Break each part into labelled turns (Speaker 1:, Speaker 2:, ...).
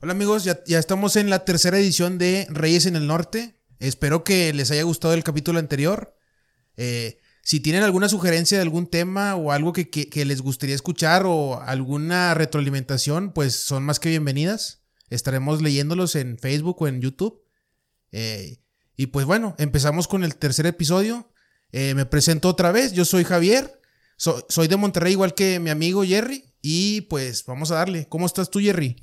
Speaker 1: Hola amigos, ya, ya estamos en la tercera edición de Reyes en el Norte. Espero que les haya gustado el capítulo anterior. Eh, si tienen alguna sugerencia de algún tema o algo que, que- les gustaría escuchar o alguna retroalimentación, pues son más que bienvenidas. Estaremos leyéndolos en Facebook o en YouTube. Eh, y pues bueno, empezamos con el tercer episodio. Eh, me presento otra vez, yo soy Javier, So- soy de Monterrey igual que mi amigo Jerry. Y pues vamos a darle. ¿Cómo estás tú, Jerry?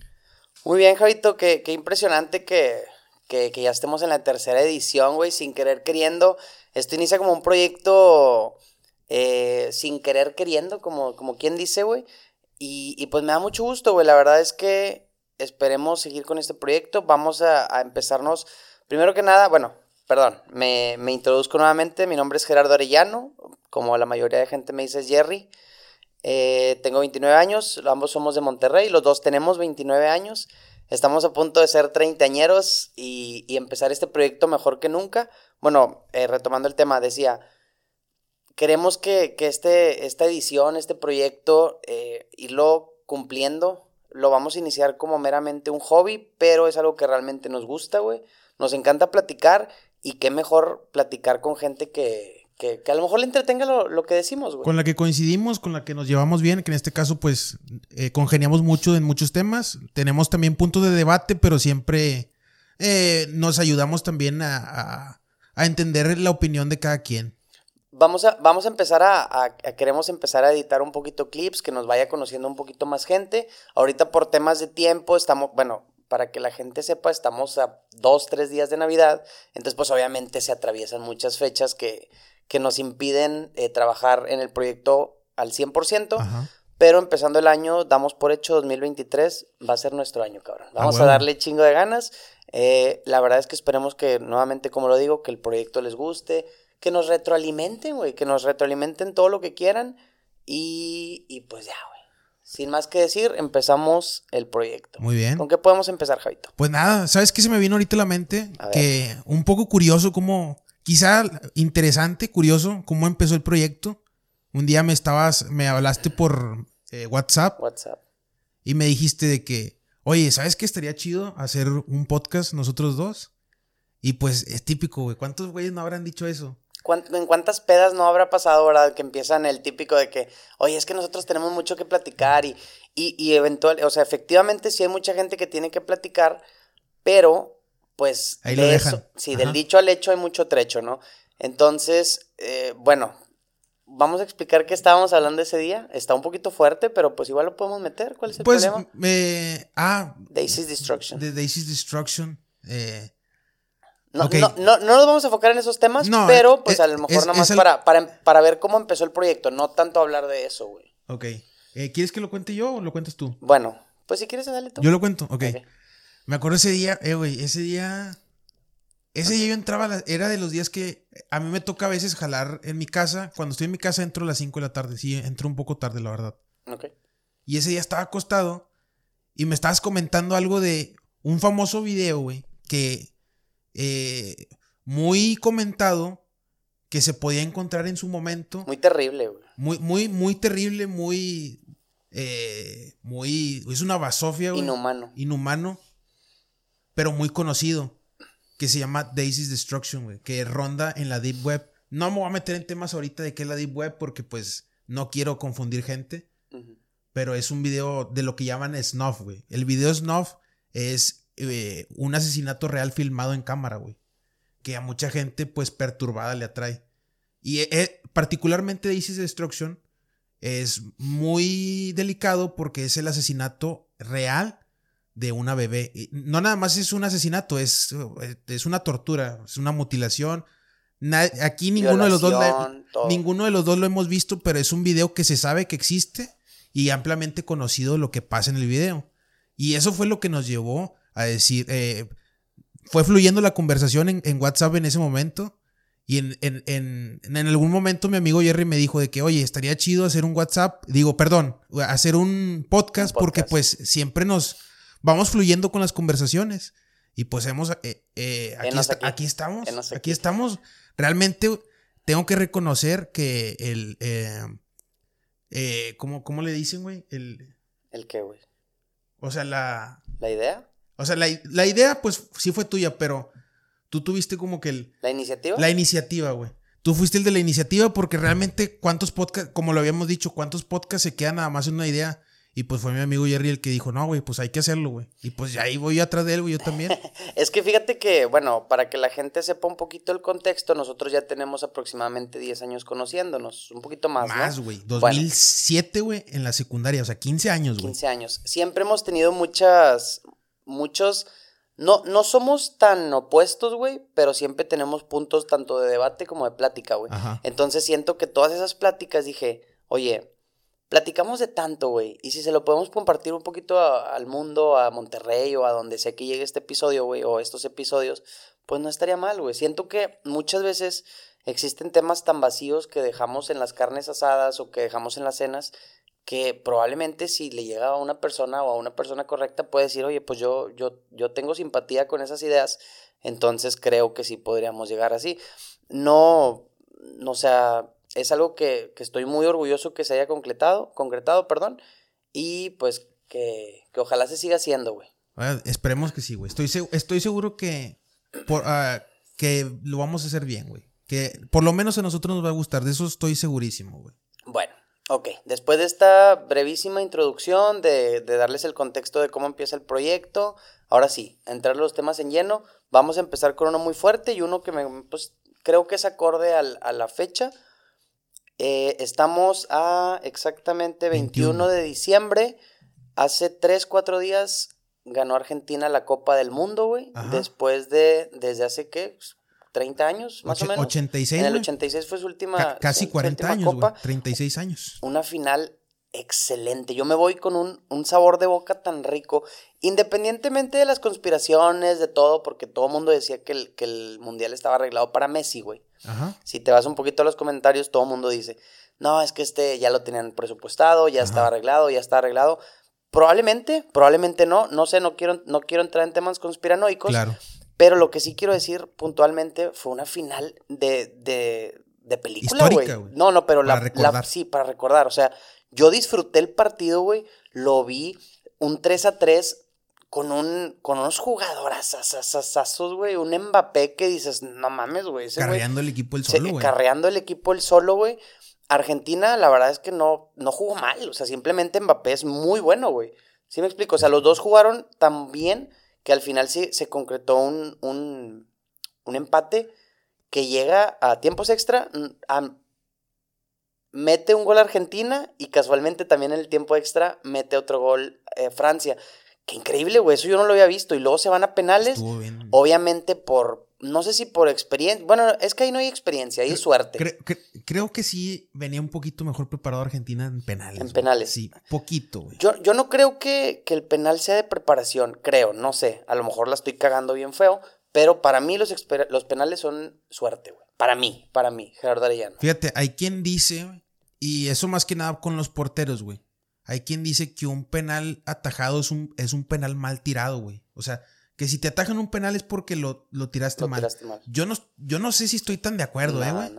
Speaker 2: Muy bien, Javito, qué, qué impresionante que, que, que ya estemos en la tercera edición, güey, sin querer queriendo. Esto inicia como un proyecto eh, sin querer queriendo, como, como quien dice, güey. Y, y pues me da mucho gusto, güey. La verdad es que esperemos seguir con este proyecto. Vamos a, a empezarnos. Primero que nada, bueno, perdón, me, me introduzco nuevamente. Mi nombre es Gerardo Arellano. Como la mayoría de gente me dice es Jerry. Eh, tengo 29 años, ambos somos de Monterrey, los dos tenemos 29 años. Estamos a punto de ser treintañeros y, y empezar este proyecto mejor que nunca. Bueno, eh, retomando el tema, decía, queremos que, este, esta edición, este proyecto, eh, irlo cumpliendo. Lo vamos a iniciar como meramente un hobby, pero es algo que realmente nos gusta, güey. Nos encanta platicar y qué mejor platicar con gente que, que, que a lo mejor le entretenga lo, lo que decimos, güey.
Speaker 1: Con la que coincidimos, con la que nos llevamos bien, que en este caso pues eh, congeniamos mucho en muchos temas. Tenemos también puntos de debate, pero siempre eh, nos ayudamos también a, a- a entender la opinión de cada quien.
Speaker 2: Vamos a, vamos a empezar a, a- a- queremos empezar a editar un poquito clips, que nos vaya conociendo un poquito más gente. Ahorita por temas de tiempo estamos, bueno, para que la gente sepa, estamos a dos, tres días de Navidad. Entonces, pues obviamente se atraviesan muchas fechas que, que nos impiden eh, trabajar en el proyecto al 100%.
Speaker 1: Ajá.
Speaker 2: Pero empezando el año, damos por hecho 2023, va a ser nuestro año, cabrón. Vamos a,
Speaker 1: huevo.
Speaker 2: darle chingo de ganas. Eh, la verdad es que esperemos que, nuevamente, como lo digo, que el proyecto les guste, que nos retroalimenten, güey, que nos retroalimenten todo lo que quieran. Y, y pues ya, güey. Sin más que decir, empezamos el proyecto.
Speaker 1: Muy bien.
Speaker 2: ¿Con qué podemos empezar, Javito?
Speaker 1: Pues nada, ¿sabes qué se me vino ahorita a la mente?
Speaker 2: A.
Speaker 1: Que un poco curioso como, quizá interesante, curioso, cómo empezó el proyecto. Un día me estabas, me hablaste por eh, WhatsApp
Speaker 2: WhatsApp.
Speaker 1: y me dijiste de que, oye, ¿sabes qué estaría chido hacer un podcast nosotros dos? Y pues es típico, güey. ¿Cuántos güeyes no habrán dicho eso?
Speaker 2: ¿Cuán- ¿En cuántas pedas no habrá pasado, verdad? Que empiezan el típico de que, oye, es que nosotros tenemos mucho que platicar y, y, y eventual, o sea, efectivamente sí hay mucha gente que tiene que platicar, pero pues
Speaker 1: Ahí
Speaker 2: de eso, sí,
Speaker 1: Ajá.
Speaker 2: del dicho al hecho hay mucho trecho, ¿no? Entonces, eh, bueno, vamos a explicar qué estábamos hablando ese día. Está un poquito fuerte, pero pues igual lo podemos meter. ¿Cuál es el
Speaker 1: Pues,
Speaker 2: problema?
Speaker 1: me. ah,
Speaker 2: Daisy's Destruction.
Speaker 1: The Daisy's Destruction. eh,
Speaker 2: No, no, no, no nos vamos a enfocar en esos temas,
Speaker 1: No,
Speaker 2: pero pues
Speaker 1: eh,
Speaker 2: a lo mejor
Speaker 1: es-
Speaker 2: nada más
Speaker 1: el-
Speaker 2: para, para, para ver cómo empezó el proyecto, no tanto hablar de eso, güey.
Speaker 1: ok. Eh, ¿Quieres que lo cuente yo o lo cuentas tú?
Speaker 2: Bueno, pues si quieres, dale tú.
Speaker 1: Yo lo cuento, ok.
Speaker 2: Ok.
Speaker 1: Me acuerdo ese día, eh, güey, ese día. Ese día yo entraba, la- era de los días que a mí me toca a veces jalar en mi casa. Cuando estoy en mi casa entro a las 5 de la tarde. Sí, entro un poco tarde, la verdad.
Speaker 2: Ok.
Speaker 1: Y ese día estaba acostado y me estabas comentando algo de un famoso video, güey, que eh, muy comentado, que se podía encontrar en su momento.
Speaker 2: Muy terrible, güey.
Speaker 1: Muy, muy, muy terrible, muy, eh, muy, es una basofia, güey.
Speaker 2: Inhumano.
Speaker 1: Inhumano, pero muy conocido, que se llama Daisy's Destruction, güey, que ronda en la Deep Web. No me voy a meter en temas ahorita de qué es la Deep Web porque pues no quiero confundir gente, pero es un video de lo que llaman snuff, güey. El video snuff es eh, un asesinato real filmado en cámara, güey, que a mucha gente pues perturbada le atrae. Y eh, particularmente Daisy's Destruction es muy delicado porque es el asesinato real de una bebé. Y no nada más es un asesinato, es, es una tortura, es una mutilación. Na- aquí ninguno de los dos
Speaker 2: todo.
Speaker 1: ninguno de los dos lo hemos visto, pero es un video que se sabe que existe y ampliamente conocido lo que pasa en el video. Y eso fue lo que nos llevó a decir, eh, fue fluyendo la conversación en, en WhatsApp en ese momento. Y en, en, en, en algún momento mi amigo Jerry me dijo de que, oye, estaría chido hacer un WhatsApp, digo, perdón, hacer un podcast,
Speaker 2: Un
Speaker 1: porque
Speaker 2: podcast.
Speaker 1: pues siempre nos vamos fluyendo con las conversaciones. Y pues hemos, eh, eh, aquí, está-
Speaker 2: aquí.
Speaker 1: aquí estamos, aquí. estamos. Realmente tengo que reconocer que el, eh, eh, ¿cómo, cómo le dicen, güey? El,
Speaker 2: ¿El qué, güey?
Speaker 1: o sea, la,
Speaker 2: ¿La idea?
Speaker 1: O sea, la, la idea, pues, sí fue tuya, pero tú tuviste como que el...
Speaker 2: ¿La iniciativa?
Speaker 1: La iniciativa, güey. Tú fuiste el de la iniciativa porque realmente cuántos podcasts, como lo habíamos dicho, cuántos podcasts se quedan nada más en una idea. Y pues fue mi amigo Jerry el que dijo, no, güey, pues hay que hacerlo, güey. Y pues ya ahí voy atrás de él, güey, yo también.
Speaker 2: es que fíjate que, bueno, para que la gente sepa un poquito el contexto, nosotros ya tenemos aproximadamente 10 años conociéndonos, un poquito más.
Speaker 1: Más, güey. 2007, güey, en la secundaria, o sea, 15 años, güey.
Speaker 2: 15 años. Siempre hemos tenido muchas, muchos, no, no somos tan opuestos, güey, pero siempre tenemos puntos tanto de debate como de plática, güey. Entonces siento que todas esas pláticas dije, oye, platicamos de tanto, güey. Y si se lo podemos compartir un poquito al mundo, a Monterrey o a donde sea que llegue este episodio, güey, o estos episodios, pues no estaría mal, güey. Siento que muchas veces existen temas tan vacíos que dejamos en las carnes asadas o que dejamos en las cenas que probablemente si le llega a una persona o a una persona correcta puede decir, oye, pues yo, yo, yo tengo simpatía con esas ideas, entonces creo que sí podríamos llegar así. No, no sea, es algo que, estoy muy orgulloso que se haya concretado, concretado, perdón, y pues que, ojalá se siga haciendo, güey.
Speaker 1: esperemos que sí, güey. Estoy, estoy seguro que, por, ah, que lo vamos a hacer bien, güey. Que por lo menos a nosotros nos va a gustar, de eso estoy segurísimo, güey.
Speaker 2: Bueno, ok. Después de esta brevísima introducción, de, darles el contexto de cómo empieza el proyecto, ahora sí, entrar los temas en lleno. Vamos a empezar con uno muy fuerte y uno que me, pues, creo que es acorde a la fecha eh, estamos a exactamente 21, de diciembre. Hace 3, 4 días ganó Argentina la Copa del Mundo, güey. Después de, desde hace qué, 30 años, más o menos.
Speaker 1: 86.
Speaker 2: En el 86 fue su última.
Speaker 1: casi 40 años, Copa. 36 años.
Speaker 2: Una final excelente. Yo me voy con un, un, sabor de boca tan rico, independientemente de las conspiraciones, de todo, porque todo el mundo decía que el, que el Mundial estaba arreglado para Messi, güey. Si te vas un poquito a los comentarios, todo el mundo dice, no, es que este ya lo tenían presupuestado, ya estaba arreglado, ya está arreglado. Probablemente, probablemente no, no sé, no quiero, no quiero entrar en temas conspiranoicos. Claro. Pero lo que sí quiero decir puntualmente fue una final de, de, de película, güey. No, no, pero la, la, sí, para recordar. O sea, yo disfruté el partido, güey. Lo vi un 3 a 3 con, un, con unos jugadoras, güey. Un Mbappé que dices, no mames, güey.
Speaker 1: Carreando el equipo el solo, güey.
Speaker 2: Carreando el equipo el solo, güey. Argentina, la verdad es que no, no jugó mal. O sea, simplemente Mbappé es muy bueno, güey. ¿Sí me explico? O sea, los dos jugaron tan bien que al final sí se concretó un, un, un empate que llega a tiempos extra. A, mete un gol Argentina y casualmente también en el tiempo extra mete otro gol eh, Francia. Qué increíble, güey. Eso yo no lo había visto. Y luego se van a penales. Obviamente por. No sé si por experiencia. Bueno, es que ahí no hay experiencia, ahí hay suerte.
Speaker 1: creo que sí venía un poquito mejor preparado Argentina en penales.
Speaker 2: En penales.
Speaker 1: Sí, poquito, güey.
Speaker 2: Yo, yo no creo que, que, el penal sea de preparación. Creo, no sé. A lo mejor la estoy cagando bien feo. Pero para mí los, los penales son suerte, güey. Para mí, para mí, Gerardo Arellano.
Speaker 1: Fíjate, hay quien dice, y eso más que nada con los porteros, güey hay quien dice que un penal atajado es un, es un penal mal tirado, güey. O sea, que si te atajan un penal es porque lo, lo, tiraste, mal. Yo, no, yo no sé si estoy tan de acuerdo, eh, güey.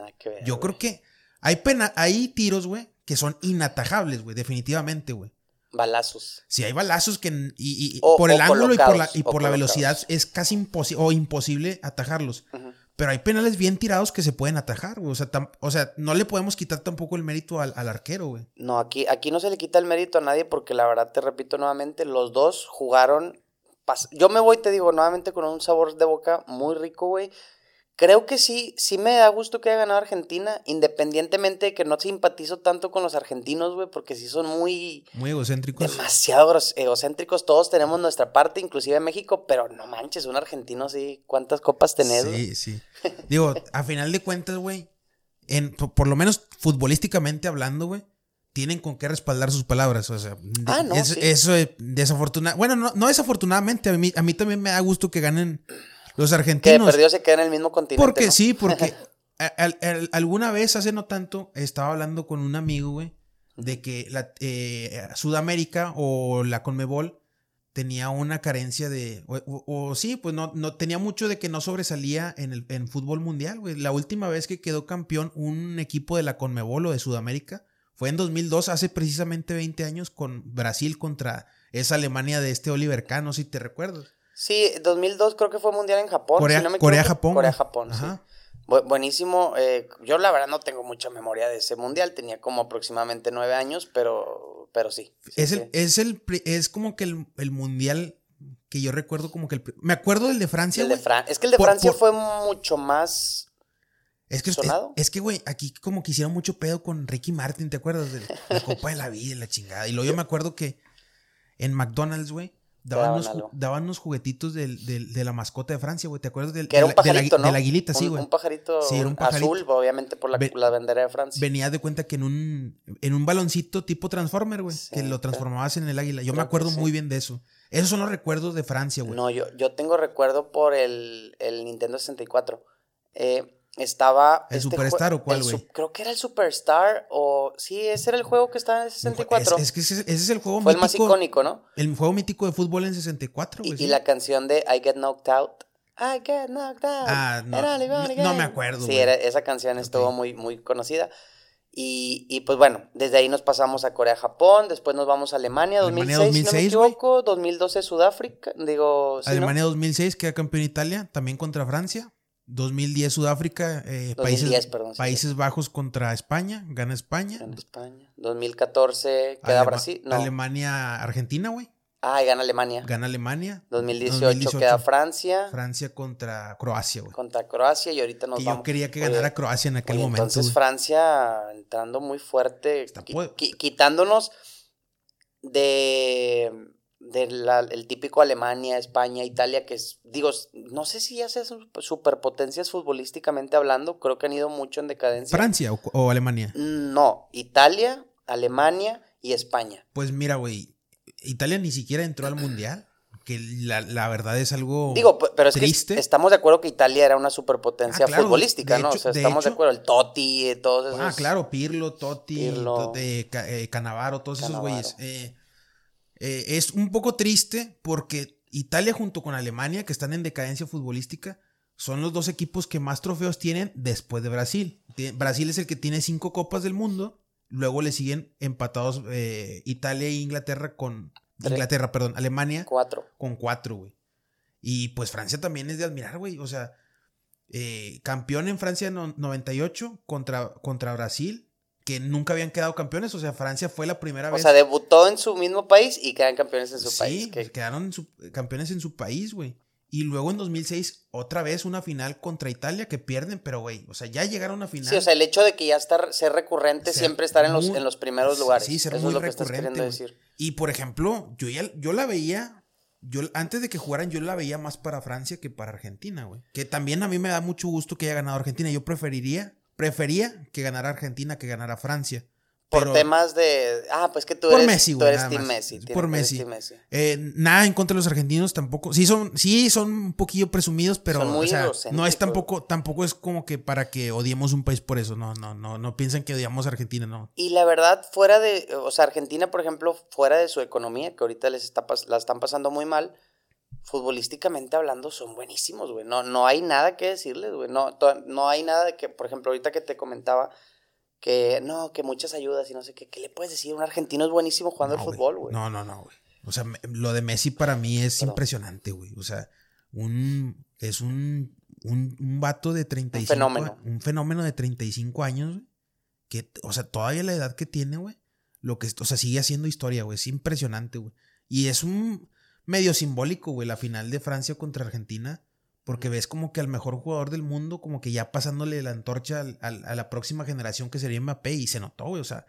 Speaker 1: Yo creo que hay, pena, hay tiros, güey, que son inatajables, güey, definitivamente, güey.
Speaker 2: Balazos.
Speaker 1: Sí, hay balazos que y, por el ángulo y por la, y por la velocidad es casi imposible o imposible atajarlos. Pero hay penales bien tirados que se pueden atajar, güey. O sea, o sea, no le podemos quitar tampoco el mérito al, arquero, güey.
Speaker 2: No, aquí, aquí no se le quita el mérito a nadie porque la verdad, te repito nuevamente, los dos jugaron... Yo me voy, te digo, nuevamente con un sabor de boca muy rico, güey. Creo que sí, sí me da gusto que haya ganado Argentina, independientemente de que no simpatizo tanto con los argentinos, güey, porque sí son muy...
Speaker 1: Muy egocéntricos.
Speaker 2: Demasiado egocéntricos, todos tenemos nuestra parte, inclusive México, pero no manches, un argentino sí, ¿cuántas copas tenés?
Speaker 1: Sí, sí. Digo, a final de cuentas, güey, en, por, lo menos futbolísticamente hablando, güey, tienen con qué respaldar sus palabras, o sea, ah, no, eso es desafortunado. Bueno, no, no desafortunadamente, a mí, a mí también me da gusto que ganen los argentinos.
Speaker 2: Que perdió se queda en el mismo continente.
Speaker 1: Porque sí, porque alguna vez, hace no tanto, estaba hablando con un amigo, güey, de que la, eh, Sudamérica o la Conmebol tenía una carencia de. O, sí, pues no, no tenía mucho de que no sobresalía en el en fútbol mundial, güey. La última vez que quedó campeón un equipo de la Conmebol o de Sudamérica fue en 2002, hace precisamente 20 años, con Brasil contra esa Alemania de este Oliver Kahn, si te recuerdas.
Speaker 2: Sí, 2002 creo que fue mundial en Japón.
Speaker 1: Corea,
Speaker 2: si no me
Speaker 1: Corea
Speaker 2: equivoco.
Speaker 1: Japón.
Speaker 2: Corea. Japón, sí.
Speaker 1: Ajá.
Speaker 2: Bu- buenísimo. eh, yo la verdad no tengo mucha memoria de ese mundial. Tenía como aproximadamente nueve años, pero, pero sí. sí,
Speaker 1: Es,
Speaker 2: sí.
Speaker 1: el, es, el, es como que el, el mundial que yo recuerdo como que el... Me acuerdo del de Francia,
Speaker 2: El de. Fran- es que el de
Speaker 1: Por-
Speaker 2: Francia
Speaker 1: por-
Speaker 2: fue mucho más.
Speaker 1: Es que, es, es que, güey, aquí como que hicieron mucho pedo con Ricky Martin, ¿te acuerdas? De la Copa de la Vida y la chingada. Y luego yo me acuerdo que en McDonald's, güey, daban, unos, daban unos juguetitos del- del- de la mascota de Francia, güey. ¿Te acuerdas del,
Speaker 2: Que era un
Speaker 1: la- de la,
Speaker 2: pajarito, ¿no?
Speaker 1: de la aguilita? Sí, güey.
Speaker 2: Un, pajarito,
Speaker 1: Sí, era un pajarito.
Speaker 2: azul, obviamente por la,
Speaker 1: Ve-
Speaker 2: la bandera de Francia.
Speaker 1: Venía de cuenta que en un, en un baloncito tipo Transformer, güey,
Speaker 2: Sí,
Speaker 1: que lo transformabas en el águila. Yo me acuerdo
Speaker 2: sí.
Speaker 1: muy bien de eso. Esos son los recuerdos de Francia, güey.
Speaker 2: No, yo, yo tengo recuerdo por el, el Nintendo 64. Eh, estaba.
Speaker 1: ¿El
Speaker 2: este
Speaker 1: Superstar o cuál, güey?
Speaker 2: Creo que era el Superstar o. Sí, ese era el juego que estaba en el 64.
Speaker 1: Es, es que ese, ese es el juego
Speaker 2: Fue el más
Speaker 1: mítico.
Speaker 2: icónico, ¿no?
Speaker 1: El juego mítico de fútbol en 64,
Speaker 2: Y,
Speaker 1: güey.
Speaker 2: y
Speaker 1: sí.
Speaker 2: la canción de I Get Knocked Out. I Get Knocked Out.
Speaker 1: Ah, no, no- me acuerdo,
Speaker 2: Sí, era, esa canción estuvo muy, muy conocida. Y, y pues bueno, desde ahí nos pasamos a Corea-Japón, después nos vamos a Alemania,
Speaker 1: Alemania
Speaker 2: 2006,
Speaker 1: 2006,
Speaker 2: si no me equivoco, 2012 Sudáfrica, digo, ¿sí, no?
Speaker 1: Alemania 2006 queda campeón Italia, también contra Francia. 2010 Sudáfrica, eh,
Speaker 2: 2010,
Speaker 1: Países,
Speaker 2: perdón, sí.
Speaker 1: Países Bajos contra España, gana España.
Speaker 2: En España. 2014 queda
Speaker 1: Alema-
Speaker 2: Brasil. No.
Speaker 1: Alemania, Argentina, güey.
Speaker 2: Ah, y gana Alemania.
Speaker 1: Gana Alemania.
Speaker 2: 2018, queda Francia
Speaker 1: Francia contra Croacia, güey.
Speaker 2: contra Croacia y ahorita nos
Speaker 1: Que
Speaker 2: vamos.
Speaker 1: yo quería que
Speaker 2: Oye,
Speaker 1: ganara Croacia en aquel
Speaker 2: oye,
Speaker 1: momento.
Speaker 2: Entonces. Francia entrando muy fuerte, qui- quitándonos de, de la- el típico Alemania, España, Italia, que es, digo, no sé si ya sean su- superpotencias futbolísticamente hablando, creo que han ido mucho en decadencia.
Speaker 1: Francia o, o Alemania.
Speaker 2: No, Italia, Alemania y España.
Speaker 1: Pues mira, güey. Italia ni siquiera entró al mundial. Que la, la verdad es algo.
Speaker 2: Digo, pe- pero es
Speaker 1: triste.
Speaker 2: que estamos de acuerdo que Italia era una superpotencia
Speaker 1: Ah, claro,
Speaker 2: futbolística,
Speaker 1: de
Speaker 2: ¿no?
Speaker 1: hecho-
Speaker 2: o sea,
Speaker 1: de
Speaker 2: estamos de
Speaker 1: hecho-
Speaker 2: acuerdo. El Totti, eh, todos esos.
Speaker 1: Ah, claro, Pirlo, Totti,
Speaker 2: Pirlo.
Speaker 1: to- eh, eh, Cannavaro, todos esos güeyes. Eh, eh, es un poco triste porque Italia junto con Alemania, que están en decadencia futbolística, son los dos equipos que más trofeos tienen después de Brasil. Brasil es el que tiene cinco copas del mundo, luego le siguen empatados eh, Italia e Inglaterra con...
Speaker 2: Tres.
Speaker 1: Inglaterra, perdón, Alemania
Speaker 2: Cuatro.
Speaker 1: con cuatro, güey. Y pues Francia también es de admirar, güey. O sea, eh, campeón en Francia no- 98 contra, contra Brasil, que nunca habían quedado campeones. O sea, Francia fue la primera
Speaker 2: O
Speaker 1: vez.
Speaker 2: sea, debutó en su mismo país y quedan campeones en su
Speaker 1: sí,
Speaker 2: país.
Speaker 1: pues,
Speaker 2: que-
Speaker 1: quedaron en su- campeones en su país, güey. Y luego en 2006, otra vez una final contra Italia que pierden, pero güey, o sea, ya llegaron a una final.
Speaker 2: Sí, o sea, el hecho de que ya estar, ser recurrente,
Speaker 1: Ser
Speaker 2: siempre estar en los,
Speaker 1: muy-
Speaker 2: en los primeros
Speaker 1: sí,
Speaker 2: lugares.
Speaker 1: sí, ser
Speaker 2: Eso
Speaker 1: muy
Speaker 2: es lo que estás
Speaker 1: recurrente,
Speaker 2: queriendo
Speaker 1: güey.
Speaker 2: decir.
Speaker 1: Y por ejemplo, yo ya yo la veía, yo antes de que jugaran, yo la veía más para Francia que para Argentina, güey. Que también a mí me da mucho gusto que haya ganado Argentina. Yo preferiría, prefería que ganara Argentina que ganara Francia.
Speaker 2: Por temas de. Ah, pues que tú
Speaker 1: Por
Speaker 2: eres,
Speaker 1: Messi,
Speaker 2: tú eres Team. Messi.
Speaker 1: Por
Speaker 2: eres
Speaker 1: Messi.
Speaker 2: Team Messi.
Speaker 1: eh, nada en contra de los argentinos tampoco. Sí son, sí son un poquillo presumidos, pero
Speaker 2: Son muy
Speaker 1: o sea, no es tampoco, tampoco es como que para que odiemos un país por eso. No, no, no, no piensan que odiamos a Argentina, no.
Speaker 2: Y la verdad, fuera de. O sea, Argentina, por ejemplo, fuera de su economía, que ahorita les está la están pasando muy mal, futbolísticamente hablando, son buenísimos, güey. No, no hay nada que decirles, güey. No, no hay nada de que, por ejemplo, ahorita que te comentaba que no, que muchas ayudas y no sé qué. ¿Qué le puedes decir? Un argentino es buenísimo jugando
Speaker 1: No,
Speaker 2: al fútbol, güey.
Speaker 1: No, no, no, güey. O sea, me- lo de Messi para mí es
Speaker 2: Perdón.
Speaker 1: impresionante, güey. O sea, un es un, un, un vato de 35
Speaker 2: fenómeno.
Speaker 1: Un fenómeno de 35 años, güey. Que, o sea, todavía la edad que tiene, güey. Lo que, o sea, sigue haciendo historia, güey. Es impresionante, güey. Y es un medio simbólico, güey, la final de Francia contra Argentina. Porque ves como que al mejor jugador del mundo, como que ya pasándole la antorcha al- al- a la próxima generación que sería Mbappé. Y se notó, güey. O sea,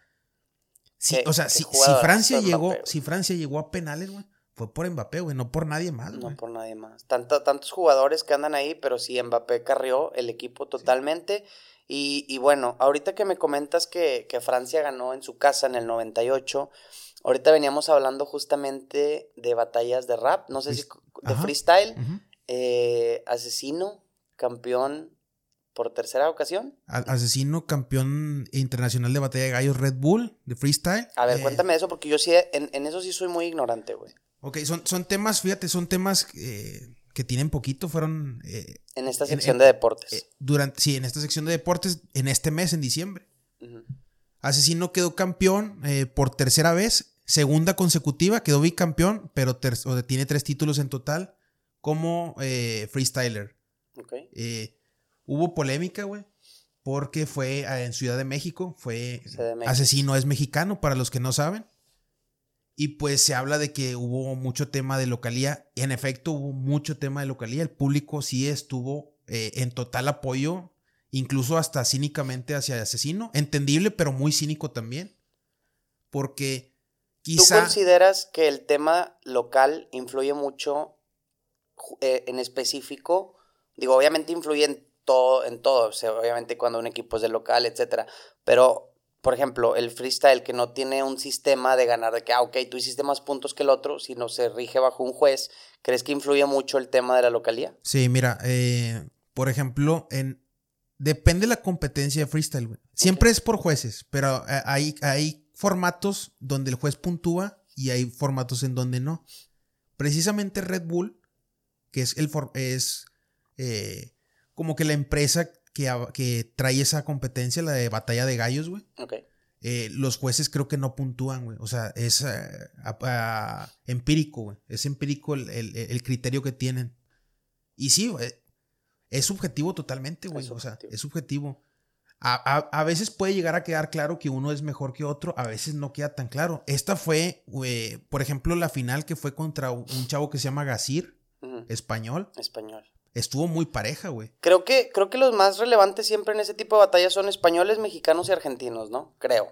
Speaker 1: si,
Speaker 2: Qué-
Speaker 1: o sea, si, si Francia llegó, si Francia llegó a penales, güey, fue por Mbappé, güey, no por nadie más,
Speaker 2: No por nadie más. Tanto, tantos jugadores que andan ahí, pero sí, Mbappé carrió el equipo totalmente. Y, y bueno, ahorita que me comentas que, que Francia ganó en su casa en el 98, ahorita veníamos hablando justamente de batallas de rap, no sé si de
Speaker 1: Ajá.
Speaker 2: freestyle, eh, asesino, campeón por tercera ocasión.
Speaker 1: Asesino, campeón internacional de batalla de gallos Red Bull, de freestyle.
Speaker 2: A ver,
Speaker 1: Eh,
Speaker 2: cuéntame eso, porque yo sí, en, en eso sí soy muy ignorante, güey.
Speaker 1: Ok, son, son temas, fíjate, son temas eh, que tienen poquito, fueron eh,
Speaker 2: En esta sección
Speaker 1: en-
Speaker 2: de deportes.
Speaker 1: durante, sí, en esta sección de deportes, en este mes, en diciembre.
Speaker 2: Ujú.
Speaker 1: Asesino quedó campeón eh, por tercera vez, segunda consecutiva, quedó bicampeón, pero o tiene tres títulos en total como eh, freestyler.
Speaker 2: Ok.
Speaker 1: Eh, hubo polémica, güey, porque fue en Ciudad de México, fue asesino es mexicano, para los que no saben. Y pues se habla de que hubo mucho tema de localía. En efecto, hubo mucho tema de localía. El público sí estuvo en total apoyo, incluso hasta cínicamente hacia el asesino. Entendible, pero muy cínico también. Porque
Speaker 2: ¿Tú
Speaker 1: quizá...
Speaker 2: consideras que el tema local influye mucho eh, en específico? Digo, obviamente influye en todo, en todo, o sea, obviamente cuando un equipo es de local, etcétera. Pero, por ejemplo, el freestyle que no tiene un sistema de ganar, de que, ah, ok, tú hiciste más puntos que el otro, sino se rige bajo un juez, ¿crees que influye mucho el tema de la localía?
Speaker 1: Sí, mira, eh, por ejemplo, en depende de la competencia de freestyle, güey. Siempre es por jueces, pero eh, hay, hay formatos donde el juez puntúa y hay formatos en donde no. Precisamente Red Bull, que es el for- es eh, como que la empresa que, que trae esa competencia, la de batalla de gallos, güey.
Speaker 2: Ok.
Speaker 1: eh, los jueces creo que no puntúan, güey. O sea, es a- a- empírico, güey. Es empírico el, el- el criterio que tienen. Y sí, güey, es subjetivo totalmente, güey. O sea, es subjetivo. A, a- a veces puede llegar a quedar claro que uno es mejor que otro, a veces no queda tan claro. Esta fue, güey, por ejemplo, la final que fue contra un chavo que se llama Gazir,
Speaker 2: Ujú.
Speaker 1: español.
Speaker 2: Español.
Speaker 1: Estuvo muy pareja, güey.
Speaker 2: Creo que, creo que los más relevantes siempre en ese tipo de batallas son españoles, mexicanos y argentinos, ¿no? Creo.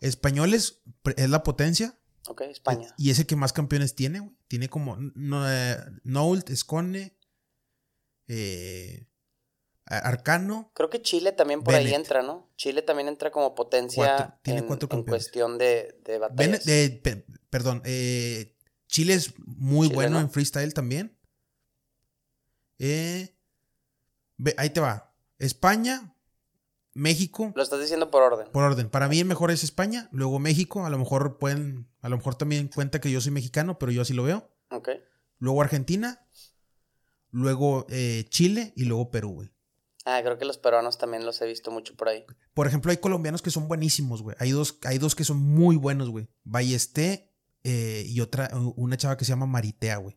Speaker 1: Españoles es la potencia.
Speaker 2: Ok, España.
Speaker 1: Y ese que más campeones tiene, güey. Tiene como no, eh, Noult, Escone, eh, Arcano.
Speaker 2: Creo que Chile también por ahí entra, ¿no? Chile también entra como potencia
Speaker 1: Cuatro, tiene
Speaker 2: en,
Speaker 1: cuatro
Speaker 2: en
Speaker 1: campeones.
Speaker 2: cuestión de, de batallas.
Speaker 1: Bennett- eh, pe- perdón, eh, Chile es muy
Speaker 2: Chile,
Speaker 1: bueno
Speaker 2: ¿no?
Speaker 1: en freestyle también. Eh, ve- ahí te va. España, México,
Speaker 2: Lo estás diciendo por orden.
Speaker 1: por orden. Para mí el mejor es España, luego México. A lo mejor pueden, a lo mejor también cuenta que yo soy mexicano, pero yo así lo veo.
Speaker 2: Ok.
Speaker 1: Luego Argentina, luego eh, Chile y luego Perú, güey.
Speaker 2: Ah, creo que los peruanos también los he visto mucho por ahí.
Speaker 1: Por ejemplo, hay colombianos que son buenísimos, güey. Hay dos, hay dos que son muy buenos, güey. Ballesté eh, y otra, una chava que se llama Maritea, güey.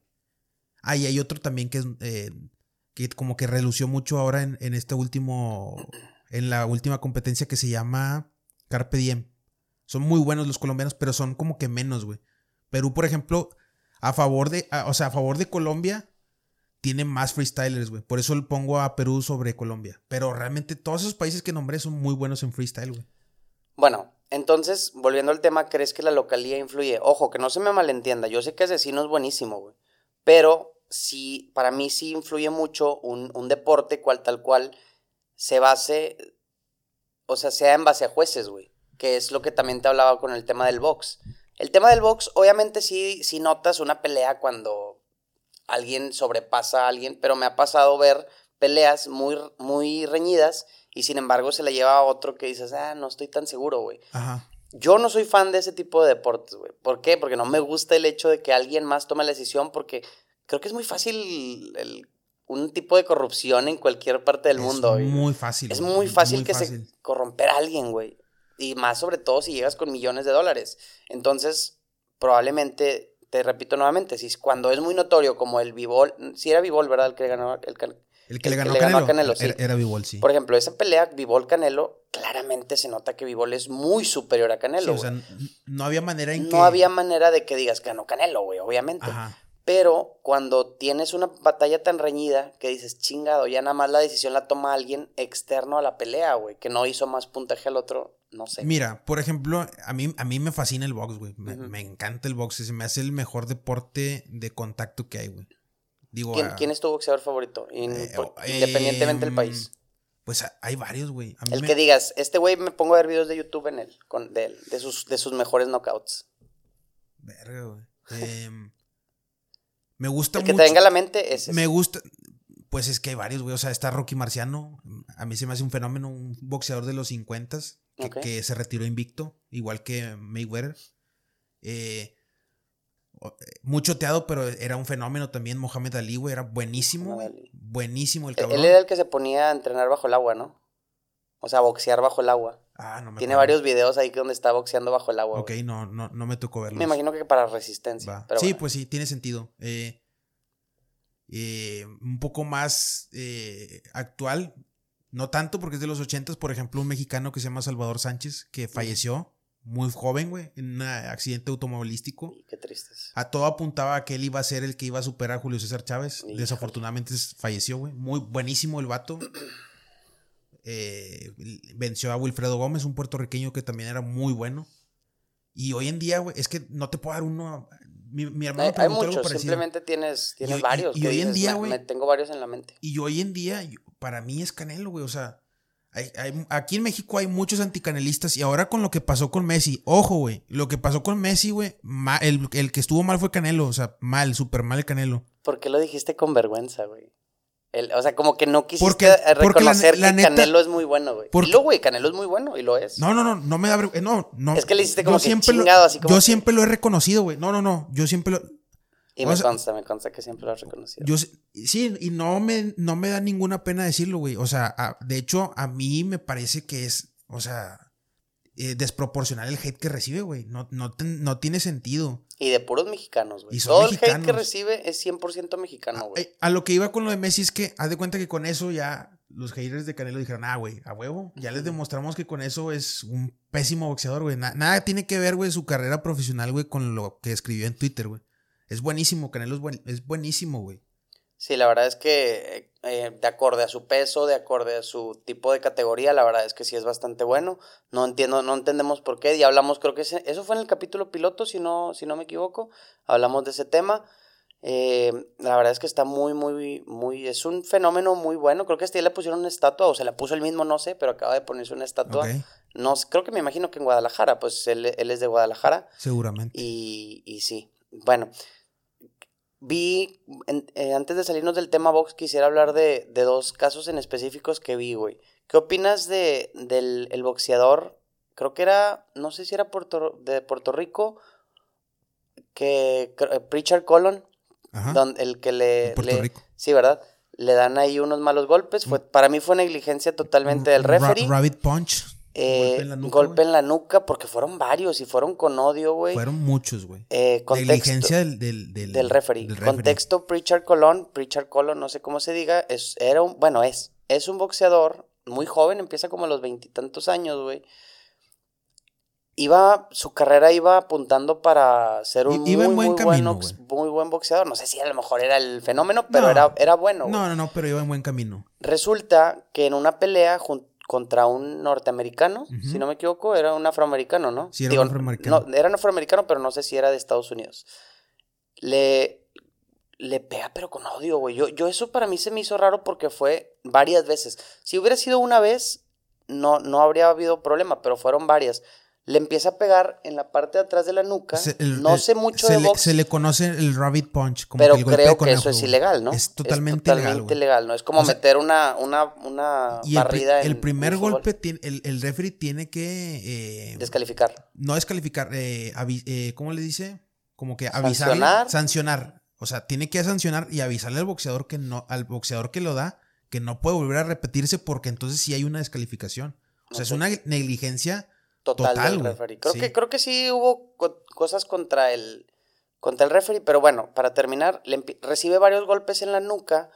Speaker 1: Ah, y hay otro también que es, eh, que como que relució mucho ahora en, en este último, en la última competencia que se llama Carpe Diem. Son muy buenos los colombianos, pero son como que menos, güey. Perú, por ejemplo, a favor de, a- o sea, a favor de Colombia, tiene más freestylers, güey. Por eso le pongo a Perú sobre Colombia. Pero realmente todos esos países que nombré son muy buenos en freestyle, güey.
Speaker 2: Bueno, entonces, volviendo al tema, ¿crees que la localía influye? Ojo, que no se me malentienda. Yo sé que Asesino es buenísimo, güey. Pero sí, para mí sí influye mucho un, un deporte cual tal cual se base, o sea, sea en base a jueces, güey. Que es lo que también te hablaba con el tema del box. El tema del box, obviamente sí, sí notas una pelea cuando alguien sobrepasa a alguien, pero me ha pasado ver peleas muy, muy reñidas y sin embargo se le lleva a otro que dices, ah, no estoy tan seguro, güey.
Speaker 1: Ajá.
Speaker 2: Yo no soy fan de ese tipo de deportes, güey. ¿Por qué? Porque no me gusta el hecho de que alguien más tome la decisión porque creo que es muy fácil el- un tipo de corrupción en cualquier parte del
Speaker 1: Es
Speaker 2: mundo. güey.
Speaker 1: muy fácil.
Speaker 2: Es muy fácil
Speaker 1: Muy
Speaker 2: que
Speaker 1: fácil.
Speaker 2: se corromper a alguien, güey. Y más sobre todo si llegas con millones de dólares. Entonces, probablemente, te repito nuevamente, si cuando es muy notorio como el Vivol, si era Vivol, ¿verdad? El que ganó, el,
Speaker 1: El que
Speaker 2: el
Speaker 1: le ganó,
Speaker 2: que le ganó a
Speaker 1: Canelo,
Speaker 2: sí.
Speaker 1: era, era Bivol, sí.
Speaker 2: por ejemplo, esa pelea Vivol Canelo, claramente se nota que Vivol es muy superior a
Speaker 1: Sí,
Speaker 2: Canelo.
Speaker 1: o sea, no había manera en que...
Speaker 2: no había manera de que digas que ganó Canelo, güey, obviamente.
Speaker 1: Ajá.
Speaker 2: Pero cuando tienes una batalla tan reñida que dices, chingado, ya nada más la decisión la toma alguien externo a la pelea, güey, que no hizo más puntaje al otro, no sé.
Speaker 1: Mira, por ejemplo, a mí, a mí me fascina el box, güey. Me, encanta el box. Se me hace el mejor deporte de contacto que hay, güey. Digo,
Speaker 2: ¿Quién,
Speaker 1: ah,
Speaker 2: quién es tu boxeador favorito? In-
Speaker 1: eh,
Speaker 2: por-
Speaker 1: oh,
Speaker 2: independientemente del
Speaker 1: em,
Speaker 2: país.
Speaker 1: Pues a- hay varios, güey.
Speaker 2: El
Speaker 1: me-
Speaker 2: que digas, este güey me pongo a ver videos de YouTube en él, con, de, él, de, sus, de sus mejores knockouts.
Speaker 1: Verga, güey. Em, me gusta
Speaker 2: El que
Speaker 1: mucho.
Speaker 2: te venga a la mente es ese.
Speaker 1: Me gusta. Pues es que hay varios, güey. O sea, está Rocky Marciano. A mí se me hace un fenómeno, un boxeador de los 50 que, se retiró invicto, igual que Mayweather. Eh, eh, muy choteado, pero era un fenómeno también. Mohamed Ali, güey, era buenísimo. Buenísimo el
Speaker 2: Él-
Speaker 1: cabrón.
Speaker 2: Él era el que se ponía a entrenar bajo el agua, ¿no? O sea, boxear bajo el agua.
Speaker 1: Ah, no me
Speaker 2: Tiene
Speaker 1: acuerdo.
Speaker 2: varios videos ahí donde está boxeando bajo el agua.
Speaker 1: Ok,
Speaker 2: güey.
Speaker 1: no, no, no me tocó verlo.
Speaker 2: Me imagino que para resistencia. Pero
Speaker 1: sí,
Speaker 2: bueno.
Speaker 1: pues sí, tiene sentido. Eh, eh, un poco más eh, actual. No tanto porque es de los ochentas, por ejemplo, un mexicano que se llama Salvador Sánchez, que falleció muy joven, güey, en un accidente automovilístico.
Speaker 2: Qué tristes.
Speaker 1: A todo apuntaba a que él iba a ser el que iba a superar a Julio César Chávez. Desafortunadamente falleció, güey. Muy buenísimo el vato. Eh, venció a Wilfredo Gómez, un puertorriqueño que también era muy bueno. Y hoy en día, güey, es que no te puedo dar uno. Mi, mi hermano
Speaker 2: Hay, hay muchos, simplemente tienes, tienes
Speaker 1: y-
Speaker 2: varios.
Speaker 1: y hoy en día,
Speaker 2: "Me-
Speaker 1: güey".
Speaker 2: tengo varios en la mente.
Speaker 1: Y hoy en día, yo- para mí es Canelo, güey. O sea, hay- hay- aquí en México hay muchos anticanelistas. Y ahora con lo que pasó con Messi, ojo, güey. Lo que pasó con Messi, güey. El, el que estuvo mal fue Canelo. O sea, mal, súper mal el Canelo.
Speaker 2: ¿Por qué lo dijiste con vergüenza, güey? El- o sea, como que no quisiste
Speaker 1: Porque-
Speaker 2: eh,
Speaker 1: porque la-
Speaker 2: reconocer
Speaker 1: la
Speaker 2: que
Speaker 1: neta-
Speaker 2: Canelo es muy bueno, güey.
Speaker 1: porque-
Speaker 2: Y lo, güey, Canelo es muy bueno y lo es.
Speaker 1: No, no, no, no me da vergüenza. No, no.
Speaker 2: Es que le hiciste como que
Speaker 1: lo-
Speaker 2: chingado, así como
Speaker 1: Yo
Speaker 2: que-
Speaker 1: siempre lo he reconocido, güey. No, no, no. Yo siempre lo.
Speaker 2: y
Speaker 1: o
Speaker 2: me
Speaker 1: sea-
Speaker 2: consta, me consta que siempre lo has reconocido.
Speaker 1: Yo, sí, y no me, no me da ninguna pena decirlo, güey. O sea, a- de hecho, a mí me parece que es, o sea, eh, desproporcional el hate que recibe, güey. No, no, no tiene sentido.
Speaker 2: Y de puros mexicanos, güey. Todo el hate que recibe es 100% mexicano, güey.
Speaker 1: Eh, A lo que iba con lo de Messi es que, haz de cuenta que con eso ya los haters de Canelo dijeron, ah, güey, a huevo. Ya les demostramos que con eso es un pésimo boxeador, güey. Na- nada tiene que ver, güey, su carrera profesional, güey, con lo que escribió en Twitter, güey. Es buenísimo, Canelo es, buen- es buenísimo, güey.
Speaker 2: Sí, la verdad es que eh, de acorde a su peso, de acorde a su tipo de categoría, la verdad es que sí es bastante bueno. No entiendo, no entendemos por qué. Y hablamos, creo que ese- eso fue en el capítulo piloto, si no, si no me equivoco. Hablamos de ese tema. Eh, la verdad es que está muy, muy, muy, es un fenómeno muy bueno. Creo que hasta ya le pusieron una estatua, o se la puso el mismo, no sé, pero acaba de ponerse una estatua. No, creo que me imagino que en Guadalajara, pues él, él es de Guadalajara.
Speaker 1: seguramente.
Speaker 2: Y, y sí, bueno, vi, en- eh, antes de salirnos del tema box, quisiera hablar de, de dos casos en específicos que vi, güey. ¿Qué opinas de, del el boxeador? Creo que era, no sé si era Puerto, de Puerto Rico, que eh, Pritchard Colon,
Speaker 1: Ajá.
Speaker 2: donde el que le,
Speaker 1: Rico.
Speaker 2: sí, ¿verdad? Le dan ahí unos malos golpes. Fue, para mí fue negligencia totalmente del
Speaker 1: Un ra-
Speaker 2: referee.
Speaker 1: Rabbit Punch.
Speaker 2: Eh,
Speaker 1: golpe en la nuca,
Speaker 2: golpe
Speaker 1: güey.
Speaker 2: en la nuca, porque fueron varios y fueron con odio, güey.
Speaker 1: Fueron muchos, güey.
Speaker 2: Eh,
Speaker 1: Negligencia del, del, del,
Speaker 2: del referee.
Speaker 1: del referee.
Speaker 2: Contexto, Pritchard Colón, Pritchard Colón, no sé cómo se diga, es, era un, bueno, es, es un boxeador muy joven, empieza como a los veintitantos años, güey. Iba, su carrera iba apuntando para ser un
Speaker 1: iba
Speaker 2: muy,
Speaker 1: buen
Speaker 2: muy,
Speaker 1: camino,
Speaker 2: buen, muy buen boxeador. No sé si a lo mejor era el fenómeno, pero
Speaker 1: No.
Speaker 2: era, era bueno.
Speaker 1: No, no, no, pero iba en buen camino.
Speaker 2: Resulta que en una pelea jun- contra un norteamericano, si no me equivoco, era un afroamericano, ¿no?
Speaker 1: Sí, era un afroamericano.
Speaker 2: No, era un afroamericano, pero no sé si era de Estados Unidos. Le, le pega, pero con odio, güey. Yo, yo eso para mí se me hizo raro porque fue varias veces. Si hubiera sido una vez, no, no habría habido problema, pero fueron varias. Le empieza a pegar en la parte de atrás de la nuca.
Speaker 1: Se- el-
Speaker 2: no
Speaker 1: el-
Speaker 2: sé mucho
Speaker 1: se
Speaker 2: de
Speaker 1: le,
Speaker 2: box.
Speaker 1: Se le conoce el Rabbit Punch. Como
Speaker 2: Pero
Speaker 1: que el golpe de
Speaker 2: creo que eso es ilegal, ¿no?
Speaker 1: Es totalmente, legal,
Speaker 2: totalmente
Speaker 1: güey.
Speaker 2: legal, ¿no? Es como
Speaker 1: O sea,
Speaker 2: meter una, una, una
Speaker 1: Y el,
Speaker 2: barrida
Speaker 1: el
Speaker 2: en-
Speaker 1: primer
Speaker 2: en
Speaker 1: golpe, tiene, el, el referee tiene que... eh,
Speaker 2: Descalificar.
Speaker 1: no descalificar, eh, eh, ¿cómo le dice? Como que avisarle.
Speaker 2: Sancionar.
Speaker 1: Sancionar. O sea, tiene que sancionar y avisarle al boxeador que no, al boxeador que lo da, que no puede volver a repetirse porque entonces sí hay una descalificación. O sea, es una negligencia
Speaker 2: Total,
Speaker 1: Total,
Speaker 2: del referee. Creo,
Speaker 1: Sí.
Speaker 2: que, creo que sí hubo co- cosas contra el, contra el referee, pero bueno, para terminar, le recibe varios golpes en la nuca.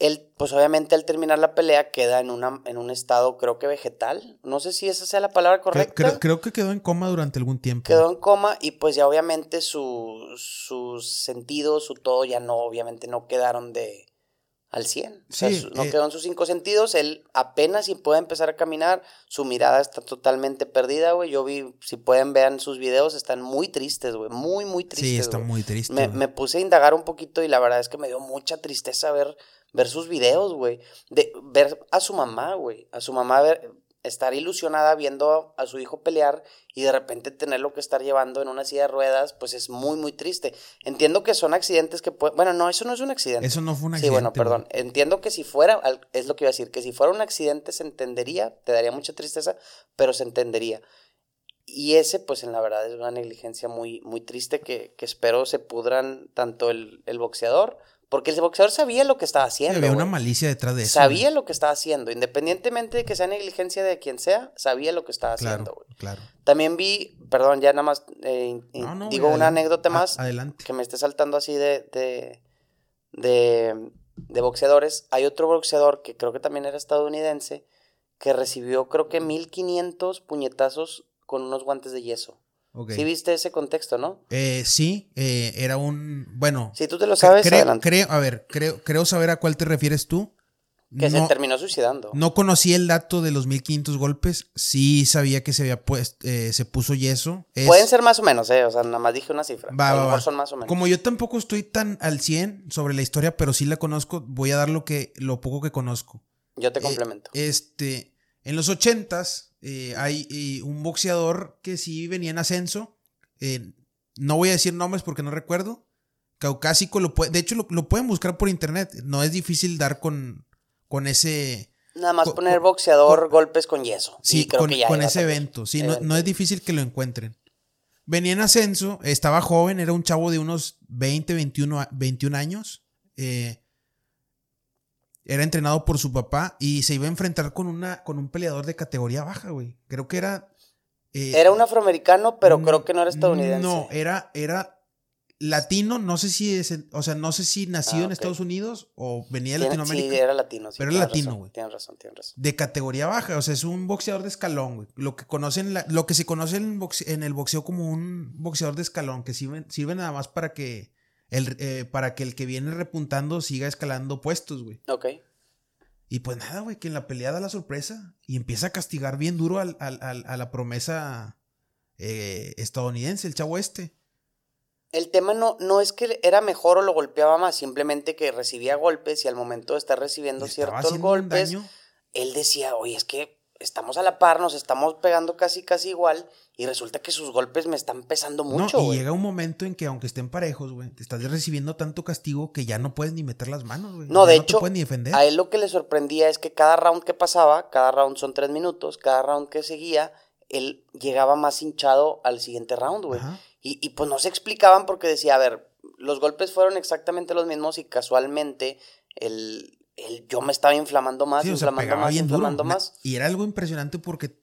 Speaker 2: Él, pues obviamente al terminar la pelea queda en, una, en un estado, creo que vegetal. No sé si esa sea la palabra correcta.
Speaker 1: Creo, creo que quedó en coma durante algún tiempo.
Speaker 2: Quedó en coma y pues ya obviamente su- sus sentidos, su todo ya no, obviamente no quedaron de al 100. O sea,
Speaker 1: Sí,
Speaker 2: no
Speaker 1: eh,
Speaker 2: quedó en sus cinco sentidos, él apenas si puede empezar a caminar, su mirada está totalmente perdida, güey. Yo vi, si pueden vean sus videos, están muy tristes, güey, muy, muy tristes.
Speaker 1: sí, está
Speaker 2: güey.
Speaker 1: muy triste.
Speaker 2: Me puse a indagar un poquito y la verdad es que me dio mucha tristeza ver, ver sus videos, güey. De ver a su mamá, güey. A su mamá ver, estar ilusionada viendo a su hijo pelear y de repente tenerlo que estar llevando en una silla de ruedas, pues es muy, muy triste. Entiendo que son accidentes que pueden... Bueno, no, eso no es un accidente.
Speaker 1: Eso no fue un
Speaker 2: Sí,
Speaker 1: accidente.
Speaker 2: bueno,
Speaker 1: güey.
Speaker 2: perdón. Entiendo que si fuera, es lo que iba a decir, que si fuera un accidente se entendería, te daría mucha tristeza, pero se entendería. Y ese, pues en la verdad, es una negligencia muy, muy triste que, que espero se pudran tanto el, el boxeador, porque el boxeador sabía lo que estaba haciendo.
Speaker 1: había una malicia detrás de eso.
Speaker 2: Sabía
Speaker 1: güey.
Speaker 2: lo que estaba haciendo, independientemente de que sea negligencia de quien sea, sabía lo que estaba haciendo.
Speaker 1: Claro,
Speaker 2: güey.
Speaker 1: claro.
Speaker 2: También vi, perdón, ya nada más, eh, in-
Speaker 1: No, no,
Speaker 2: digo
Speaker 1: güey,
Speaker 2: una anécdota
Speaker 1: A-
Speaker 2: más
Speaker 1: adelante.
Speaker 2: que me esté saltando así de, de, de, de boxeadores. Hay otro boxeador que creo que también era estadounidense que recibió creo que 1500 puñetazos con unos guantes de yeso. ¿Sí viste ese contexto, no?
Speaker 1: Eh, sí, eh, era un. Bueno.
Speaker 2: Si tú te lo sabes,
Speaker 1: creo,
Speaker 2: adelante.
Speaker 1: creo- a ver, creo, creo saber a cuál te refieres tú.
Speaker 2: Que se terminó suicidando.
Speaker 1: no conocí el dato de los 1500 golpes. Sí sabía que se había puesto, eh, se puso yeso. Es-
Speaker 2: Pueden ser más o menos, ¿eh? O sea, nada más dije una cifra.
Speaker 1: Va,
Speaker 2: a lo
Speaker 1: va,
Speaker 2: mejor
Speaker 1: va.
Speaker 2: son más o menos.
Speaker 1: Como yo tampoco estoy tan al 100 sobre la historia, pero sí la conozco, voy a dar lo que lo poco que conozco.
Speaker 2: Yo te complemento.
Speaker 1: este, en los 80s eh, hay eh, un boxeador que sí venía en ascenso. eh, no voy a decir nombres porque no recuerdo. Caucásico, lo puede, de hecho lo, lo pueden buscar por internet. No es difícil dar con, con ese...
Speaker 2: Nada más poner boxeador, golpes con yeso.
Speaker 1: Sí,
Speaker 2: y creo
Speaker 1: con,
Speaker 2: que ya
Speaker 1: ese evento. Sí, no,
Speaker 2: Evento.
Speaker 1: no es difícil que lo encuentren. Venía en ascenso, estaba joven, era un chavo de unos 20, 21, a- 21 años. eh, era entrenado por su papá y se iba a enfrentar con, una, con un peleador de categoría baja, güey. Creo que era... eh,
Speaker 2: Era un afroamericano, pero creo que no era estadounidense.
Speaker 1: No, era, era latino, no sé si es, o sea, no sé si nacido
Speaker 2: Ah,
Speaker 1: en. Estados Unidos o venía de Latinoamérica.
Speaker 2: Sí, era latino. sí,
Speaker 1: Pero era latino, güey.
Speaker 2: Tienes razón, tienes razón.
Speaker 1: de categoría baja, o sea, es un boxeador de escalón, güey. Lo que conocen, la- lo que se conoce en, boxe- en el boxeo como un boxeador de escalón, que sirve, sirve nada más para que el, eh, para que el que viene repuntando siga escalando puestos, güey.
Speaker 2: Ok.
Speaker 1: Y pues nada, güey, que en la pelea da la sorpresa y empieza a castigar bien duro al- al- al- a la promesa eh, estadounidense, el chavo este.
Speaker 2: El tema no, no es que era mejor o lo golpeaba más, simplemente que recibía golpes y al momento de estar recibiendo ciertos golpes, él decía, oye, es que estamos a la par, nos estamos pegando casi casi igual y resulta que sus golpes me están pesando mucho,
Speaker 1: no, y llega un momento en que aunque estén parejos, güey, te estás recibiendo tanto castigo que ya no puedes ni meter las manos, güey.
Speaker 2: No,
Speaker 1: Ya
Speaker 2: de hecho,
Speaker 1: puedes ni defender.
Speaker 2: a él lo que le sorprendía es que cada round que pasaba, cada round son tres minutos, cada round que seguía, él llegaba más hinchado al siguiente round, güey. Y, y pues no se explicaban porque decía, a ver, los golpes fueron exactamente los mismos y casualmente el, el yo me estaba inflamando más,
Speaker 1: Sí,
Speaker 2: inflamando más,
Speaker 1: duro.
Speaker 2: inflamando más.
Speaker 1: Y era algo impresionante porque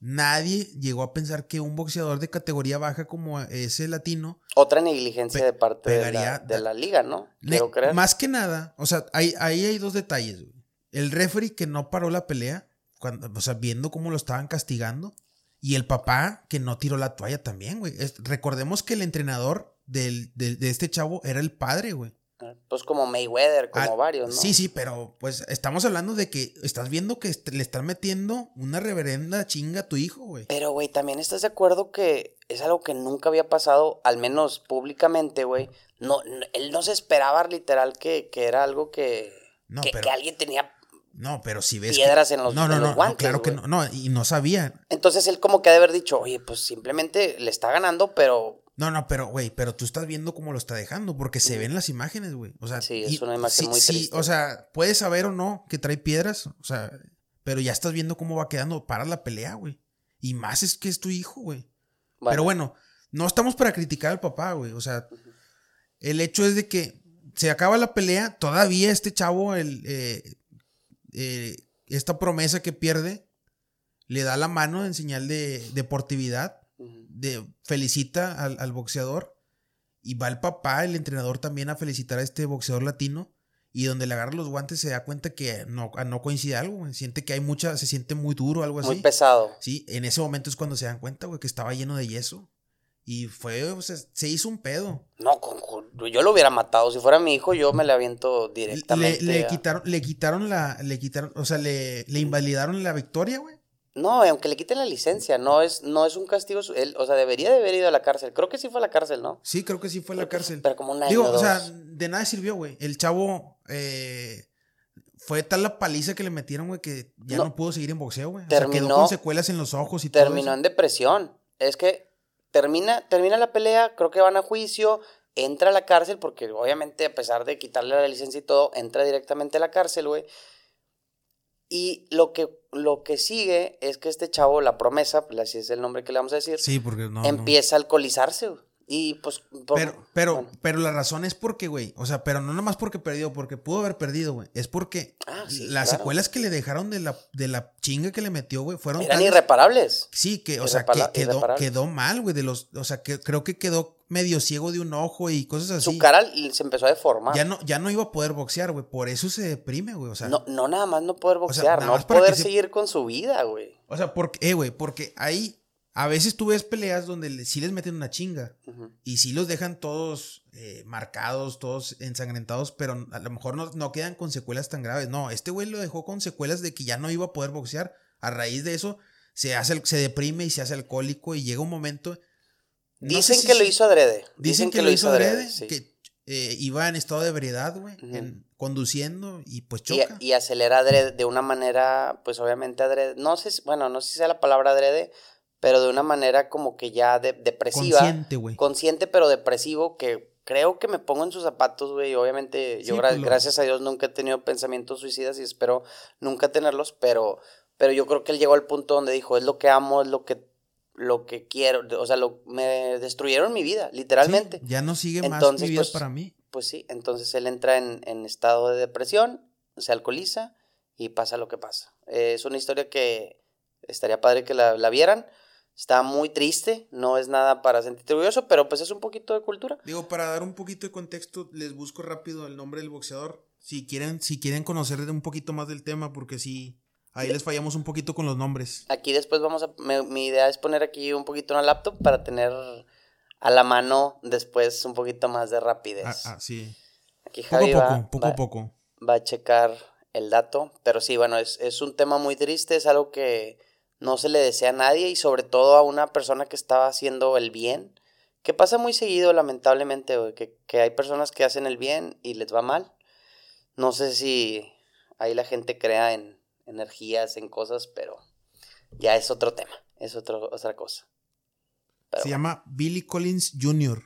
Speaker 1: nadie llegó a pensar que un boxeador de categoría baja como ese latino,
Speaker 2: Otra negligencia de parte de la, de la liga, ¿no? creer.
Speaker 1: más que nada, o sea, ahí, ahí hay dos detalles. güey. El referee que no paró la pelea, cuando, o sea, viendo cómo lo estaban castigando, y el papá que no tiró la toalla también, güey. Es- recordemos que el entrenador del- del- de este chavo era el padre, güey.
Speaker 2: Pues como Mayweather, como
Speaker 1: Ah,
Speaker 2: varios, ¿no?
Speaker 1: Sí, sí, pero pues estamos hablando de que estás viendo que le están metiendo una reverenda chinga a tu hijo, güey.
Speaker 2: Pero, güey, también estás de acuerdo que es algo que nunca había pasado, al menos públicamente, güey. No, no- él no se esperaba literal que, que era algo que,
Speaker 1: No,
Speaker 2: que,
Speaker 1: pero-
Speaker 2: que alguien tenía.
Speaker 1: No, pero si ves. que-
Speaker 2: Piedras en los-
Speaker 1: No, no,
Speaker 2: en
Speaker 1: no,
Speaker 2: los guantes,
Speaker 1: claro que no, no, y no sabía.
Speaker 2: Entonces él como que ha de haber dicho, oye, pues simplemente le está ganando, pero
Speaker 1: No, no, pero, güey, pero tú estás viendo cómo lo está dejando, porque se ven las imágenes, güey. O sea,
Speaker 2: Sí, es una imagen
Speaker 1: sí,
Speaker 2: muy
Speaker 1: sí,
Speaker 2: triste.
Speaker 1: o sea, puedes saber o no que trae piedras, o sea, pero ya estás viendo cómo va quedando para la pelea, güey. Y más es que es tu hijo, güey.
Speaker 2: bueno,
Speaker 1: Pero bueno, no estamos para criticar al papá, güey. O sea, el hecho es de que se acaba la pelea, todavía este chavo, el, eh, eh, esta promesa que pierde, le da la mano en señal de deportividad. De, felicita al, al boxeador y va el papá, el entrenador también a felicitar a este boxeador latino. Y donde le agarra los guantes se da cuenta que no, no coincide algo, güey. Siente que hay mucha, se siente muy duro, algo así.
Speaker 2: muy pesado.
Speaker 1: Sí, en ese momento es cuando se dan cuenta, güey, que estaba lleno de yeso. Y fue, o sea, se hizo un pedo.
Speaker 2: No, con- con- yo lo hubiera matado. Si fuera mi hijo, yo me le aviento
Speaker 1: Le,
Speaker 2: directamente.
Speaker 1: le
Speaker 2: a-
Speaker 1: quitaron, le quitaron la, le quitaron, o sea, le, le invalidaron la victoria, güey.
Speaker 2: No, aunque le quiten la licencia, no es, no es un castigo. Él, o sea, debería de haber ido a la cárcel. Creo que sí fue a la cárcel, ¿no?
Speaker 1: Sí, creo que sí fue a la
Speaker 2: Creo que-
Speaker 1: cárcel.
Speaker 2: Pero como un año
Speaker 1: Digo,
Speaker 2: o
Speaker 1: o sea,
Speaker 2: dos.
Speaker 1: de nada sirvió, güey. El chavo, eh, fue tal la paliza que le metieron, güey, que ya no,
Speaker 2: No.
Speaker 1: pudo seguir en boxeo, güey. O sea, quedó con secuelas en los ojos y todo
Speaker 2: terminó en depresión. Es que termina, termina la pelea, creo que van a juicio, entra a la cárcel, porque obviamente a pesar de quitarle la licencia y todo, entra directamente a la cárcel, güey. Y lo que, lo que sigue es que este chavo, la promesa, pues así es el nombre que le vamos a decir,
Speaker 1: Sí, porque no. no.
Speaker 2: empieza a alcoholizarse, güey. Y pues.
Speaker 1: por, pero, pero, pero la razón es porque, güey. O sea, pero no nomás porque perdió, porque pudo haber perdido, güey. Es porque ah, las secuelas que le dejaron de la, de la chinga que le metió, güey, fueron.
Speaker 2: Eran irreparables.
Speaker 1: Sí, que, o sea, que quedó, quedó mal, güey. De los. O sea, que creo que quedó medio ciego de un ojo y cosas así.
Speaker 2: Su cara se empezó a deformar.
Speaker 1: Ya no, ya no iba a poder boxear, güey. Por eso se deprime, güey. O sea.
Speaker 2: No, no nada más no poder boxear, no poder seguir con su vida, güey.
Speaker 1: O sea, porque, eh, güey, porque ahí a veces tú ves peleas donde sí les meten una chinga y sí los dejan todos eh, marcados, todos ensangrentados, pero a lo mejor no, quedan con secuelas tan graves. No, este güey lo dejó con secuelas de que ya no iba a poder boxear. A raíz de eso se, hace, se deprime y se hace alcohólico y llega un momento...
Speaker 2: dicen que lo hizo adrede.
Speaker 1: Dicen, que, lo hizo adrede, que eh, iba en estado de ebriedad, güey, conduciendo y pues choca.
Speaker 2: Y, acelera adrede de una manera, pues obviamente adrede, no sé, bueno, no sé si sea la palabra adrede, pero de una manera como que ya de, depresiva. Consciente, güey. Consciente, pero depresivo, que creo que me pongo en sus zapatos, güey. Obviamente, yo pues, gracias a Dios nunca he tenido pensamientos suicidas y espero nunca tenerlos, pero, pero yo creo que él llegó al punto donde dijo, es lo que amo, es lo que lo que quiero, o sea, lo, me destruyeron mi vida, literalmente.
Speaker 1: ya no sigue más mi vida pues, para mí.
Speaker 2: Pues sí, entonces él entra en, en, estado de depresión, se alcoholiza y pasa lo que pasa. es una historia que estaría padre que la, la vieran. Está muy triste, no es nada para sentirte orgulloso, pero pues es un poquito de cultura.
Speaker 1: Digo, para dar un poquito de contexto, les busco rápido el nombre del boxeador. Si quieren, si quieren conocer un poquito más del tema, porque sí, ahí les fallamos un poquito con los nombres.
Speaker 2: Aquí después vamos a. Mi, idea es poner aquí un poquito en la laptop para tener a la mano después un poquito más de rapidez.
Speaker 1: Ah, ah sí.
Speaker 2: Aquí Javi
Speaker 1: poco a poco, poco a poco.
Speaker 2: Va a checar el dato, pero sí, bueno, es, es un tema muy triste, es algo que no se le desea a nadie y sobre todo a una persona que estaba haciendo el bien, que pasa muy seguido lamentablemente, que, hay personas que hacen el bien y les va mal. No sé si ahí la gente crea en energías, en cosas, pero ya es otro tema, es otro, otra cosa.
Speaker 1: se llama Billy Collins Jr.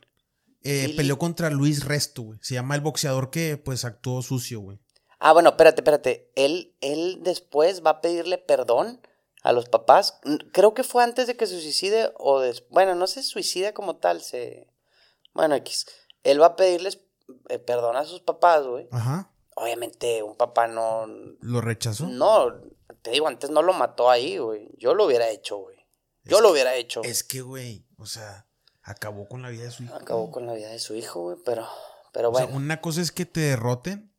Speaker 1: Eh, peleó contra Luis Resto, güey. Se llama el boxeador que pues actuó sucio, güey.
Speaker 2: Ah, bueno, espérate, espérate. Él, él después va a pedirle perdón a los papás. Creo que fue antes de que se suicide o después. Bueno, no se suicida como tal, se. Bueno, X. Él va a pedirles eh, perdón a sus papás, güey. Ajá. Obviamente, un papá no.
Speaker 1: ¿Lo rechazó?
Speaker 2: No, te digo, antes no lo mató ahí, güey. Yo lo hubiera hecho, güey. Yo lo hubiera hecho.
Speaker 1: Es que, güey, o sea, acabó con la vida de su hijo.
Speaker 2: Acabó con la vida de su hijo, güey, pero, pero bueno.
Speaker 1: una cosa es que te derroten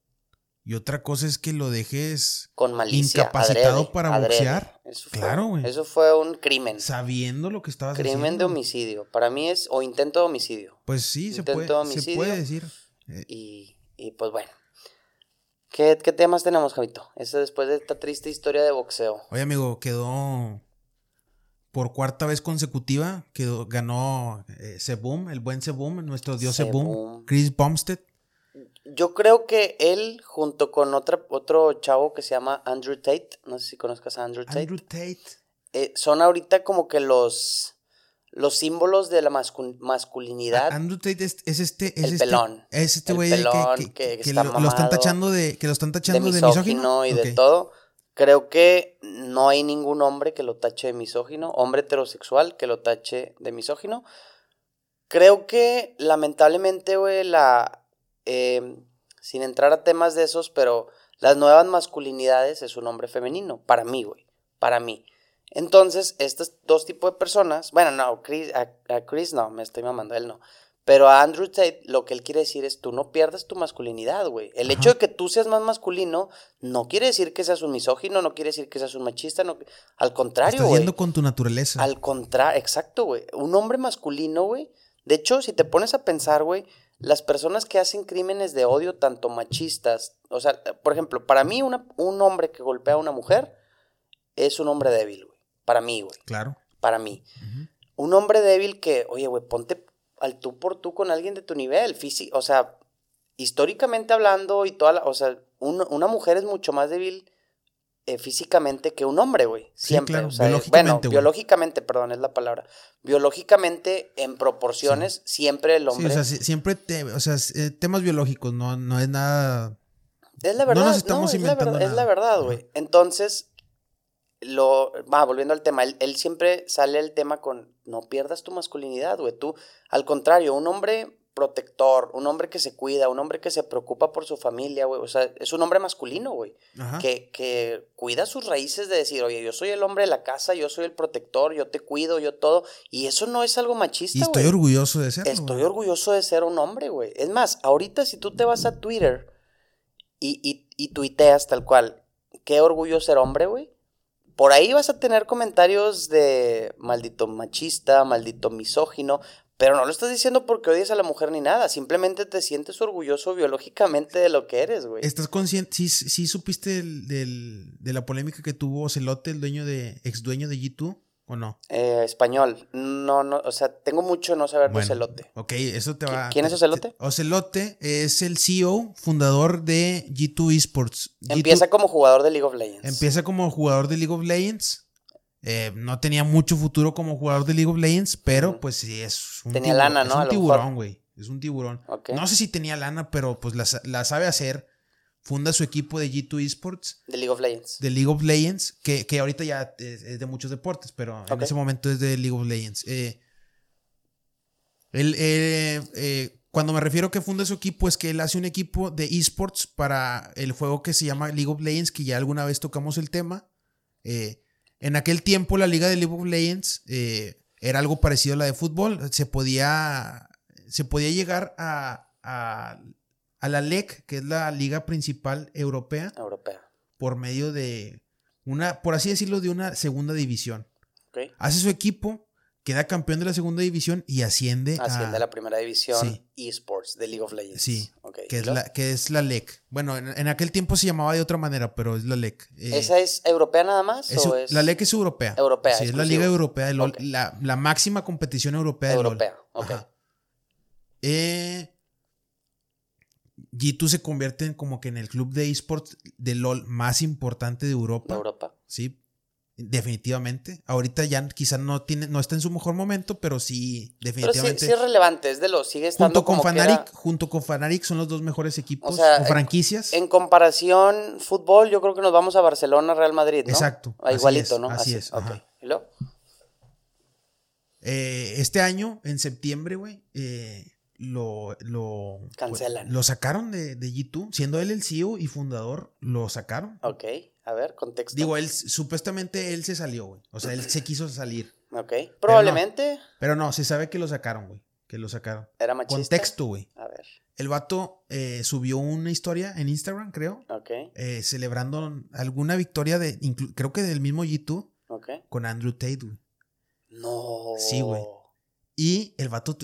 Speaker 1: y otra cosa es que lo dejes
Speaker 2: con malicia,
Speaker 1: incapacitado para boxear. claro, güey.
Speaker 2: Eso fue un crimen.
Speaker 1: Sabiendo lo que estabas haciendo.
Speaker 2: Crimen de homicidio. Para mí es, o intento de homicidio.
Speaker 1: Pues sí, se puede, se puede decir.
Speaker 2: Eh. Y, y pues bueno. ¿Qué, temas tenemos, Javito? Eso después de esta triste historia de boxeo.
Speaker 1: Oye, amigo, quedó por cuarta vez consecutiva, quedó, ganó eh, Sebum, el buen Sebum, nuestro dios Sebum, Chris Bumstead.
Speaker 2: Yo creo que él, junto con otra, otro chavo que se llama Andrew Tate, no sé si conozcas a Andrew Tate.
Speaker 1: Andrew Tate.
Speaker 2: Eh, son ahorita como que los, los símbolos de la masculinidad.
Speaker 1: Andrew Tate es, este.
Speaker 2: Es
Speaker 1: el
Speaker 2: este, pelón.
Speaker 1: Es este güey que, que, lo, están tachando de. Que lo están tachando de misógino.
Speaker 2: y de todo. Creo que no hay ningún hombre que lo tache de misógino, hombre heterosexual que lo tache de misógino. Creo que lamentablemente, güey, la, Em, sin entrar a temas de esos, pero las nuevas masculinidades es un hombre femenino, para mí, güey, para mí. Entonces, estos dos tipos de personas, bueno, no, Chris, a, Chris no, me estoy mamando, él no. Pero a Andrew Tate lo que él quiere decir es tú no pierdas tu masculinidad, güey. El hecho de que tú seas más masculino no quiere decir que seas un misógino, no quiere decir que seas un machista, no, al contrario,
Speaker 1: güey. Estás yendo con tu naturaleza.
Speaker 2: Al contrario, exacto, güey. Un hombre masculino, güey. De hecho, si te pones a pensar, güey, las personas que hacen crímenes de odio, tanto machistas, o sea, por ejemplo, para mí un hombre que golpea a una mujer es un hombre débil, güey. Para mí, güey.
Speaker 1: Claro.
Speaker 2: Para mí. Un hombre débil que, oye, güey, ponte al tú por tú con alguien de tu nivel, físico, o sea, históricamente hablando y toda la, o sea, una mujer es mucho más débil eh, físicamente que un hombre, güey. Siempre. bueno, biológicamente, perdón, es la palabra. Biológicamente, en proporciones, siempre el hombre.
Speaker 1: Sí, o sea, siempre, o sea, eh, temas biológicos, no, no es nada.
Speaker 2: Es la verdad. No nos estamos inventando. Es la verdad, güey. Entonces, lo, va, volviendo al tema, él, él siempre sale el tema con, no pierdas tu masculinidad, güey, tú, al contrario, un hombre protector, un hombre que se cuida, un hombre que se preocupa por su familia, güey, o sea, es un hombre masculino, güey, que, que cuida sus raíces de decir, oye, yo soy el hombre de la casa, yo soy el protector, yo te cuido, yo todo, y eso no es algo machista,
Speaker 1: Y estoy orgulloso de serlo.
Speaker 2: Estoy orgulloso de ser un hombre, güey. Es más, ahorita si tú te vas a Twitter y, y, y tuiteas tal cual, qué orgullo ser hombre, güey. Por ahí vas a tener comentarios de maldito machista, maldito misógino, pero no lo estás diciendo porque odias a la mujer ni nada, simplemente te sientes orgulloso biológicamente de lo que eres, güey.
Speaker 1: ¿Estás consciente? Sí, sí supiste del- del- de la polémica que tuvo Ocelote, el dueño de, ex dueño de G2, o no?
Speaker 2: Eh, español, no, no, o sea, tengo mucho no saber de Ocelote.
Speaker 1: Ok, eso te va.
Speaker 2: ¿Quién es
Speaker 1: te-
Speaker 2: Ocelote?
Speaker 1: te- Ocelote es el CEO, fundador de G2 Esports. G2
Speaker 2: Empieza como jugador de League of Legends.
Speaker 1: empieza como jugador de League of Legends. Eh, no tenía mucho futuro como jugador de League of Legends, pero pues sí, es un
Speaker 2: Tenía
Speaker 1: tiburón,
Speaker 2: lana,
Speaker 1: es
Speaker 2: ¿no? A
Speaker 1: un tiburón, güey. Es un tiburón. No sé si tenía lana, pero pues la, sa- la sabe hacer. Funda su equipo de G2 Esports.
Speaker 2: De League of Legends.
Speaker 1: de League of Legends, que, que ahorita ya es, es de muchos deportes, pero en ese momento es de League of Legends. Eh, él, eh, eh, cuando me refiero que funda su equipo, es que él hace un equipo de esports para el juego que se llama League of Legends, que ya alguna vez tocamos el tema. Eh, en aquel tiempo la liga de League of Legends eh, era algo parecido a la de fútbol. Se podía, se podía llegar a, a, a la LEC, que es la liga principal europea
Speaker 2: Europea.
Speaker 1: por medio de una, por así decirlo, de una segunda división. Hace su equipo, queda campeón de la segunda división y asciende,
Speaker 2: Asciende
Speaker 1: a
Speaker 2: a la primera división
Speaker 1: sí.
Speaker 2: esports de League of Legends.
Speaker 1: Sí,
Speaker 2: Ok,
Speaker 1: que
Speaker 2: ¿y
Speaker 1: es, la, que es la LEC. Bueno, en, en aquel tiempo se llamaba de otra manera, pero es la LEC. Eh,
Speaker 2: ¿Esa es europea nada más?
Speaker 1: es-
Speaker 2: o es
Speaker 1: La LEC es europea.
Speaker 2: Europea,
Speaker 1: Sí, es la liga europea de LOL, la, la máxima competición europea de
Speaker 2: europea?
Speaker 1: LOL.
Speaker 2: Ok.
Speaker 1: Ajá. Eh, G2 se convierte en como que en el club de esports de LOL más importante de Europa.
Speaker 2: De Europa.
Speaker 1: Sí, definitivamente. Ahorita ya quizás no tiene, no está en su mejor momento, pero sí,
Speaker 2: Pero sí,
Speaker 1: definitivamente.
Speaker 2: sí es relevante, es de los, sigue estando
Speaker 1: junto con
Speaker 2: como era-
Speaker 1: junto con Fnatic son los dos mejores equipos
Speaker 2: O sea,
Speaker 1: o franquicias.
Speaker 2: En comparación, fútbol, yo creo que nos vamos a Barcelona, Real Madrid, ¿no?
Speaker 1: Exacto,
Speaker 2: Ah, igualito,
Speaker 1: es,
Speaker 2: ¿no?
Speaker 1: así es,
Speaker 2: ok.
Speaker 1: ajá.
Speaker 2: ¿Y luego?
Speaker 1: Eh, este año, en septiembre, güey, eh, lo, lo
Speaker 2: Cancelan.
Speaker 1: Lo sacaron de, de G2, siendo él el CEO y fundador, lo sacaron.
Speaker 2: Ok, a ver, contexto.
Speaker 1: Digo, él supuestamente él se salió, güey. O sea, él se quiso salir.
Speaker 2: ok, probablemente
Speaker 1: Pero no, se sabe que lo sacaron, güey. Que lo sacaron.
Speaker 2: era machista.
Speaker 1: Contexto, güey.
Speaker 2: A ver,
Speaker 1: El vato eh, subió una historia en Instagram, creo,
Speaker 2: ok,
Speaker 1: eh, celebrando alguna victoria de, creo que del mismo G2
Speaker 2: ok.
Speaker 1: con Andrew Tate, güey.
Speaker 2: No.
Speaker 1: Sí, güey. Y el vato,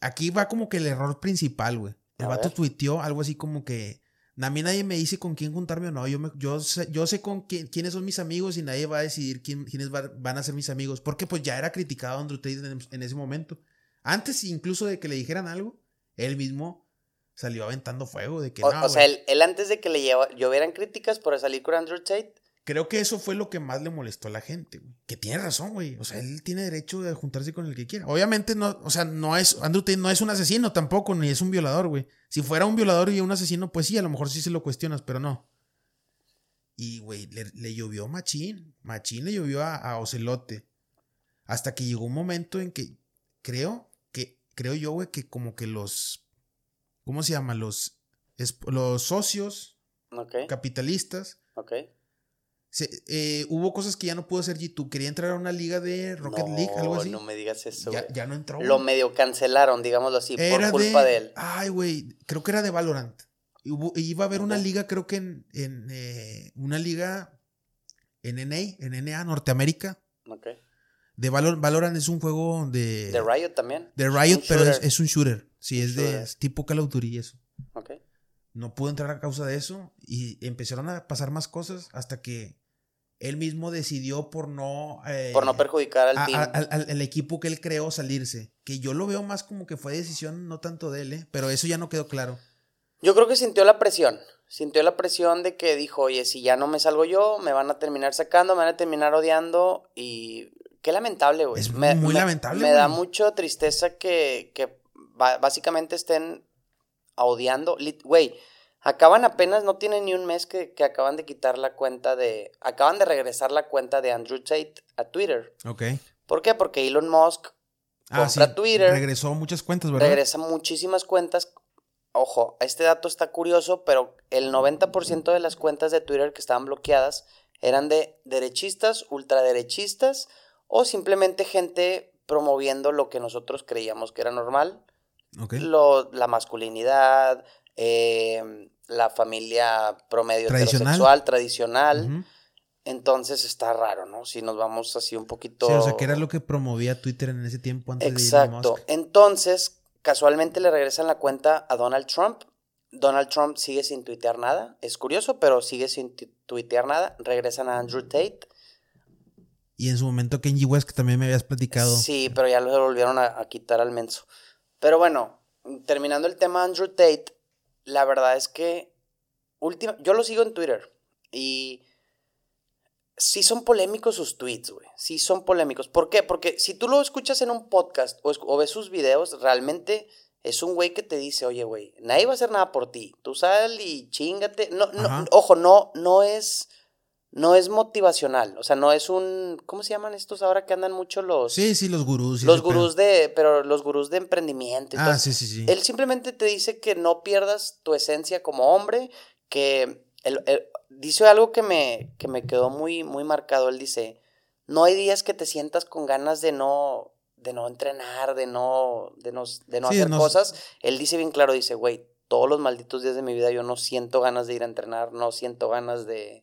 Speaker 1: aquí va como que el error principal, güey. El
Speaker 2: A
Speaker 1: vato
Speaker 2: ver.
Speaker 1: tuiteó algo así como que, a mí nadie me dice con quién juntarme o no, yo, me- yo, sé, yo sé con quién, quiénes son mis amigos y nadie va a decidir quién, quiénes va- van a ser mis amigos, porque pues ya era criticado Andrew Tate en, en ese momento. Antes incluso de que le dijeran algo, él mismo salió aventando fuego de que
Speaker 2: O,
Speaker 1: no,
Speaker 2: o sea, él, él antes de que le lleva, llovieran críticas por salir con Andrew Tate,
Speaker 1: Creo que eso fue lo que más le molestó a la gente, güey. Que tiene razón, güey. O sea, él tiene derecho de juntarse con el que quiera. Obviamente no, o sea, no es, Andrew Tate no es un asesino tampoco, ni es un violador, güey. Si fuera un violador y un asesino, pues sí, a lo mejor sí se lo cuestionas, pero no. Y, güey, le, le llovió machín. Machín le llovió a, a Ocelote. Hasta que llegó un momento en que creo que, creo yo, güey, que como que los, ¿cómo se llama? Los, los socios capitalistas
Speaker 2: ok.
Speaker 1: Se- eh, hubo cosas que ya no pudo hacer G2. Quería entrar a una liga de Rocket
Speaker 2: no,
Speaker 1: League, algo así.
Speaker 2: No me digas eso,
Speaker 1: ya, no entró.
Speaker 2: Lo medio cancelaron, digámoslo así,
Speaker 1: Era
Speaker 2: por culpa de, él.
Speaker 1: Ay, güey, creo que era de Valorant. Hubo- iba a haber una liga, creo que en, en, eh, una liga en NA, en NA, Norteamérica.
Speaker 2: Ok.
Speaker 1: De Valor- Valorant es un juego de,
Speaker 2: De Riot también.
Speaker 1: de Riot, pero es, es un shooter. Sí, es de es tipo Call of Duty y eso.
Speaker 2: Ok.
Speaker 1: no pudo entrar a causa de eso y empezaron a pasar más cosas hasta que él mismo decidió por no eh,
Speaker 2: Por no perjudicar al
Speaker 1: a-
Speaker 2: team.
Speaker 1: a- al, al- al equipo que él creó salirse que yo lo veo más como que fue decisión no tanto de él ¿eh? pero eso ya no quedó claro
Speaker 2: Yo creo que sintió la presión. Sintió la presión de que dijo, oye, si ya no me salgo yo, me van a terminar sacando, me van a terminar odiando. Y qué lamentable, güey.
Speaker 1: Es
Speaker 2: Me-
Speaker 1: muy
Speaker 2: me-
Speaker 1: lamentable,
Speaker 2: Me da mucha tristeza que, que básicamente estén odiando. Güey, Acaban apenas, no tienen ni un mes que, que acaban de quitar la cuenta de. Acaban de regresar la cuenta de Andrew Tate a Twitter.
Speaker 1: Ok.
Speaker 2: ¿Por qué? Porque Elon Musk
Speaker 1: Ah,
Speaker 2: compra
Speaker 1: sí,
Speaker 2: Twitter.
Speaker 1: Regresó muchas cuentas, ¿verdad?
Speaker 2: regresa muchísimas cuentas. Ojo, este dato está curioso, pero el 90% de las cuentas de Twitter que estaban bloqueadas eran de derechistas, ultraderechistas o simplemente gente promoviendo lo que nosotros creíamos que era normal,
Speaker 1: Ok.
Speaker 2: lo- la masculinidad, eh, la familia promedio
Speaker 1: Tradicional.
Speaker 2: heterosexual, tradicional. Entonces está raro, ¿no? Si nos vamos así un poquito...
Speaker 1: Sí, o sea, que era lo que promovía Twitter en ese tiempo antes de Elon
Speaker 2: Exacto.
Speaker 1: Musk.
Speaker 2: Entonces, casualmente le regresan la cuenta a Donald Trump. Donald Trump sigue sin tuitear nada. Es curioso, pero sigue sin tu- tuitear nada. Regresan a Andrew Tate.
Speaker 1: Y en su momento Kenji West, que también me habías platicado.
Speaker 2: Sí, pero ya lo volvieron a, a quitar al menso. Pero bueno, terminando el tema Andrew Tate, la verdad es que última, yo lo sigo en Twitter y sí son polémicos sus tweets, güey. Sí son polémicos. ¿Por qué? Porque si tú lo escuchas en un podcast o, es- o ves sus videos, realmente es un güey que te dice, oye, güey, nadie va a hacer nada por ti. Tú sal y chingate. No, no, ojo, no, no es, no es motivacional. O sea, no es un, ¿cómo se llaman estos ahora que andan mucho los,
Speaker 1: Sí, sí, los gurús.
Speaker 2: los
Speaker 1: pedo.
Speaker 2: gurús de, pero los gurús de emprendimiento.
Speaker 1: Ah, sí, sí, sí.
Speaker 2: Él simplemente te dice que no pierdas tu esencia como hombre, que el- dice algo que me, que me quedó muy, muy marcado. Él dice, no hay días que te sientas con ganas de no, de no entrenar, de no, de no, de no
Speaker 1: Sí,
Speaker 2: hacer
Speaker 1: no-
Speaker 2: cosas. Él dice bien claro, dice, güey, todos los malditos días de mi vida yo no siento ganas de ir a entrenar, no siento ganas de,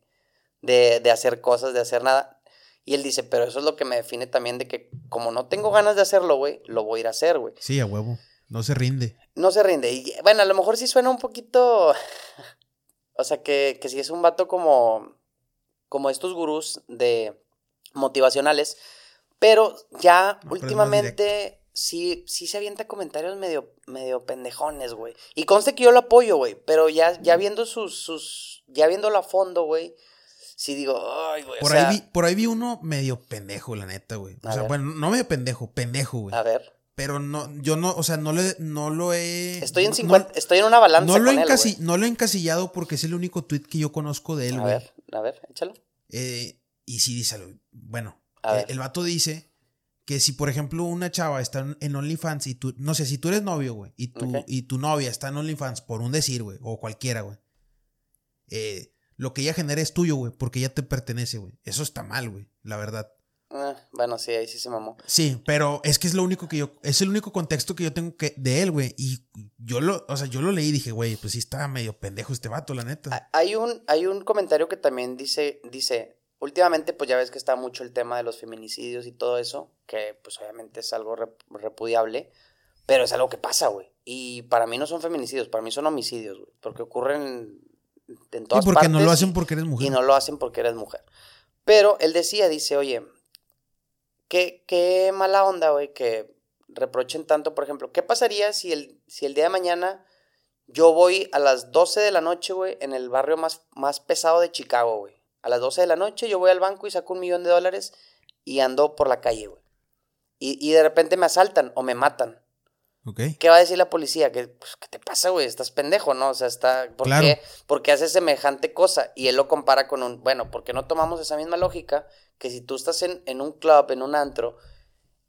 Speaker 2: de, de hacer cosas, de hacer nada. Y él dice, pero eso es lo que me define también de que como no tengo ganas de hacerlo, güey, lo voy a ir a hacer, güey.
Speaker 1: Sí, a huevo. No se rinde.
Speaker 2: No se rinde. Y bueno, a lo mejor sí suena un poquito. O sea, que, que sí es un vato como. Como estos gurús de motivacionales. Pero ya últimamente sí, sí se avienta comentarios medio, medio pendejones, güey. Y conste que yo lo apoyo, güey. Pero ya, ya viendo sus, sus. Ya viéndolo a fondo, güey. Sí digo, ay, güey. o
Speaker 1: Por,
Speaker 2: sea,
Speaker 1: ahí vi, por ahí vi uno medio pendejo, la neta, güey. O
Speaker 2: A
Speaker 1: sea,
Speaker 2: ver.
Speaker 1: bueno, no medio pendejo, pendejo, güey.
Speaker 2: A ver.
Speaker 1: Pero no, yo no, o sea, no, le, no lo he.
Speaker 2: Estoy en
Speaker 1: no-
Speaker 2: 50. estoy en una balanza.
Speaker 1: No, lo
Speaker 2: con
Speaker 1: encasi- no lo he encasillado porque es el único tweet que yo conozco de él,
Speaker 2: A
Speaker 1: güey.
Speaker 2: ver, a ver, échalo.
Speaker 1: Eh, y sí, díselo. Bueno,
Speaker 2: A
Speaker 1: eh, el vato dice que si, por ejemplo, una chava está en- OnlyFans y tú, no sé, si tú eres novio, güey, y, tu, y tu novia está en OnlyFans, por un decir, güey, o cualquiera, güey, eh, lo que ella genera es tuyo, güey, porque ya te pertenece, güey. Eso está mal, güey, la verdad.
Speaker 2: Ah, bueno, sí, ahí sí se mamó.
Speaker 1: Sí, pero es que es lo único que yo, es el único contexto que yo tengo que, de él, güey. Y yo lo, o sea, yo lo leí y dije, güey, pues sí está medio pendejo este vato, la neta.
Speaker 2: Ha- Hay un, hay un comentario que también dice, dice, últimamente pues ya ves que está mucho el tema de los feminicidios y todo eso, que pues obviamente es algo rep- repudiable, pero es algo que pasa, güey. Y para mí no son feminicidios, para mí son homicidios, güey, porque ocurren en
Speaker 1: Y porque no lo hacen porque eres mujer.
Speaker 2: y no lo hacen porque eres mujer. Pero él decía, dice, oye, qué, qué mala onda, güey, que reprochen tanto, por ejemplo, ¿qué pasaría si el, si el día de mañana yo voy a las 12 de la noche, güey, en el barrio más, más pesado de Chicago, güey? A las 12 de la noche yo voy al banco y saco un millón de dólares y ando por la calle, güey. Y, y de repente me asaltan o me matan.
Speaker 1: Ok.
Speaker 2: ¿Qué va a decir la policía? ¿Qué, pues, ¿qué te pasa, güey? Estás pendejo, ¿no? O sea, está. ¿Por
Speaker 1: Claro.
Speaker 2: qué? ¿Por qué haces semejante cosa? Y él lo compara con un. Bueno, ¿por qué no tomamos esa misma lógica? Que si tú estás en, en un club, en un antro,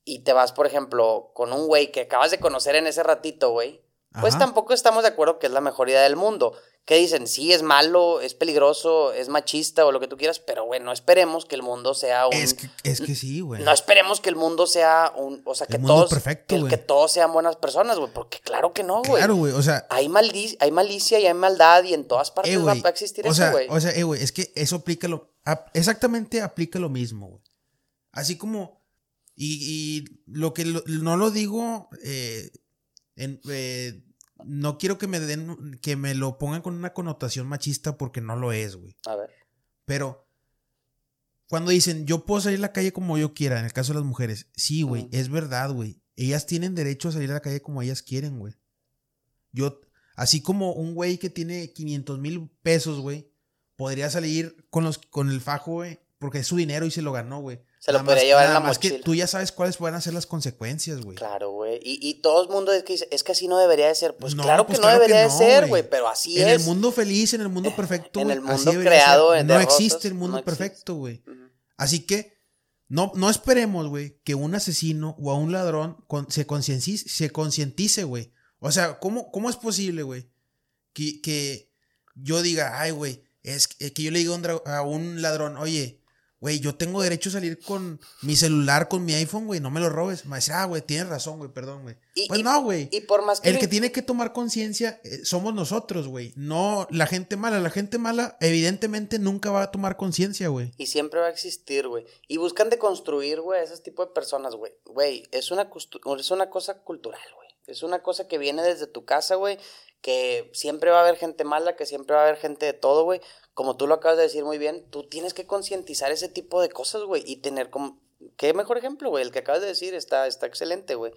Speaker 2: y te vas, por ejemplo, con un güey que acabas de conocer en ese ratito, güey, pues
Speaker 1: Ajá.
Speaker 2: tampoco estamos de acuerdo que es la mejor idea del mundo. Que dicen, sí, es malo, es peligroso, es machista o lo que tú quieras, pero, güey, no esperemos que el mundo sea un.
Speaker 1: Es que, es que sí, güey.
Speaker 2: No esperemos que el mundo sea un. O sea, que
Speaker 1: El mundo
Speaker 2: todos.
Speaker 1: perfecto,
Speaker 2: que, que todos sean buenas personas, güey. Porque claro que no, güey.
Speaker 1: Claro, güey. O sea,
Speaker 2: Hay, maldi- hay malicia y hay maldad y en todas partes
Speaker 1: eh,
Speaker 2: va
Speaker 1: güey.
Speaker 2: a existir
Speaker 1: o
Speaker 2: eso, güey.
Speaker 1: o sea, eh, güey, es que eso aplica lo. exactamente aplica lo mismo, güey. Así como. Y, y lo que lo- no lo digo. eh, en- eh, no quiero que me den. Que me lo pongan con una connotación machista porque no lo es, güey.
Speaker 2: A ver.
Speaker 1: Pero cuando dicen, yo puedo salir a la calle como yo quiera, en el caso de las mujeres, sí, güey, es verdad, güey. Ellas tienen derecho a salir a la calle como ellas quieren, güey. Yo, así como un güey que tiene 500 mil pesos, güey, podría salir con, los, con el fajo, güey, porque es su dinero y se lo ganó, güey.
Speaker 2: Se lo
Speaker 1: Nada
Speaker 2: podría
Speaker 1: más-
Speaker 2: llevar en la
Speaker 1: más que
Speaker 2: mochila.
Speaker 1: tú ya sabes cuáles van a ser las consecuencias, güey.
Speaker 2: Claro, güey. Y, y todo el mundo es que dice, es que así no debería de ser. Pues
Speaker 1: No,
Speaker 2: claro
Speaker 1: pues
Speaker 2: que no
Speaker 1: que
Speaker 2: debería de ser,
Speaker 1: güey.
Speaker 2: pero así
Speaker 1: en
Speaker 2: es.
Speaker 1: el mundo feliz, en el mundo perfecto,
Speaker 2: En el mundo creado de
Speaker 1: No existe el mundo
Speaker 2: no
Speaker 1: perfecto, güey. Así que no, no esperemos, güey, que un asesino o a un ladrón con- se concientice, güey. O sea, ¿cómo, ¿cómo es posible, güey? Que, que yo diga, ay, güey, es que, que yo le diga a un ladrón, oye, güey, yo tengo derecho a salir con mi celular, con mi iPhone, güey, no me lo robes. Me va a decir, ah, güey, tienes razón, güey, perdón, güey. Pues
Speaker 2: y-
Speaker 1: no, güey.
Speaker 2: Y por más que...
Speaker 1: El que tiene que tomar conciencia eh, somos nosotros, güey. No la gente mala. La gente mala, evidentemente, nunca va a tomar conciencia, güey.
Speaker 2: Y siempre va a existir, güey. Y buscan deconstruir, güey, a ese tipo de personas, güey. Güey, es una, es una cosa cultural, güey. Es una cosa que viene desde tu casa, güey. Que siempre va a haber gente mala, que siempre va a haber gente de todo, güey. Como tú lo acabas de decir muy bien, tú tienes que concientizar ese tipo de cosas, güey. Y tener como... ¿Qué mejor ejemplo, güey? El que acabas de decir está, está excelente, güey.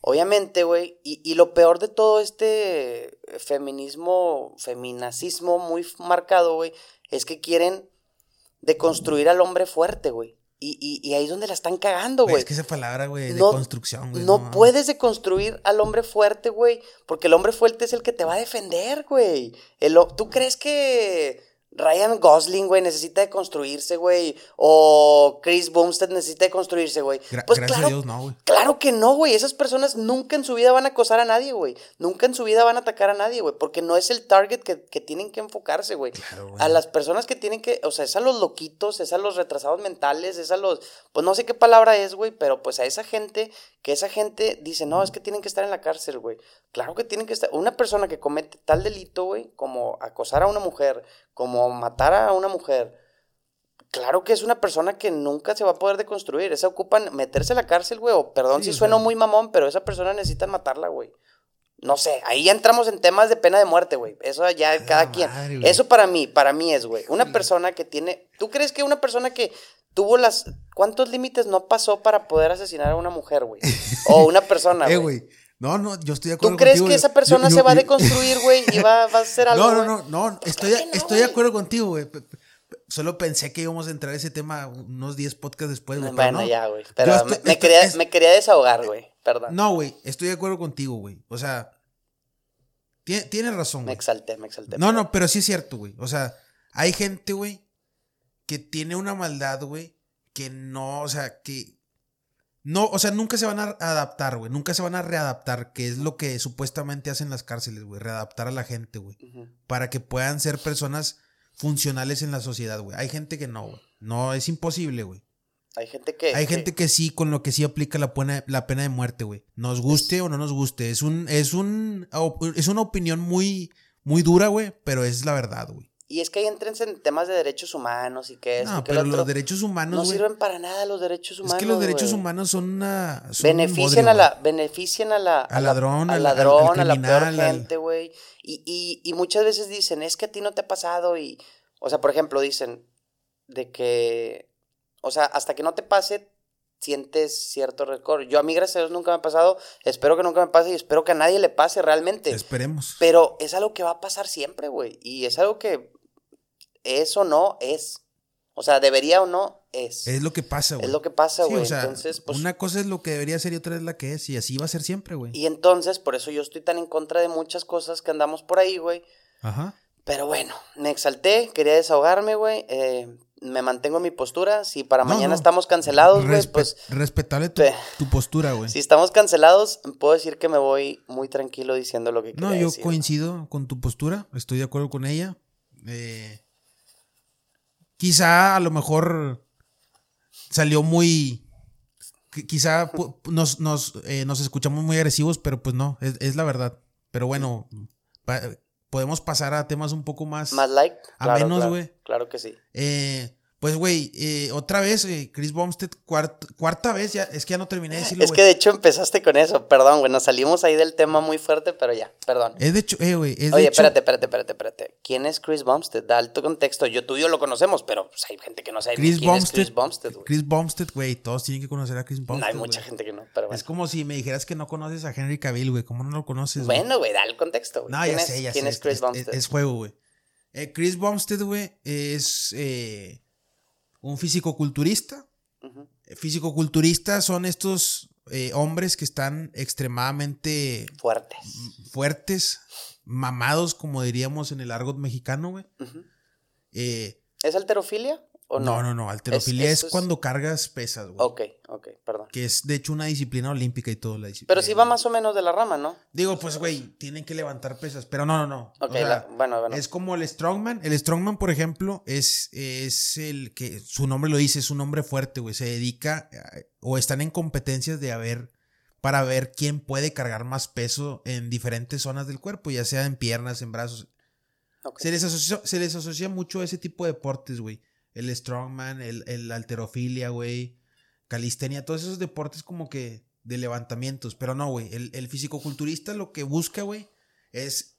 Speaker 2: Obviamente, güey, y, y lo peor de todo este feminismo, feminacismo muy marcado, güey, es que quieren deconstruir al hombre fuerte, güey. Y, y, y ahí es donde la están cagando,
Speaker 1: Güey, es que esa palabra, güey, de
Speaker 2: No-
Speaker 1: construcción, güey.
Speaker 2: No
Speaker 1: mames.
Speaker 2: puedes deconstruir al hombre fuerte, güey, porque el hombre fuerte es el que te va a defender, güey. ¿Tú crees que Ryan Gosling, güey, necesita deconstruirse, güey? O Chris Bumstead necesita deconstruirse, güey.
Speaker 1: Gra-
Speaker 2: Pues
Speaker 1: gracias
Speaker 2: claro,
Speaker 1: a Dios, no, güey.
Speaker 2: Claro que no, güey. Esas personas nunca en su vida van a acosar a nadie, güey. Nunca en su vida van a atacar a nadie, güey. Porque no es el target que, que tienen que enfocarse, güey.
Speaker 1: Claro, güey.
Speaker 2: A las personas que tienen que, o sea, es a los loquitos, es a los retrasados mentales, es a los, pues no sé qué palabra es, güey, pero pues a esa gente, que esa gente dice, no, es que tienen que estar en la cárcel, güey. Claro que tienen que estar. Una persona que comete tal delito, güey, como acosar a una mujer, como matar a una mujer, Claro que es una persona que nunca se va a poder deconstruir. Esa ocupan meterse a la cárcel, güey. O perdón
Speaker 1: Sí,
Speaker 2: si sueno muy mamón, pero esa persona necesitan matarla, güey. No sé, ahí ya entramos en temas de pena de muerte, güey. Eso ya cada quien.
Speaker 1: madre, güey.
Speaker 2: Eso para mí, para mí es, güey. Una persona que tiene. ¿Tú crees que una persona que tuvo las. ¿Cuántos límites no pasó para poder asesinar a una mujer, güey? O una persona,
Speaker 1: Eh,
Speaker 2: güey.
Speaker 1: No, no, yo estoy de acuerdo
Speaker 2: ¿Tú crees
Speaker 1: contigo,
Speaker 2: que esa persona
Speaker 1: yo-
Speaker 2: se va a deconstruir, güey? Y va, va a hacer algo.
Speaker 1: No, no, no, no, estoy,
Speaker 2: no,
Speaker 1: estoy de acuerdo contigo, güey. Solo pensé que íbamos a entrar a ese tema unos 10 podcasts después, güey.
Speaker 2: Bueno,
Speaker 1: no.
Speaker 2: ya, güey. Pero
Speaker 1: estoy-
Speaker 2: me, quería,
Speaker 1: es-
Speaker 2: me quería desahogar, güey. Perdón.
Speaker 1: No, güey, estoy de acuerdo contigo, güey. O sea, tie- tienes razón,
Speaker 2: Me
Speaker 1: güey.
Speaker 2: exalté, me exalté.
Speaker 1: No, no, pero sí es cierto, güey. O sea, hay gente, güey, que tiene una maldad, güey, que no, o sea, que no, o sea, nunca se van a adaptar, güey. Nunca se van a readaptar, que es lo que supuestamente hacen las cárceles, güey. Readaptar a la gente, güey. Para que puedan ser personas funcionales en la sociedad, güey. Hay gente que no, güey. No, es imposible, güey.
Speaker 2: Hay gente que.
Speaker 1: Hay
Speaker 2: que-
Speaker 1: gente que sí, con lo que sí aplica la pena, la pena de muerte, güey. Nos guste o no nos guste. Es un, es un, es una opinión muy, muy dura, güey, pero es la verdad, güey.
Speaker 2: Y es que ahí entran en temas de derechos humanos y que es.
Speaker 1: No, pero los derechos humanos,
Speaker 2: No sirven para nada los derechos
Speaker 1: Es
Speaker 2: humanos.
Speaker 1: que los derechos humanos son una. son un
Speaker 2: Benefician
Speaker 1: bodrio,
Speaker 2: a la, benefician a la,
Speaker 1: Al
Speaker 2: la-
Speaker 1: ladrón,
Speaker 2: al
Speaker 1: al- al-
Speaker 2: ladrón,
Speaker 1: al
Speaker 2: a la peor
Speaker 1: criminal, al-
Speaker 2: gente, güey. Y, y, y muchas veces dicen, es que a ti no te ha pasado y, o sea, por ejemplo, dicen de que, o sea, hasta que no te pase, sientes cierto rencor. Yo a mí, gracias a Dios, nunca me ha pasado, espero que nunca me pase y espero que a nadie le pase realmente.
Speaker 1: Esperemos.
Speaker 2: Pero es algo que va a pasar siempre, güey. Y es algo que es o no es. O sea, debería o no es.
Speaker 1: Es lo que pasa, güey.
Speaker 2: Es lo que pasa,
Speaker 1: Sí,
Speaker 2: güey.
Speaker 1: o sea,
Speaker 2: entonces, pues.
Speaker 1: una cosa es lo que debería ser y otra es la que es. Y así va a ser siempre, güey.
Speaker 2: Y entonces, por eso yo estoy tan en contra de muchas cosas que andamos por ahí, güey.
Speaker 1: Ajá.
Speaker 2: Pero bueno, me exalté, quería desahogarme, güey. eh, me mantengo en mi postura. Si para
Speaker 1: No,
Speaker 2: mañana
Speaker 1: no.
Speaker 2: estamos cancelados, güey, pues.
Speaker 1: Respetable tu, postura, güey.
Speaker 2: Si estamos cancelados, puedo decir que me voy muy tranquilo diciendo lo que
Speaker 1: No, yo
Speaker 2: decir.
Speaker 1: coincido con tu postura, estoy de acuerdo con ella. Eh, quizá a lo mejor salió muy... qui- Quizá nos, nos, eh, nos escuchamos muy agresivos, pero pues no, es, es la verdad. Pero bueno, pa- podemos pasar a temas un poco más...
Speaker 2: Más like.
Speaker 1: A
Speaker 2: Claro,
Speaker 1: menos,
Speaker 2: claro,
Speaker 1: güey.
Speaker 2: Claro que sí.
Speaker 1: Eh, pues, güey, eh, otra vez, eh, Chris Bumstead, cuart- cuarta vez, ya, es que ya no terminé de decirlo,
Speaker 2: Es que de hecho empezaste con eso, perdón, güey, nos salimos ahí del tema muy fuerte, pero ya, perdón.
Speaker 1: Es de hecho, eh, güey, es de
Speaker 2: Oye,
Speaker 1: hecho-
Speaker 2: espérate, espérate, espérate, espérate. ¿Quién es Chris Bumstead? Da alto contexto. Yo tú y yo lo conocemos, pero pues, hay gente que no sabe
Speaker 1: Chris
Speaker 2: quién es. Chris Bumstead, güey.
Speaker 1: Chris Bumstead, güey. Todos tienen que conocer a Chris Bumstead.
Speaker 2: No hay mucha gente que no, pero bueno.
Speaker 1: Es como si me dijeras que no conoces a Henry Cavill, güey. ¿Cómo no lo conoces?
Speaker 2: Bueno, güey, da el contexto, güey.
Speaker 1: no,
Speaker 2: ¿Quién
Speaker 1: ya
Speaker 2: es,
Speaker 1: sé, ya
Speaker 2: ¿Quién
Speaker 1: sé.
Speaker 2: es Chris
Speaker 1: es,
Speaker 2: Bumstead?
Speaker 1: es juego, güey. Eh, Chris Bumstead, güey, es eh, un físico-culturista.
Speaker 2: Ujú.
Speaker 1: Fisicoculturistas son estos eh, hombres que están extremadamente
Speaker 2: Fuertes.
Speaker 1: fuertes, mamados, como diríamos en el argot mexicano, güey. Eh,
Speaker 2: ¿Es alterofilia o no?
Speaker 1: no, no, no. Alterofilia
Speaker 2: Es-
Speaker 1: es,
Speaker 2: eso es-
Speaker 1: cuando cargas pesas, güey.
Speaker 2: Ok, ok, perdón.
Speaker 1: Que es, de hecho, una disciplina olímpica y todo la disciplina.
Speaker 2: Pero sí va más o menos de la rama, ¿no?
Speaker 1: Digo, pues, güey, tienen que levantar pesas. Pero no, no, no. O
Speaker 2: Ok,
Speaker 1: sea,
Speaker 2: la- bueno, bueno.
Speaker 1: Es como el strongman. El strongman, por ejemplo, es, es el que su nombre lo dice, es un hombre fuerte, güey. Se dedica a- o están en competencias de haber para ver quién puede cargar más peso en diferentes zonas del cuerpo, ya sea en piernas, en brazos. Se les asocia, se les asocia mucho a ese tipo de deportes, güey. El strongman, el, el alterofilia, güey. Calistenia, todos esos deportes como que de levantamientos. Pero no, güey. El, el fisicoculturista lo que busca, güey, es,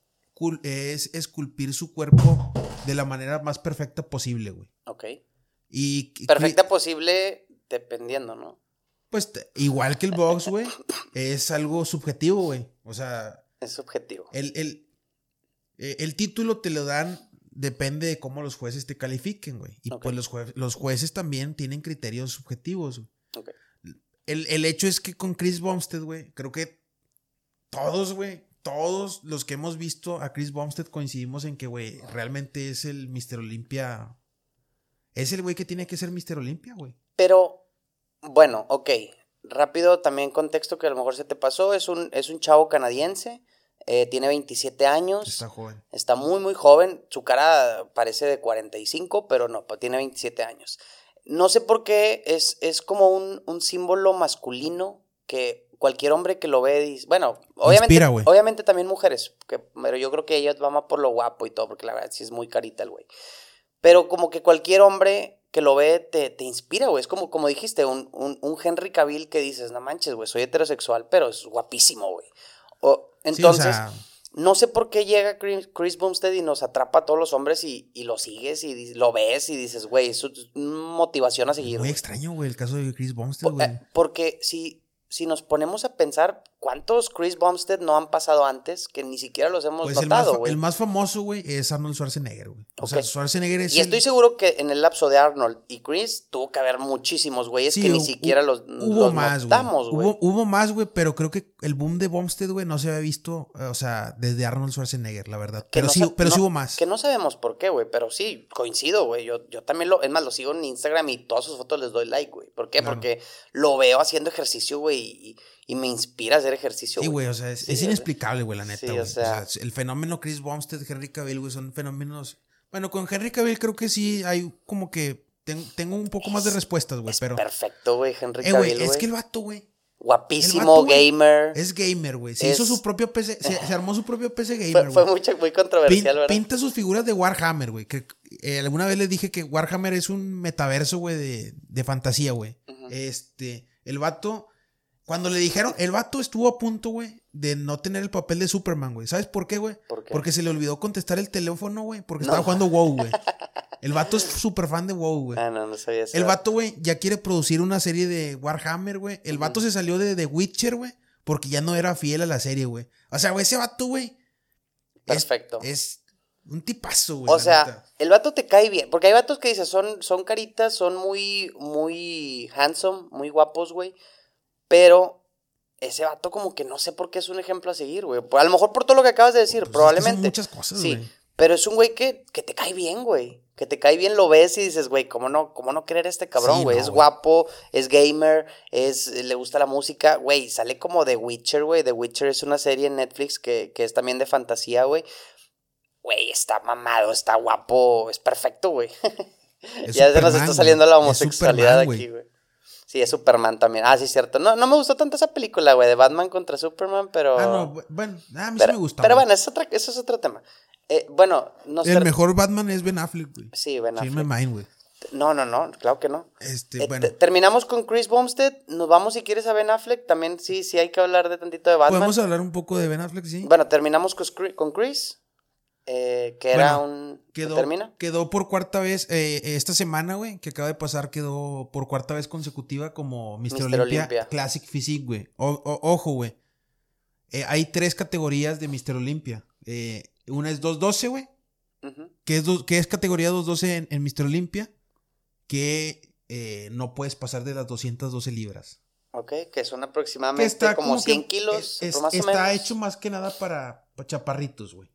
Speaker 1: es esculpir su cuerpo de la manera más perfecta posible, güey.
Speaker 2: Ok.
Speaker 1: Y
Speaker 2: Perfecta posible dependiendo, ¿no?
Speaker 1: Pues igual que el box, güey, es algo subjetivo, güey. O sea,
Speaker 2: Es subjetivo.
Speaker 1: el, el, eh, el título te lo dan, depende de cómo los jueces te califiquen, güey. Y pues los, jue- los jueces también tienen criterios subjetivos. güey. El, el hecho es que con Chris Bumstead, güey, creo que todos, güey, todos los que hemos visto a Chris Bumstead coincidimos en que, güey, realmente es el Mr. Olympia. Es el güey que tiene que ser Mr. Olympia, güey.
Speaker 2: Pero, bueno, ok. Rápido, también contexto que a lo mejor se te pasó. Es un, es un chavo canadiense. Eh, tiene 27 años.
Speaker 1: Está joven.
Speaker 2: Está muy, muy joven. Su cara parece de 45, pero no, pues tiene 27 años. No sé por qué es, es como un, un símbolo masculino que cualquier hombre que lo ve dice. Bueno, obviamente,
Speaker 1: Inspira,
Speaker 2: obviamente también mujeres, que, pero yo creo que ellas van más por lo guapo y todo, porque la verdad sí es muy carita el güey. Pero como que cualquier hombre que lo ve te, te inspira, güey. Es como, como dijiste, un, un, un Henry Cavill que dices, no manches, güey, soy heterosexual, pero es guapísimo, güey. O,
Speaker 1: Sí, o
Speaker 2: entonces,
Speaker 1: sea,
Speaker 2: no sé por qué llega Chris, Chris Bumstead y nos atrapa a todos los hombres y, y lo sigues y lo ves y dices, güey, es motivación a seguir.
Speaker 1: muy extraño, güey, el caso de Chris Bumstead,
Speaker 2: eh, porque si, si nos ponemos a pensar, ¿cuántos Chris Bumstead no han pasado antes que ni siquiera los hemos
Speaker 1: Pues
Speaker 2: notado, güey?
Speaker 1: el más famoso, güey, es Arnold Schwarzenegger, güey. O sea. Schwarzenegger es
Speaker 2: Y estoy
Speaker 1: el-
Speaker 2: seguro que en el lapso de Arnold y Chris tuvo que haber muchísimos güeyes
Speaker 1: Sí,
Speaker 2: que ni siquiera los,
Speaker 1: Hubo
Speaker 2: los
Speaker 1: más,
Speaker 2: notamos,
Speaker 1: güey. Hubo, hubo más, güey, pero creo que el boom de Bumstead, güey, no se había visto, o sea, desde Arnold Schwarzenegger, la verdad.
Speaker 2: Que
Speaker 1: Pero
Speaker 2: no
Speaker 1: sí, pero sí hubo más.
Speaker 2: Que no sabemos por qué, güey, pero sí, coincido, güey. Yo, yo también lo, es más, lo sigo en Instagram y todas sus fotos les doy like, güey. ¿Por qué?
Speaker 1: Claro.
Speaker 2: Porque lo veo haciendo ejercicio, güey, y, y me inspira a hacer ejercicio,
Speaker 1: Sí, güey, o sea, es,
Speaker 2: Sí,
Speaker 1: es inexplicable, güey, la neta,
Speaker 2: sí, o
Speaker 1: O sea, el fenómeno Chris Bumstead, Henry Cavill, güey, son fenómenos... Bueno, con Henry Cavill creo que sí hay como que... ten- tengo un poco más de
Speaker 2: Es-
Speaker 1: respuestas, güey,
Speaker 2: Es
Speaker 1: pero...
Speaker 2: perfecto, güey, Henry
Speaker 1: Eh,
Speaker 2: Cavill,
Speaker 1: es
Speaker 2: güey.
Speaker 1: que el vato, güey,
Speaker 2: Guapísimo,
Speaker 1: vato,
Speaker 2: gamer.
Speaker 1: es gamer, güey. Se
Speaker 2: Es-
Speaker 1: hizo su propio PC, se, se armó su propio PC
Speaker 2: Fue,
Speaker 1: gamer,
Speaker 2: fue
Speaker 1: güey.
Speaker 2: mucho, muy
Speaker 1: Pin-
Speaker 2: controversial, ¿verdad?
Speaker 1: pinta sus figuras de Warhammer, güey. Que eh, alguna vez les dije que Warhammer es un metaverso, güey, de, de fantasía, güey. Este, el vato, cuando le dijeron, el vato estuvo a punto, güey, de no tener el papel de Superman, güey. ¿Sabes por qué, güey?
Speaker 2: ¿Por qué?
Speaker 1: Porque se le olvidó contestar el teléfono, güey, porque
Speaker 2: No.
Speaker 1: estaba jugando WoW, güey. El vato es súper fan de WoW, güey.
Speaker 2: Ah, no, no sabía eso.
Speaker 1: El vato, güey, ya quiere producir una serie de Warhammer, güey. El vato se salió de The Witcher, güey, porque ya no era fiel a la serie, güey. O sea, güey, ese vato, güey,
Speaker 2: Perfecto.
Speaker 1: es un tipazo, güey.
Speaker 2: O sea,
Speaker 1: neta.
Speaker 2: el vato te cae bien. Porque hay vatos que dices, son, son caritas, son muy, muy handsome, muy guapos, güey. Pero ese vato como que no sé por qué es un ejemplo a seguir, güey. A lo mejor por todo lo que acabas de decir,
Speaker 1: Pues
Speaker 2: probablemente.
Speaker 1: muchas cosas,
Speaker 2: Sí, pero es un güey que, que te cae bien, güey. Que te cae bien, lo ves y dices, güey, ¿cómo no, cómo no querer a este cabrón,
Speaker 1: Sí,
Speaker 2: güey?
Speaker 1: no,
Speaker 2: es guapo, es gamer, es, le gusta la música, güey. Sale como The Witcher, güey. The Witcher es una serie en Netflix que, que es también de fantasía, güey. Güey, está mamado, está guapo, es perfecto, güey. Ya se nos está saliendo la
Speaker 1: Es
Speaker 2: homosexualidad
Speaker 1: Superman,
Speaker 2: aquí, güey. Sí, es Superman también. Ah, sí, cierto. No, no me gustó tanto esa película, güey, de Batman contra Superman, pero...
Speaker 1: Ah, no, bu- bueno, a mí
Speaker 2: pero,
Speaker 1: sí me gusta.
Speaker 2: pero bueno, ese es, otra- eso es otro tema. Eh, bueno, no sé.
Speaker 1: El mejor Batman es Ben Affleck, güey.
Speaker 2: Sí, Ben Affleck.
Speaker 1: mind, güey.
Speaker 2: No, no, no, claro que no.
Speaker 1: Este,
Speaker 2: Eh,
Speaker 1: bueno,
Speaker 2: te- terminamos con Chris Bumstead. Nos vamos si quieres a Ben Affleck. También sí, sí hay que hablar de tantito de Batman.
Speaker 1: podemos hablar un poco de Ben Affleck, sí.
Speaker 2: Bueno, terminamos con Chris eh, que era un...
Speaker 1: Quedó,
Speaker 2: ¿Termina?
Speaker 1: quedó por cuarta vez, eh, esta semana, güey, que acaba de pasar, quedó por cuarta vez consecutiva como Mr.
Speaker 2: Mr.
Speaker 1: Olympia,
Speaker 2: Olympia.
Speaker 1: Classic Physique, güey. Ojo, güey. Eh, hay tres categorías de Mr. Olympia. Eh, una es 212, güey,
Speaker 2: Ujú.
Speaker 1: que es, que es categoría 212 en, en Mr. Olympia, que eh, no puedes pasar de las 212 libras.
Speaker 2: Ok, que son aproximadamente como 100 kilos.
Speaker 1: más está hecho más que nada para, chaparritos, güey.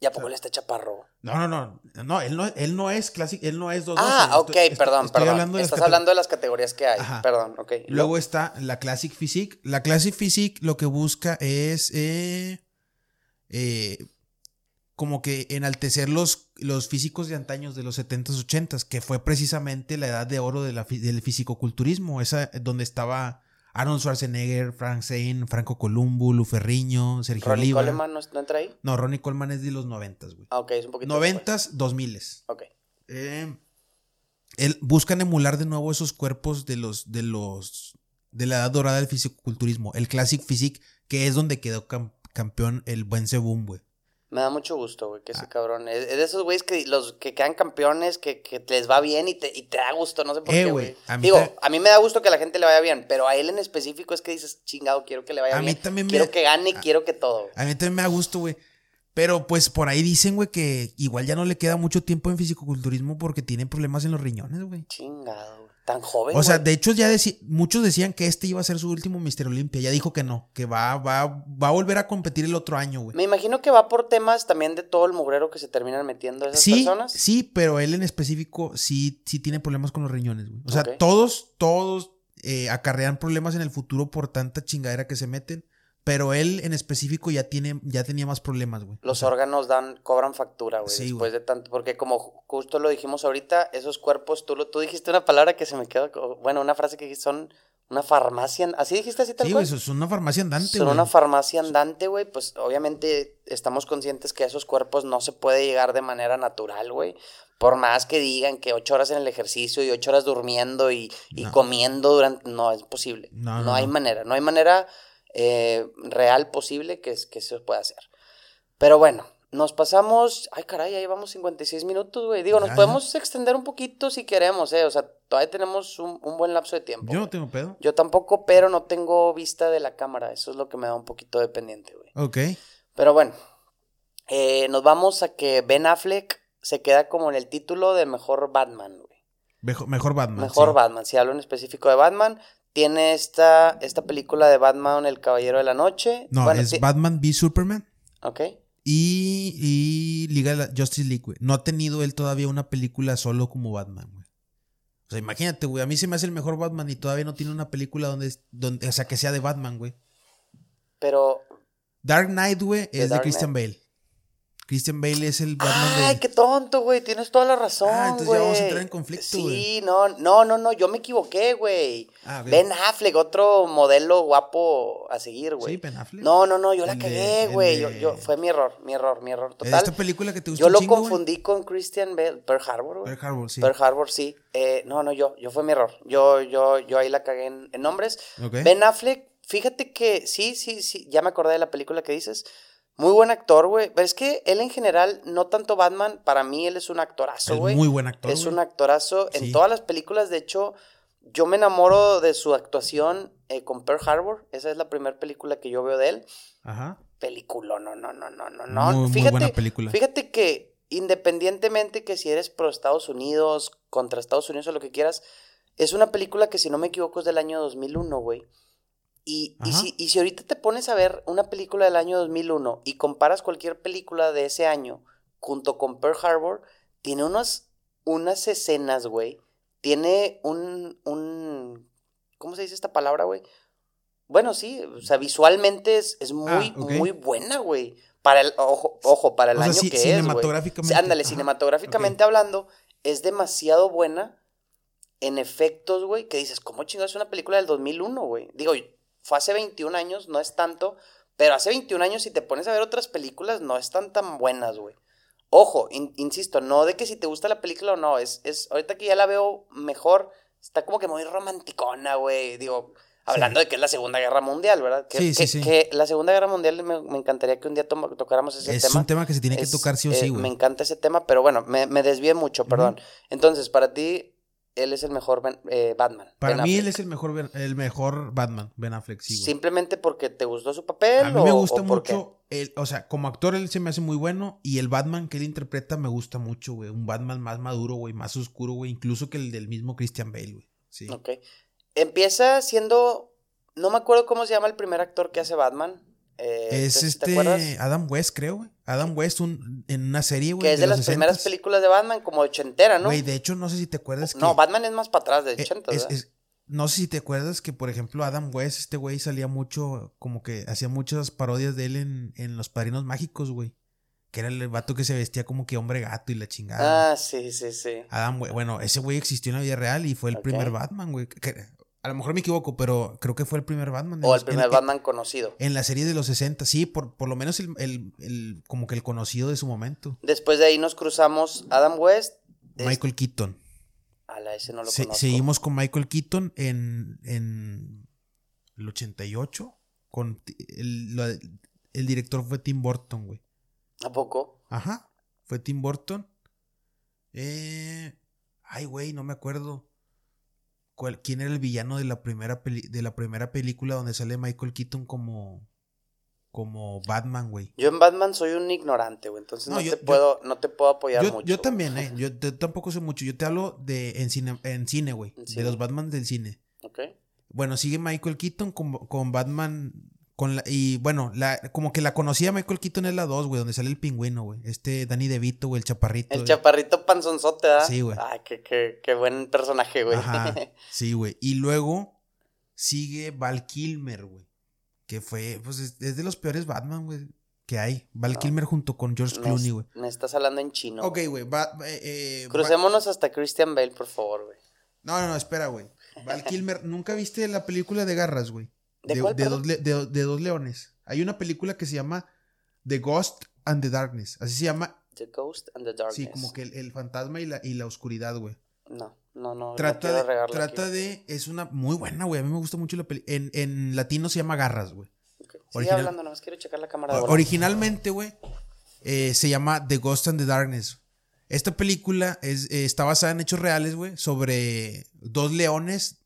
Speaker 2: ¿Y a poco le está chaparro?
Speaker 1: No, no, no. No, él no, él no es clásico, él no es 212.
Speaker 2: Ah, ok, perdón, perdón. Estás hablando de las categorías que hay. Perdón, ok.
Speaker 1: Luego está la Classic Physique. La Classic Physique lo que busca es eh, eh, como que enaltecer los, los físicos de antaños de los 70s, 80s, que fue precisamente la edad de oro de la, del fisicoculturismo, esa donde estaba Aaron Schwarzenegger, Frank Zane, Franco Columbu, Luferriño, Sergio
Speaker 2: ¿Ronnie Coleman no, entra ahí?
Speaker 1: No, Ronnie Coleman es de los 90, güey.
Speaker 2: Ah, ok, es un poquito
Speaker 1: 90s, 2000
Speaker 2: Ok.
Speaker 1: Eh, buscan emular de nuevo esos cuerpos de los, de los, de la edad dorada del fisicoculturismo, el Classic Physique, que es donde quedó campeón el buen Sebum, güey.
Speaker 2: Me da mucho gusto, güey, que ese ah. cabrón. Es, de esos güeyes que los que quedan campeones, que, que les va bien y te, y te da gusto, no sé por eh, qué, güey. Digo, a mí me da gusto que a la gente le vaya bien, pero a él en específico es que dices, chingado, quiero que le vaya bien. A mí también Quiero que gane, quiero que todo.
Speaker 1: A mí también me da gusto, güey. Pero pues por ahí dicen, güey, que igual ya no le queda mucho tiempo en fisicoculturismo porque tiene problemas en los riñones, güey.
Speaker 2: Chingado tan joven.
Speaker 1: O sea, de hecho, ya muchos decían que este iba a ser su último Mister Olimpia. Ya dijo que no, que va, va, va a volver a competir el otro año, güey.
Speaker 2: Me imagino que va por temas también de todo el mugrero que se terminan metiendo esas
Speaker 1: sí,
Speaker 2: personas.
Speaker 1: Sí, pero él en específico sí, sí tiene problemas con los riñones, güey. O sea, todos, todos eh, acarrean problemas en el futuro por tanta chingadera que se meten. Pero él en específico ya tiene, ya tenía más problemas, güey.
Speaker 2: Los órganos dan, cobran factura, güey. Sí, después de tanto, porque como justo lo dijimos ahorita, esos cuerpos, tú, lo, tú dijiste una palabra que se me quedó, bueno, una frase que dijiste, son una farmacia, ¿así dijiste así tal
Speaker 1: Sí, güey, son una farmacia andante,
Speaker 2: Son una farmacia andante, güey, pues obviamente estamos conscientes que a esos cuerpos no se puede llegar de manera natural, güey. Por más que digan que ocho horas en el ejercicio y ocho horas durmiendo y, y comiendo durante... No, es posible. No, no hay manera, no hay manera eh, real posible que, que se pueda hacer. Pero bueno, nos pasamos. Ay, caray, ya llevamos 56 minutos, güey. Digo, nos podemos extender un poquito si queremos, ¿eh? O sea, todavía tenemos un, buen lapso de tiempo.
Speaker 1: Yo no tengo pedo.
Speaker 2: Yo tampoco, pero no tengo vista de la cámara. Eso es lo que me da un poquito de pendiente, güey.
Speaker 1: Ok.
Speaker 2: Pero bueno, eh, nos vamos a que Ben Affleck se queda como en el título de mejor Batman, güey.
Speaker 1: Mejor, Batman.
Speaker 2: Mejor Batman. Si hablo en específico de Batman, tiene esta, esta película de Batman, El Caballero de la Noche.
Speaker 1: No, es Batman v Superman.
Speaker 2: Ok.
Speaker 1: Y, y Liga de Justice League, güey. No ha tenido él todavía una película solo como Batman, güey. O sea, imagínate, güey. A mí se me hace el mejor Batman y todavía no tiene una película donde, donde o sea, que sea de Batman, güey.
Speaker 2: Pero.
Speaker 1: Dark Knight, güey, es de Christian Bale. Christian Bale es el Batman
Speaker 2: Ay, qué tonto, güey. Tienes toda la razón, Ah, entonces ya
Speaker 1: vamos a entrar en conflicto, güey.
Speaker 2: Sí, no, no, no, no. Yo me equivoqué, güey. Ah, ben Affleck, otro modelo guapo a seguir, güey.
Speaker 1: Sí, Ben Affleck.
Speaker 2: No, no, no. Yo la cagué, güey. Yo, yo, fue mi error, mi error, mi error total.
Speaker 1: ¿Esta película que te gustó
Speaker 2: Yo lo confundí con Christian Bale. Pearl Harbor, güey.
Speaker 1: Pearl Harbor, sí.
Speaker 2: Pearl Harbor, sí. Eh, no, no, yo. Yo fue mi error. Yo, yo, yo ahí la cagué en, nombres. Ben Affleck, fíjate que sí, sí, sí. Ya me acordé de la película que dices. Muy buen actor, güey. Pero es que él en general, no tanto Batman, para mí él es un actorazo, güey.
Speaker 1: Muy buen actor.
Speaker 2: Es un actorazo. En todas las películas, de hecho, yo me enamoro de su actuación eh, con Pearl Harbor. Esa es la primera película que yo veo de él.
Speaker 1: Ajá.
Speaker 2: Película, no, no, no, no, no, no. fíjate, buena película. Fíjate que independientemente que si eres pro Estados Unidos, contra Estados Unidos o lo que quieras, es una película que si no me equivoco es del año 2001, güey. Y, si, y, si, ahorita te pones a ver una película del año 2001 y comparas cualquier película de ese año junto con Pearl Harbor, tiene unas, unas escenas, güey. Tiene un, un... ¿Cómo se dice esta palabra, güey? Bueno, sí, o sea, visualmente es, es muy, ah, muy buena, güey. Para el, ojo, ojo, para el año que es, cinematográficamente. Ándale, cinematográficamente hablando, es demasiado buena en efectos, güey, que dices, ¿cómo chingados es una película del 2001, güey? Digo, fue hace 21 años, no es tanto, pero hace 21 años si te pones a ver otras películas no están tan buenas, güey. Ojo, insisto, no de que si te gusta la película o no, es, es, ahorita que ya la veo mejor, está como que muy romanticona, güey, digo, hablando de que es la Segunda Guerra Mundial, ¿verdad? Que, sí, sí, sí. que la Segunda Guerra Mundial me, encantaría que un día tocáramos ese tema.
Speaker 1: Es un tema que se tiene que tocar sí o sí,
Speaker 2: eh, güey. me encanta ese tema, pero bueno, me, me desvié mucho, perdón. Entonces, para ti, él es el mejor Ben- eh, Batman.
Speaker 1: Para
Speaker 2: Ben
Speaker 1: mí
Speaker 2: Affleck.
Speaker 1: él es el mejor, el mejor Batman, Ben Affleck, sí.
Speaker 2: Simplemente porque te gustó su papel.
Speaker 1: A mí
Speaker 2: o-
Speaker 1: me gusta
Speaker 2: o
Speaker 1: mucho, el, o sea, como actor él se me hace muy bueno y el Batman que él interpreta me gusta mucho, güey. Un Batman más maduro, güey, más oscuro, güey, incluso que el del mismo Christian Bale, güey. Sí.
Speaker 2: Ok. Empieza siendo. No me acuerdo cómo se llama el primer actor que hace Batman. Eh,
Speaker 1: Es
Speaker 2: ¿te- ¿Te
Speaker 1: este? Adam West, creo, güey. Adam West un- en una serie, güey.
Speaker 2: Que es de, las primeras
Speaker 1: 60s.
Speaker 2: películas de Batman, como ochentera, ¿no?
Speaker 1: Güey, de hecho, no sé si te acuerdas que.
Speaker 2: No, Batman es más para atrás, de
Speaker 1: eh,
Speaker 2: 80,
Speaker 1: es- es- no sé si te acuerdas que, por ejemplo, Adam West, este güey salía mucho, como que hacía muchas parodias de él en, en Los Padrinos Mágicos, güey. Que era el vato que se vestía como que hombre gato y la chingada.
Speaker 2: Ah, sí, sí, sí.
Speaker 1: Adam, West, bueno, ese güey existió en la vida real y fue el primer Batman, güey. Que- A lo mejor me equivoco, pero creo que fue el primer Batman.
Speaker 2: O el primer
Speaker 1: en-
Speaker 2: Batman conocido.
Speaker 1: En la serie de los 60, sí, por, por lo menos el, el- el- como que el conocido de su momento.
Speaker 2: Después de ahí nos cruzamos Adam West. es-
Speaker 1: Michael Keaton.
Speaker 2: Ala, ese no lo
Speaker 1: Se-
Speaker 2: conozco.
Speaker 1: seguimos con Michael Keaton en, en el 88. Con el, el director fue Tim Burton, güey.
Speaker 2: ¿A poco?
Speaker 1: Ajá, fue Tim Burton. Eh, ay, güey, no me acuerdo. Cuál- ¿Quién era el villano de la primera peli- de la primera película donde sale Michael Keaton como como Batman, güey?
Speaker 2: Yo en Batman soy un ignorante, güey. Entonces no,
Speaker 1: No, yo-
Speaker 2: te
Speaker 1: yo-
Speaker 2: puedo, no te puedo apoyar
Speaker 1: Yo,
Speaker 2: mucho.
Speaker 1: yo también, eh. Yo, tampoco sé mucho. Yo te hablo de en cine, en cine, güey.
Speaker 2: En
Speaker 1: De
Speaker 2: cine.
Speaker 1: los Batman del cine.
Speaker 2: Ok.
Speaker 1: Bueno, sigue Michael Keaton con, con Batman. Con la, y bueno, la, como que la conocía Michael Keaton es la 2, güey, donde sale el pingüino, güey. Este Danny DeVito, güey, el chaparrito.
Speaker 2: El
Speaker 1: güey.
Speaker 2: chaparrito panzonzote, ¿verdad?
Speaker 1: Sí, güey.
Speaker 2: Ay, qué, qué, qué buen personaje, güey.
Speaker 1: Ajá, sí, güey. Y luego sigue Val Kilmer, güey. Que fue, pues es, es de los peores Batman, güey, que hay. Val
Speaker 2: No.
Speaker 1: Kilmer junto con George Clooney, güey.
Speaker 2: me estás hablando en chino.
Speaker 1: Ok,
Speaker 2: güey.
Speaker 1: eh, eh,
Speaker 2: Crucémonos hasta Christian Bale, por favor, güey.
Speaker 1: No, no, no, espera, güey. Val Kilmer, ¿nunca viste la película de garras, güey?
Speaker 2: ¿De cuál,
Speaker 1: de,
Speaker 2: perdón?
Speaker 1: dos, de- dos leones. Hay una película que se llama The Ghost and the Darkness. Así se llama.
Speaker 2: The Ghost and the Darkness.
Speaker 1: Sí, como que el, el fantasma y la, y la oscuridad, güey.
Speaker 2: No, no, no.
Speaker 1: Trata,
Speaker 2: no
Speaker 1: de, trata
Speaker 2: aquí.
Speaker 1: de. Es una muy buena, güey. A mí me gusta mucho la película. En, en latino se llama Garras, güey.
Speaker 2: Ok. Sigue
Speaker 1: original-
Speaker 2: hablando, nada más quiero checar la cámara de.
Speaker 1: Originalmente, güey, eh, se llama The Ghost and the Darkness. Esta película es, eh, está basada en hechos reales, güey, sobre dos leones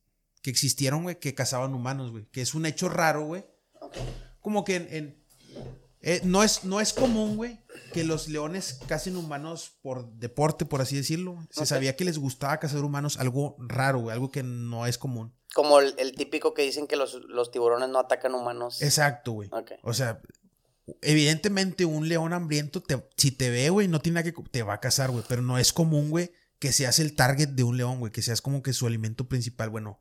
Speaker 1: que existieron, güey, que cazaban humanos, güey. Que es un hecho raro, güey. Como que en... en- eh, no, es, no es común, güey, que los leones cacen humanos por deporte, por así decirlo. Se sabía que les gustaba cazar humanos, algo raro, güey, algo que no es común.
Speaker 2: Como el, el típico que dicen que los, los tiburones no atacan humanos.
Speaker 1: Exacto, güey. O sea, evidentemente un león hambriento, te- si te ve, güey, no tiene nada que... Te va a cazar, güey. Pero no es común, güey, que seas el target de un león, güey. Que seas como que su alimento principal. Bueno,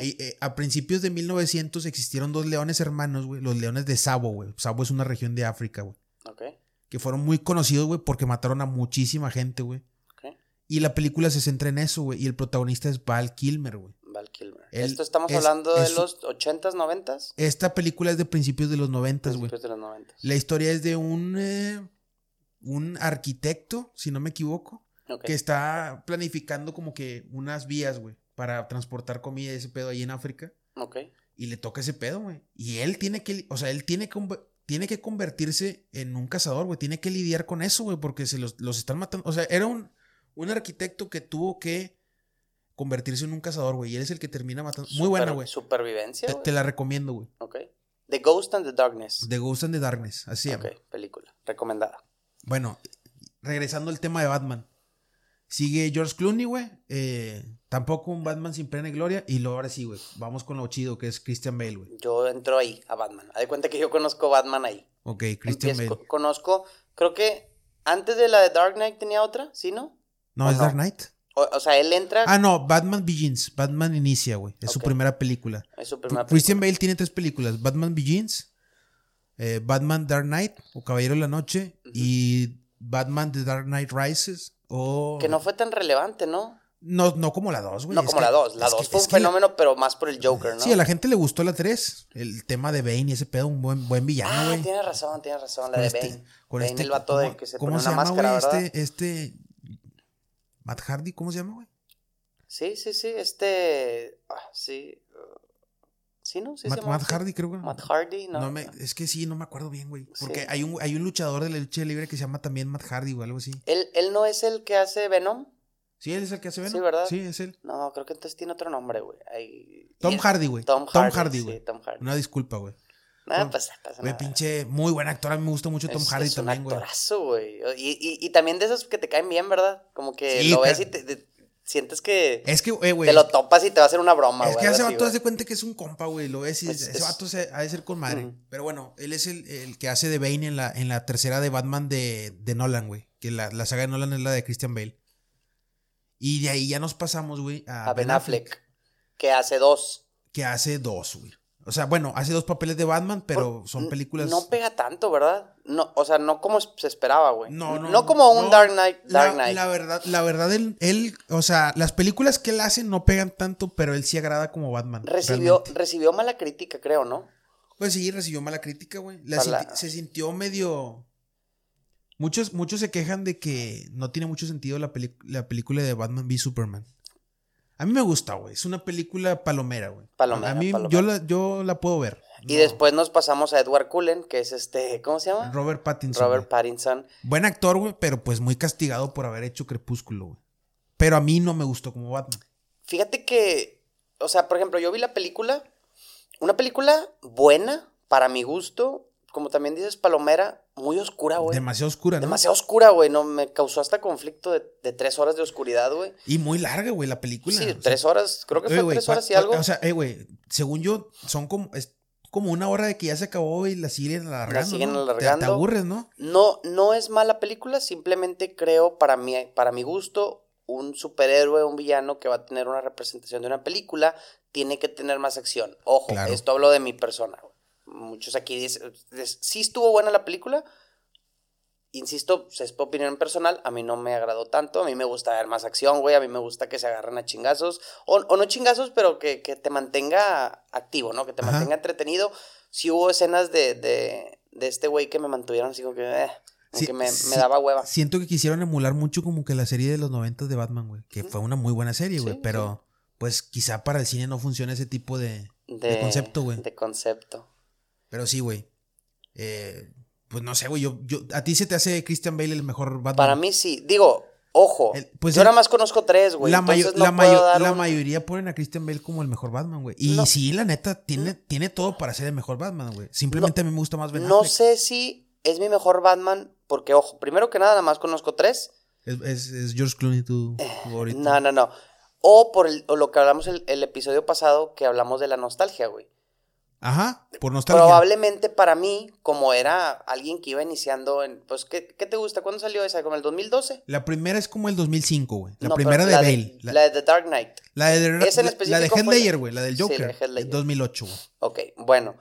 Speaker 1: Y, eh, a principios de 1900 existieron dos leones hermanos, güey. Los leones de Sabo, güey. Sabo es una región de África, güey.
Speaker 2: Ok.
Speaker 1: Que fueron muy conocidos, güey, porque mataron a muchísima gente, güey.
Speaker 2: Ok.
Speaker 1: Y la película se centra en eso, güey. Y el protagonista es Val Kilmer, güey.
Speaker 2: Val Kilmer.
Speaker 1: Él
Speaker 2: Esto estamos
Speaker 1: es-
Speaker 2: hablando de los 80s, 90s.
Speaker 1: Esta película es de principios de los 90, güey.
Speaker 2: Principios de los 90s.
Speaker 1: La historia es de un, eh, un arquitecto, si no me equivoco, que está planificando como que unas vías, güey, para transportar comida y ese pedo ahí en África.
Speaker 2: Ok.
Speaker 1: Y le toca ese pedo, güey. Y él tiene que, o sea, él tiene que, tiene que convertirse en un cazador, güey. Tiene que lidiar con eso, güey, porque se los, los están matando. O sea, era un, un arquitecto que tuvo que convertirse en un cazador, güey. Y él es el que termina matando. Muy buena, güey.
Speaker 2: Supervivencia.
Speaker 1: Te, la recomiendo, güey.
Speaker 2: Ok. The Ghost and the Darkness.
Speaker 1: The Ghost and the Darkness. Así se
Speaker 2: ok,
Speaker 1: llama.
Speaker 2: película. Recomendada.
Speaker 1: Bueno, regresando al tema de Batman. Sigue George Clooney, güey. Eh, tampoco un Batman sin pena y gloria. Y luego ahora sí, güey. Vamos con lo chido que es Christian Bale, güey.
Speaker 2: Yo entro ahí, a Batman. Haz de cuenta que yo conozco Batman ahí.
Speaker 1: Ok, Christian
Speaker 2: Empiezo-
Speaker 1: Bale.
Speaker 2: co- conozco, creo que antes de la de Dark Knight tenía otra, ¿sí, no?
Speaker 1: No,
Speaker 2: ¿o
Speaker 1: es
Speaker 2: no?
Speaker 1: Dark Knight.
Speaker 2: O, o sea, él entra,
Speaker 1: Ah, no, Batman Begins. Batman inicia, güey. Es su primera película.
Speaker 2: es su primera
Speaker 1: Christian Bale tiene tres películas: Batman Begins, eh, Batman Dark Knight o Caballero de la Noche y Batman The Dark Knight Rises. O...
Speaker 2: película, Que no fue tan relevante, ¿no?
Speaker 1: No, no como la 2, güey.
Speaker 2: no
Speaker 1: es
Speaker 2: como
Speaker 1: que-
Speaker 2: la 2. La
Speaker 1: es
Speaker 2: 2
Speaker 1: que-
Speaker 2: fue un
Speaker 1: que
Speaker 2: fenómeno, pero más por el Joker, ¿no?
Speaker 1: Sí, a la gente le gustó la 3. El tema de Bane y ese pedo, un buen, buen villano,
Speaker 2: Ah,
Speaker 1: güey.
Speaker 2: tienes razón, tienes razón, la
Speaker 1: Con
Speaker 2: de
Speaker 1: este-
Speaker 2: Bane.
Speaker 1: con
Speaker 2: Bane,
Speaker 1: este-
Speaker 2: el vato
Speaker 1: ¿cómo-
Speaker 2: de que se
Speaker 1: ¿Cómo
Speaker 2: pone
Speaker 1: se
Speaker 2: una
Speaker 1: llama,
Speaker 2: máscara,
Speaker 1: güey?
Speaker 2: ¿verdad?
Speaker 1: Este, este. Matt Hardy, ¿cómo se llama, güey?
Speaker 2: Sí, sí, sí, este... ah, sí. uh, ¿Sí, no? Sí,
Speaker 1: Matt,
Speaker 2: se llama
Speaker 1: Matt
Speaker 2: así.
Speaker 1: Hardy, creo, güey.
Speaker 2: Matt Hardy, no.
Speaker 1: No me- es que sí, no me acuerdo bien, güey. Porque
Speaker 2: Sí.
Speaker 1: hay, un, hay un luchador de la lucha libre que se llama también Matt Hardy o algo así.
Speaker 2: ¿Él, él no es el que hace Venom?
Speaker 1: Sí, él es el que hace Venom.
Speaker 2: Sí, ¿verdad?
Speaker 1: Sí, es él.
Speaker 2: No, creo que entonces tiene otro nombre, güey. Ahí-
Speaker 1: Tom Hardy, güey.
Speaker 2: Tom
Speaker 1: Tom
Speaker 2: Hardy,
Speaker 1: Hardy,
Speaker 2: sí,
Speaker 1: güey.
Speaker 2: Tom Hardy.
Speaker 1: Una disculpa, güey.
Speaker 2: Nada, pues, pasa
Speaker 1: Güey,
Speaker 2: nada.
Speaker 1: pinche, muy buen actor. A mí me gusta mucho Tom
Speaker 2: Es-
Speaker 1: Hardy
Speaker 2: es
Speaker 1: también,
Speaker 2: un
Speaker 1: güey.
Speaker 2: actorazo, güey. Y, y, y también de esos que te caen bien, ¿verdad? Como que
Speaker 1: Sí,
Speaker 2: lo ves
Speaker 1: pero-
Speaker 2: y te, te- sientes que
Speaker 1: Es que, eh, güey.
Speaker 2: te lo topas y te va a hacer una broma,
Speaker 1: Es
Speaker 2: güey.
Speaker 1: que ese vato
Speaker 2: güey.
Speaker 1: hace cuenta que es un compa, güey. Lo ves y
Speaker 2: Es-
Speaker 1: ese
Speaker 2: es-
Speaker 1: vato se, ha de ser con madre. Pero bueno, él es el, el que hace de Bane en la, en la tercera de Batman de, de Nolan, güey. Que la, la saga de Nolan es la de Christian Bale. Y de ahí ya nos pasamos, güey, a,
Speaker 2: A Ben Affleck, que hace dos.
Speaker 1: Que hace dos, güey. O sea, bueno, hace dos papeles de Batman, pero
Speaker 2: Por-
Speaker 1: son películas.
Speaker 2: No pega tanto, ¿verdad? No, o sea, no como se esperaba, güey.
Speaker 1: No, no.
Speaker 2: No como un
Speaker 1: no.
Speaker 2: Dark Knight. Dark Knight.
Speaker 1: La, verdad, la verdad, él, él, o sea, las películas que él hace no pegan tanto, pero él sí agrada como Batman.
Speaker 2: recibió,
Speaker 1: realmente.
Speaker 2: recibió mala crítica, creo, ¿no?
Speaker 1: Pues sí, recibió mala crítica, güey. La- Se sintió medio. Muchos, muchos se quejan de que no tiene mucho sentido la, la película de Batman v Superman. A mí me gusta, güey. Es una película palomera, güey.
Speaker 2: Palomera,
Speaker 1: A mí
Speaker 2: palomera.
Speaker 1: yo la, yo la puedo ver.
Speaker 2: Y
Speaker 1: No.
Speaker 2: después nos pasamos a Edward Cullen, que es este, ¿cómo se llama?
Speaker 1: Robert Pattinson.
Speaker 2: Robert. Pattinson.
Speaker 1: Buen actor, güey, pero pues muy castigado por haber hecho Crepúsculo, güey. Pero a mí no me gustó como Batman.
Speaker 2: Fíjate que, o sea, por ejemplo, yo vi la película, una película buena, para mi gusto, como también dices, Palomera, muy oscura, güey.
Speaker 1: Demasiado oscura, ¿no?
Speaker 2: Demasiado oscura, güey, no, me causó hasta conflicto de, de tres horas de oscuridad, güey.
Speaker 1: Y muy larga, güey, la película.
Speaker 2: Sí,
Speaker 1: O sea,
Speaker 2: tres horas, creo que
Speaker 1: Oye,
Speaker 2: fue tres horas y algo.
Speaker 1: O sea, eh, güey, según yo, son como, es como una hora de que ya se acabó y la siguen alargando.
Speaker 2: siguen
Speaker 1: ¿no? Te- Te,
Speaker 2: alargando.
Speaker 1: aburres, ¿no?
Speaker 2: No, no es mala película, simplemente creo para mi, para mi gusto, un superhéroe, un villano que va a tener una representación de una película, tiene que tener más acción. Ojo,
Speaker 1: Claro.
Speaker 2: esto hablo de mi persona. güey. Muchos aquí dicen, sí estuvo buena la película, insisto, es opinión personal, a mí no me agradó tanto, a mí me gusta ver más acción, güey, a mí me gusta que se agarren a chingazos, o, o no chingazos, pero que, que te mantenga activo, ¿no? Que te
Speaker 1: Ajá.
Speaker 2: mantenga entretenido. Sí hubo escenas de, de, de este güey que me mantuvieron así como que, eh,
Speaker 1: Sí,
Speaker 2: que me, me daba hueva.
Speaker 1: Siento que quisieron emular mucho como que la serie de los 90 de Batman, güey. Que fue una muy buena serie, güey.
Speaker 2: Sí,
Speaker 1: pero, pues, quizá para el cine no funciona ese tipo de, de concepto, güey.
Speaker 2: De concepto.
Speaker 1: Pero sí, güey. Eh, pues no sé, güey. Yo, yo, ¿A ti se te hace Christian Bale el mejor Batman?
Speaker 2: Para mí sí. Digo, ojo,
Speaker 1: El- pues
Speaker 2: yo
Speaker 1: el-
Speaker 2: nada más conozco tres, güey.
Speaker 1: la, mayo-
Speaker 2: no
Speaker 1: la, mayo- la
Speaker 2: un-
Speaker 1: mayoría ponen a Christian Bale como el mejor Batman, güey. Y
Speaker 2: No.
Speaker 1: sí, la neta, tiene, tiene todo para ser el mejor Batman, güey. Simplemente a mí me gusta más Ben
Speaker 2: No sé si es mi mejor Batman, porque ojo, primero que nada, nada más conozco tres.
Speaker 1: Es, es- es George Clooney tu tu favorito.
Speaker 2: No, no, no. O por el, o lo que hablamos el, el episodio pasado, que hablamos de la nostalgia, güey.
Speaker 1: Ajá, por nostalgia.
Speaker 2: Probablemente para mí, como era alguien que iba iniciando en. Pues, ¿qué, qué te gusta? ¿Cuándo salió esa? ¿Como el 2012?
Speaker 1: La primera es como el 2005, güey. La
Speaker 2: No,
Speaker 1: primera de
Speaker 2: la
Speaker 1: Bale. La,
Speaker 2: La de The Dark Knight.
Speaker 1: la de,
Speaker 2: esa en
Speaker 1: la- la de Ledger, güey. La del
Speaker 2: Sí, la
Speaker 1: Joker.
Speaker 2: de Heath Ledger.
Speaker 1: 2008, güey.
Speaker 2: Ok, bueno.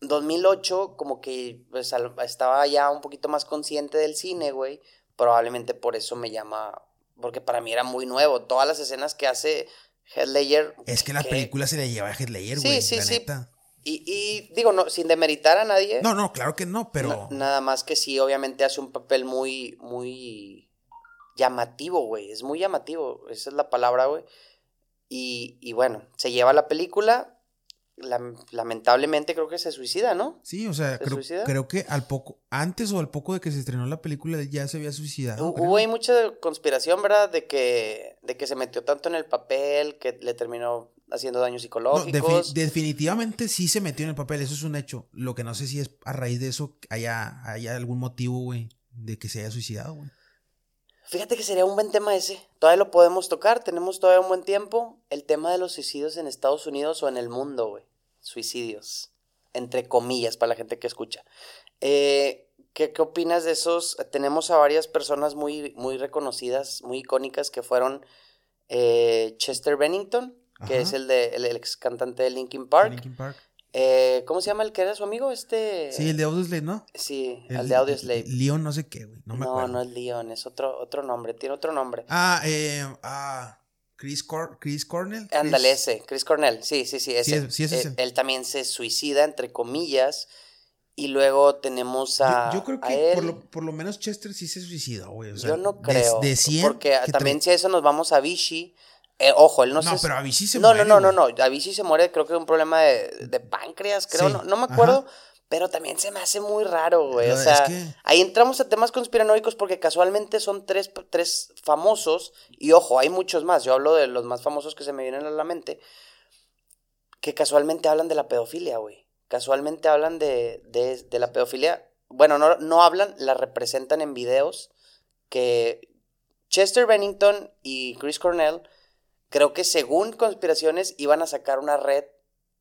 Speaker 2: 2008, como que pues, estaba ya un poquito más consciente del cine, güey. Probablemente por eso me llama. Porque para mí era muy nuevo. Todas las escenas que hace Heath Ledger.
Speaker 1: Es que la
Speaker 2: que-
Speaker 1: película se le lleva a
Speaker 2: Sí,
Speaker 1: güey.
Speaker 2: sí,
Speaker 1: la
Speaker 2: sí.
Speaker 1: neta.
Speaker 2: Y, y digo, no, sin demeritar a nadie.
Speaker 1: No, no, claro que no, pero.
Speaker 2: na- nada más que sí, obviamente hace un papel muy, muy llamativo, güey. Es muy llamativo. Esa es la palabra, güey. Y, y bueno, se lleva la película. lam- lamentablemente creo que se suicida, ¿no?
Speaker 1: Sí, o sea,
Speaker 2: ¿Se
Speaker 1: creo,
Speaker 2: suicida?
Speaker 1: creo que al poco, antes o al poco de que se estrenó la película, ya se había suicidado.
Speaker 2: Hubo ahí mucha conspiración, ¿verdad? De que, de que se metió tanto en el papel que le terminó haciendo daños
Speaker 1: No,
Speaker 2: psicológicos.
Speaker 1: defi- definitivamente sí se metió en el papel, eso es un hecho. Lo que no sé si es a raíz de eso haya, haya algún motivo, güey, de que se haya suicidado, güey.
Speaker 2: Fíjate que sería un buen tema ese. Todavía lo podemos tocar, tenemos todavía un buen tiempo. El tema de los suicidios en Estados Unidos o en el mundo, güey. Suicidios. Entre comillas, para la gente que escucha. Eh, ¿qué, qué opinas de esos? Tenemos a varias personas muy, muy reconocidas, muy icónicas, que fueron eh, Chester Bennington, que
Speaker 1: Ajá.
Speaker 2: es el, de, el, ex cantante de Linkin Park.
Speaker 1: Linkin Park.
Speaker 2: Eh, ¿Cómo se llama el que era su amigo? Este.
Speaker 1: Sí, el de Audioslave, ¿no?
Speaker 2: Sí,
Speaker 1: El-
Speaker 2: el de Audioslave.
Speaker 1: Leon no sé qué, güey, no me
Speaker 2: No,
Speaker 1: acuerdo.
Speaker 2: no es Leon, es otro, otro nombre, tiene otro nombre.
Speaker 1: Ah, eh, ah, Chris, Cor Chris Cornell.
Speaker 2: Ándale, ese, Chris Cornell, sí, sí, sí, ese.
Speaker 1: es- sí, es ese.
Speaker 2: Eh, él también se suicida, entre comillas, y luego tenemos a,
Speaker 1: Yo, yo creo que
Speaker 2: él.
Speaker 1: por lo, por lo menos Chester sí se suicidó, güey. o sea,
Speaker 2: yo no creo,
Speaker 1: De, 100.
Speaker 2: porque
Speaker 1: que
Speaker 2: también si a eso nos vamos a Vichy, eh, ojo, él no,
Speaker 1: No,
Speaker 2: se...
Speaker 1: pero a Vichy se
Speaker 2: no,
Speaker 1: muere,
Speaker 2: no, no, no, no, a Vichy se muere, creo que de un problema de, de páncreas, creo,
Speaker 1: Sí,
Speaker 2: no, no me acuerdo, Pero también se me hace muy raro, güey. O
Speaker 1: Es
Speaker 2: sea,
Speaker 1: que-
Speaker 2: ahí entramos a temas conspiranoicos porque casualmente son tres, tres famosos. Y ojo, hay muchos más. Yo hablo de los más famosos que se me vienen a la mente. Que casualmente hablan de la pedofilia, güey. Casualmente hablan de, de, de la pedofilia. Bueno, no, no hablan, la representan en videos. Que Chester Bennington y Chris Cornell, creo que según conspiraciones, iban a sacar una red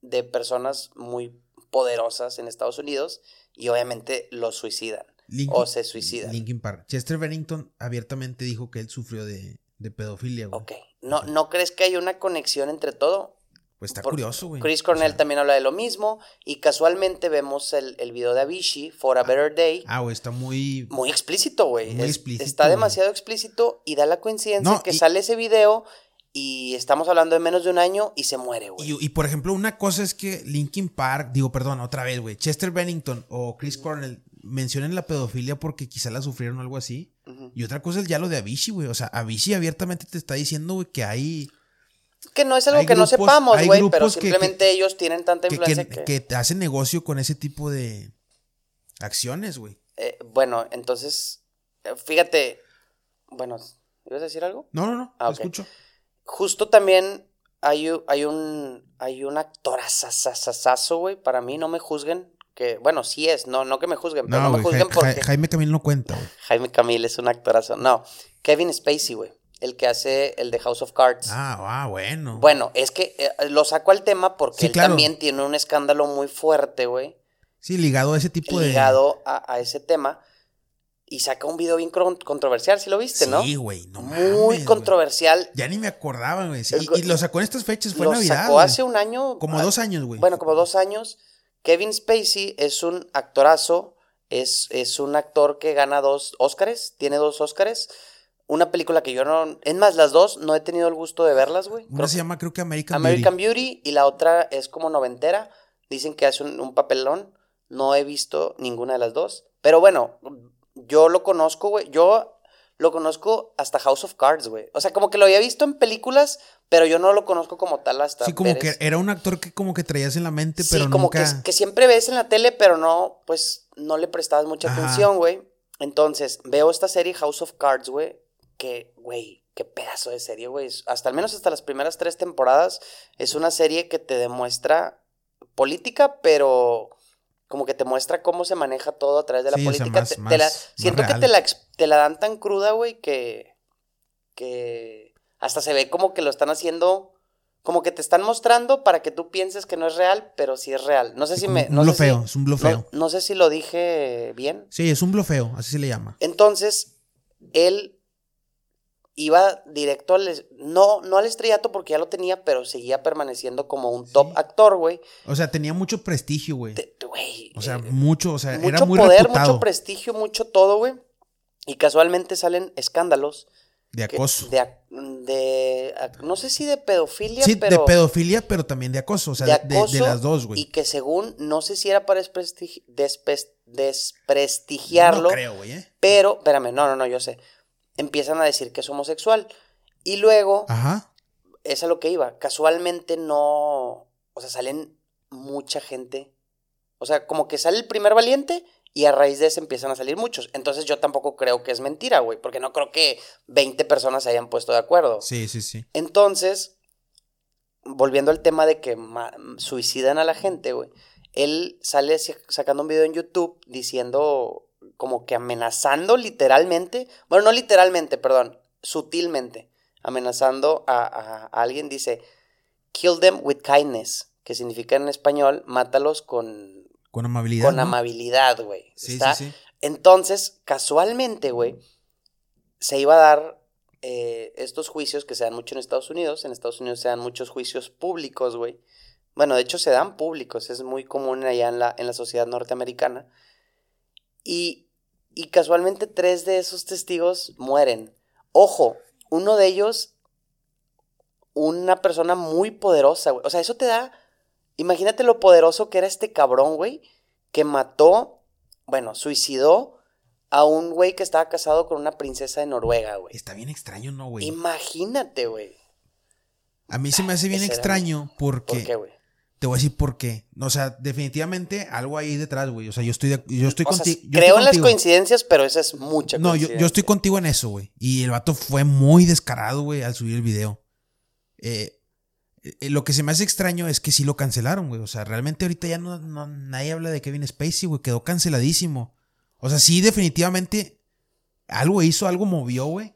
Speaker 2: de personas muy poderosas en Estados Unidos y obviamente los suicidan.
Speaker 1: Linkin-
Speaker 2: o se suicidan.
Speaker 1: Linkin Park. Chester Bennington abiertamente dijo que él sufrió de, de pedofilia, güey.
Speaker 2: Ok. ¿No, ¿No crees que hay una conexión entre todo?
Speaker 1: Pues está curioso, güey.
Speaker 2: Chris
Speaker 1: O
Speaker 2: Cornell
Speaker 1: sea,
Speaker 2: también habla de lo mismo y casualmente vemos el, el video de Avicii, For a Better Day.
Speaker 1: Ah, güey, está muy.
Speaker 2: Muy explícito, güey.
Speaker 1: Muy
Speaker 2: Es-
Speaker 1: explícito,
Speaker 2: Está
Speaker 1: güey.
Speaker 2: demasiado explícito y da la coincidencia
Speaker 1: No,
Speaker 2: que
Speaker 1: y-
Speaker 2: sale ese video y estamos hablando de menos de un año y se muere, güey.
Speaker 1: Y, y, por ejemplo, una cosa es que Linkin Park, digo, perdón, otra vez, güey, Chester Bennington o Chris Cornell mencionen la pedofilia porque quizá la sufrieron o algo así. Y otra cosa es ya lo de Avicii, güey. O sea, Avicii abiertamente te está diciendo, güey, que hay.
Speaker 2: Que no es algo que no sepamos, güey, pero
Speaker 1: que-
Speaker 2: simplemente ellos tienen tanta influencia
Speaker 1: que,
Speaker 2: que...
Speaker 1: hacen negocio con ese tipo de acciones, güey.
Speaker 2: Eh, bueno, entonces, eh, fíjate, bueno, ¿ibas a decir algo?
Speaker 1: No, no, no,
Speaker 2: Ah,
Speaker 1: te
Speaker 2: ok.
Speaker 1: escucho.
Speaker 2: Justo también hay, hay un hay un actorazazazazo, güey, para mí, no me juzguen, que, bueno, sí es, no, no que me juzguen, pero no,
Speaker 1: No,
Speaker 2: me juzguen
Speaker 1: Ja-
Speaker 2: porque
Speaker 1: Ja- Jaime Camil no cuenta, güey.
Speaker 2: Jaime Camil es un actorazo, no, Kevin Spacey, güey, el que hace el de House of Cards.
Speaker 1: Ah, ah, bueno.
Speaker 2: Bueno, es que eh, lo saco al tema porque
Speaker 1: Sí,
Speaker 2: él
Speaker 1: claro.
Speaker 2: también tiene un escándalo muy fuerte, güey,
Speaker 1: Sí, ligado a ese tipo de.
Speaker 2: ligado a, a ese tema. Y saca un video bien controversial, ¿sí lo viste, no?
Speaker 1: Sí, güey, no
Speaker 2: Muy
Speaker 1: mames, güey.
Speaker 2: controversial.
Speaker 1: Ya ni me acordaba, güey. sí, y, lo sacó en estas fechas, fue
Speaker 2: Lo
Speaker 1: Navidad.
Speaker 2: sacó
Speaker 1: güey.
Speaker 2: hace un año.
Speaker 1: Como
Speaker 2: ah,
Speaker 1: dos años, güey.
Speaker 2: Bueno, como dos años. Kevin Spacey es un actorazo. Es, es un actor que gana dos Óscares. Tiene dos Óscares. Una película que yo no. Es más, las dos no he tenido el gusto de verlas, güey.
Speaker 1: Una
Speaker 2: Creo
Speaker 1: se llama, creo que American,
Speaker 2: American
Speaker 1: Beauty.
Speaker 2: Beauty. y la otra es como noventera. Dicen que hace un, un papelón. No he visto ninguna de las dos. Pero bueno, yo lo conozco, güey. Yo lo conozco hasta House of Cards, güey. O sea, como que lo había visto en películas, pero yo no lo conozco como tal hasta.
Speaker 1: Sí, como que era un actor que como que traías en la mente,
Speaker 2: Sí,
Speaker 1: pero
Speaker 2: como
Speaker 1: nunca.
Speaker 2: que, que siempre ves en la tele, pero no, pues no le prestabas mucha
Speaker 1: Ajá.
Speaker 2: atención, güey. Entonces, veo esta serie House of Cards, güey, que, güey, qué pedazo de serie, güey. Hasta al menos hasta las primeras tres temporadas es una serie que te demuestra política, pero como que te muestra cómo se maneja todo a través de la
Speaker 1: Sí, o sea,
Speaker 2: política.
Speaker 1: más-
Speaker 2: Te- te
Speaker 1: más-
Speaker 2: la- siento que te la, te la dan tan cruda, güey, que, que hasta se ve como que lo están haciendo, como que te están mostrando para que tú pienses que no es real, pero sí es real. No sé
Speaker 1: Sí,
Speaker 2: si me...
Speaker 1: un
Speaker 2: No sé
Speaker 1: blofeo,
Speaker 2: si-
Speaker 1: es un blofeo.
Speaker 2: no, no sé si lo dije bien.
Speaker 1: Sí, es un blofeo, así se le llama.
Speaker 2: Entonces, él iba directo al... No, no al estrellato porque ya lo tenía, pero seguía permaneciendo como un top
Speaker 1: Sí.
Speaker 2: actor, güey.
Speaker 1: O sea, tenía mucho prestigio, güey. O sea,
Speaker 2: eh,
Speaker 1: mucho, o sea,
Speaker 2: mucho
Speaker 1: era muy
Speaker 2: poder,
Speaker 1: reputado
Speaker 2: mucho prestigio, mucho todo, güey. Y casualmente salen escándalos.
Speaker 1: de
Speaker 2: que-
Speaker 1: acoso.
Speaker 2: De, no sé si de pedofilia,
Speaker 1: sí,
Speaker 2: pero...
Speaker 1: de pedofilia, pero también de acoso, o sea,
Speaker 2: de
Speaker 1: las dos,
Speaker 2: Y
Speaker 1: güey.
Speaker 2: que según, no sé si era para desprestigi- despres- desprestigiarlo.
Speaker 1: No creo, güey, ¿eh?
Speaker 2: Pero, espérame, no, no, no, yo sé. Empiezan a decir que es homosexual. Y luego,
Speaker 1: Ajá.
Speaker 2: es a lo que iba. Casualmente no. O sea, salen mucha gente. O sea, como que sale el primer valiente y a raíz de eso empiezan a salir muchos. Entonces yo tampoco creo que es mentira, güey. Porque no creo que 20 personas se hayan puesto de acuerdo.
Speaker 1: Sí, sí, sí.
Speaker 2: Entonces, volviendo al tema de que suicidan a la gente, güey. Él sale sacando un video en YouTube diciendo, como que amenazando literalmente, bueno, no literalmente, perdón, sutilmente, amenazando a, a- a alguien, dice, kill them with kindness, que significa en español, mátalos con,
Speaker 1: Con amabilidad.
Speaker 2: con
Speaker 1: ¿no?
Speaker 2: amabilidad, güey.
Speaker 1: Sí, sí.
Speaker 2: entonces, casualmente, güey, se iba a dar eh, estos juicios que se dan mucho en Estados Unidos. En Estados Unidos se dan muchos juicios públicos, güey. Bueno, de hecho se dan públicos, es muy común allá en la, en la sociedad norteamericana. Y, y casualmente tres de esos testigos mueren. Ojo, uno de ellos, una persona muy poderosa, güey. O sea, eso te da... Imagínate lo poderoso que era este cabrón, güey, que mató, bueno, suicidó a un güey que estaba casado con una princesa de Noruega, güey.
Speaker 1: Está bien extraño, ¿no, güey?
Speaker 2: Imagínate, güey.
Speaker 1: A mí se me hace bien
Speaker 2: Ese
Speaker 1: extraño porque.
Speaker 2: ¿Por qué, güey?
Speaker 1: Te voy a decir por qué. O sea, definitivamente algo ahí detrás, güey. O sea, yo estoy, de- yo estoy
Speaker 2: O sea,
Speaker 1: contigo.
Speaker 2: creo en las coincidencias, pero esa es mucha
Speaker 1: No, yo, yo estoy contigo en eso, güey. Y el vato fue muy descarado, güey, al subir el video. Eh, eh, lo que se me hace extraño es que sí lo cancelaron, güey. O sea, realmente ahorita ya no, no- nadie habla de Kevin Spacey, güey. Quedó canceladísimo. O sea, sí, definitivamente algo hizo, algo movió, güey,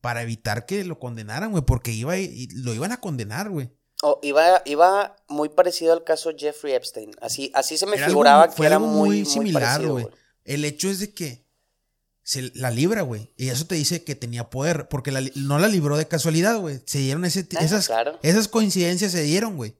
Speaker 1: para evitar que lo condenaran, güey. Porque iba, y lo iban a condenar, güey.
Speaker 2: Oh, iba, iba muy parecido al caso Jeffrey Epstein. Así, así se me
Speaker 1: Era
Speaker 2: figuraba que era muy, muy
Speaker 1: similar, güey. El hecho es de que se la libra, güey. Y eso te dice que tenía poder. Porque la no la libró de casualidad, güey. Se dieron ese,
Speaker 2: Ah,
Speaker 1: esas,
Speaker 2: claro.
Speaker 1: esas coincidencias se dieron, güey.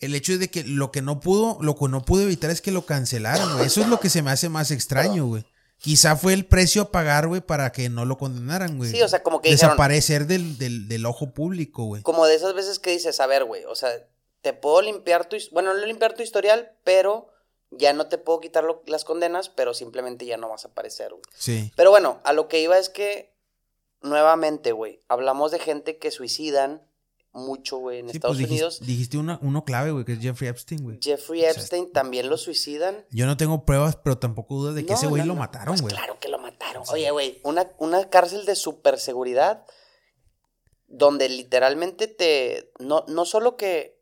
Speaker 1: El hecho es de que lo que no pudo, lo que no pudo evitar es que lo cancelaran, güey. Eso es lo que se me hace más extraño, güey. Quizá fue el precio a pagar, güey, para que no lo condenaran, güey.
Speaker 2: Sí, o sea, como que dijeron-
Speaker 1: Desaparecer del, del, del ojo público, güey.
Speaker 2: Como de esas veces que dices, a ver, güey, o sea, te puedo limpiar tu, bueno, no limpiar tu historial, pero ya no te puedo quitar lo- las condenas, pero simplemente ya no vas a aparecer, güey.
Speaker 1: Sí.
Speaker 2: Pero bueno, a lo que iba es que, nuevamente, güey, hablamos de gente que suicidan mucho, güey, en
Speaker 1: Sí,
Speaker 2: Estados
Speaker 1: pues dijiste,
Speaker 2: Unidos.
Speaker 1: dijiste una- uno clave, güey, que es Jeffrey Epstein, güey.
Speaker 2: Jeffrey
Speaker 1: sea,
Speaker 2: Epstein también lo suicidan.
Speaker 1: Yo no tengo pruebas, pero tampoco dudas de que
Speaker 2: No,
Speaker 1: ese güey
Speaker 2: no,
Speaker 1: lo mataron,
Speaker 2: Pues
Speaker 1: güey.
Speaker 2: claro que lo mataron. Oye, güey, una, una cárcel de superseguridad donde literalmente te... No, no solo que...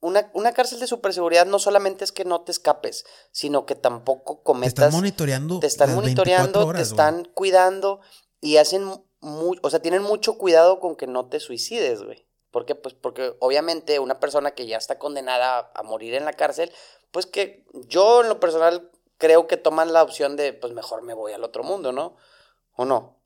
Speaker 2: Una, una cárcel de superseguridad no solamente es que no te escapes, sino que tampoco
Speaker 1: Te
Speaker 2: cometas...
Speaker 1: están monitoreando.
Speaker 2: te están
Speaker 1: las 24
Speaker 2: monitoreando,
Speaker 1: horas,
Speaker 2: te están cuidando y hacen o sea, tienen mucho cuidado con que no te suicides, güey. ¿Por qué? Pues porque obviamente una persona que ya está condenada a, a morir en la cárcel, pues que yo en lo personal creo que toman la opción de, pues mejor me voy al otro mundo, ¿no? ¿O no?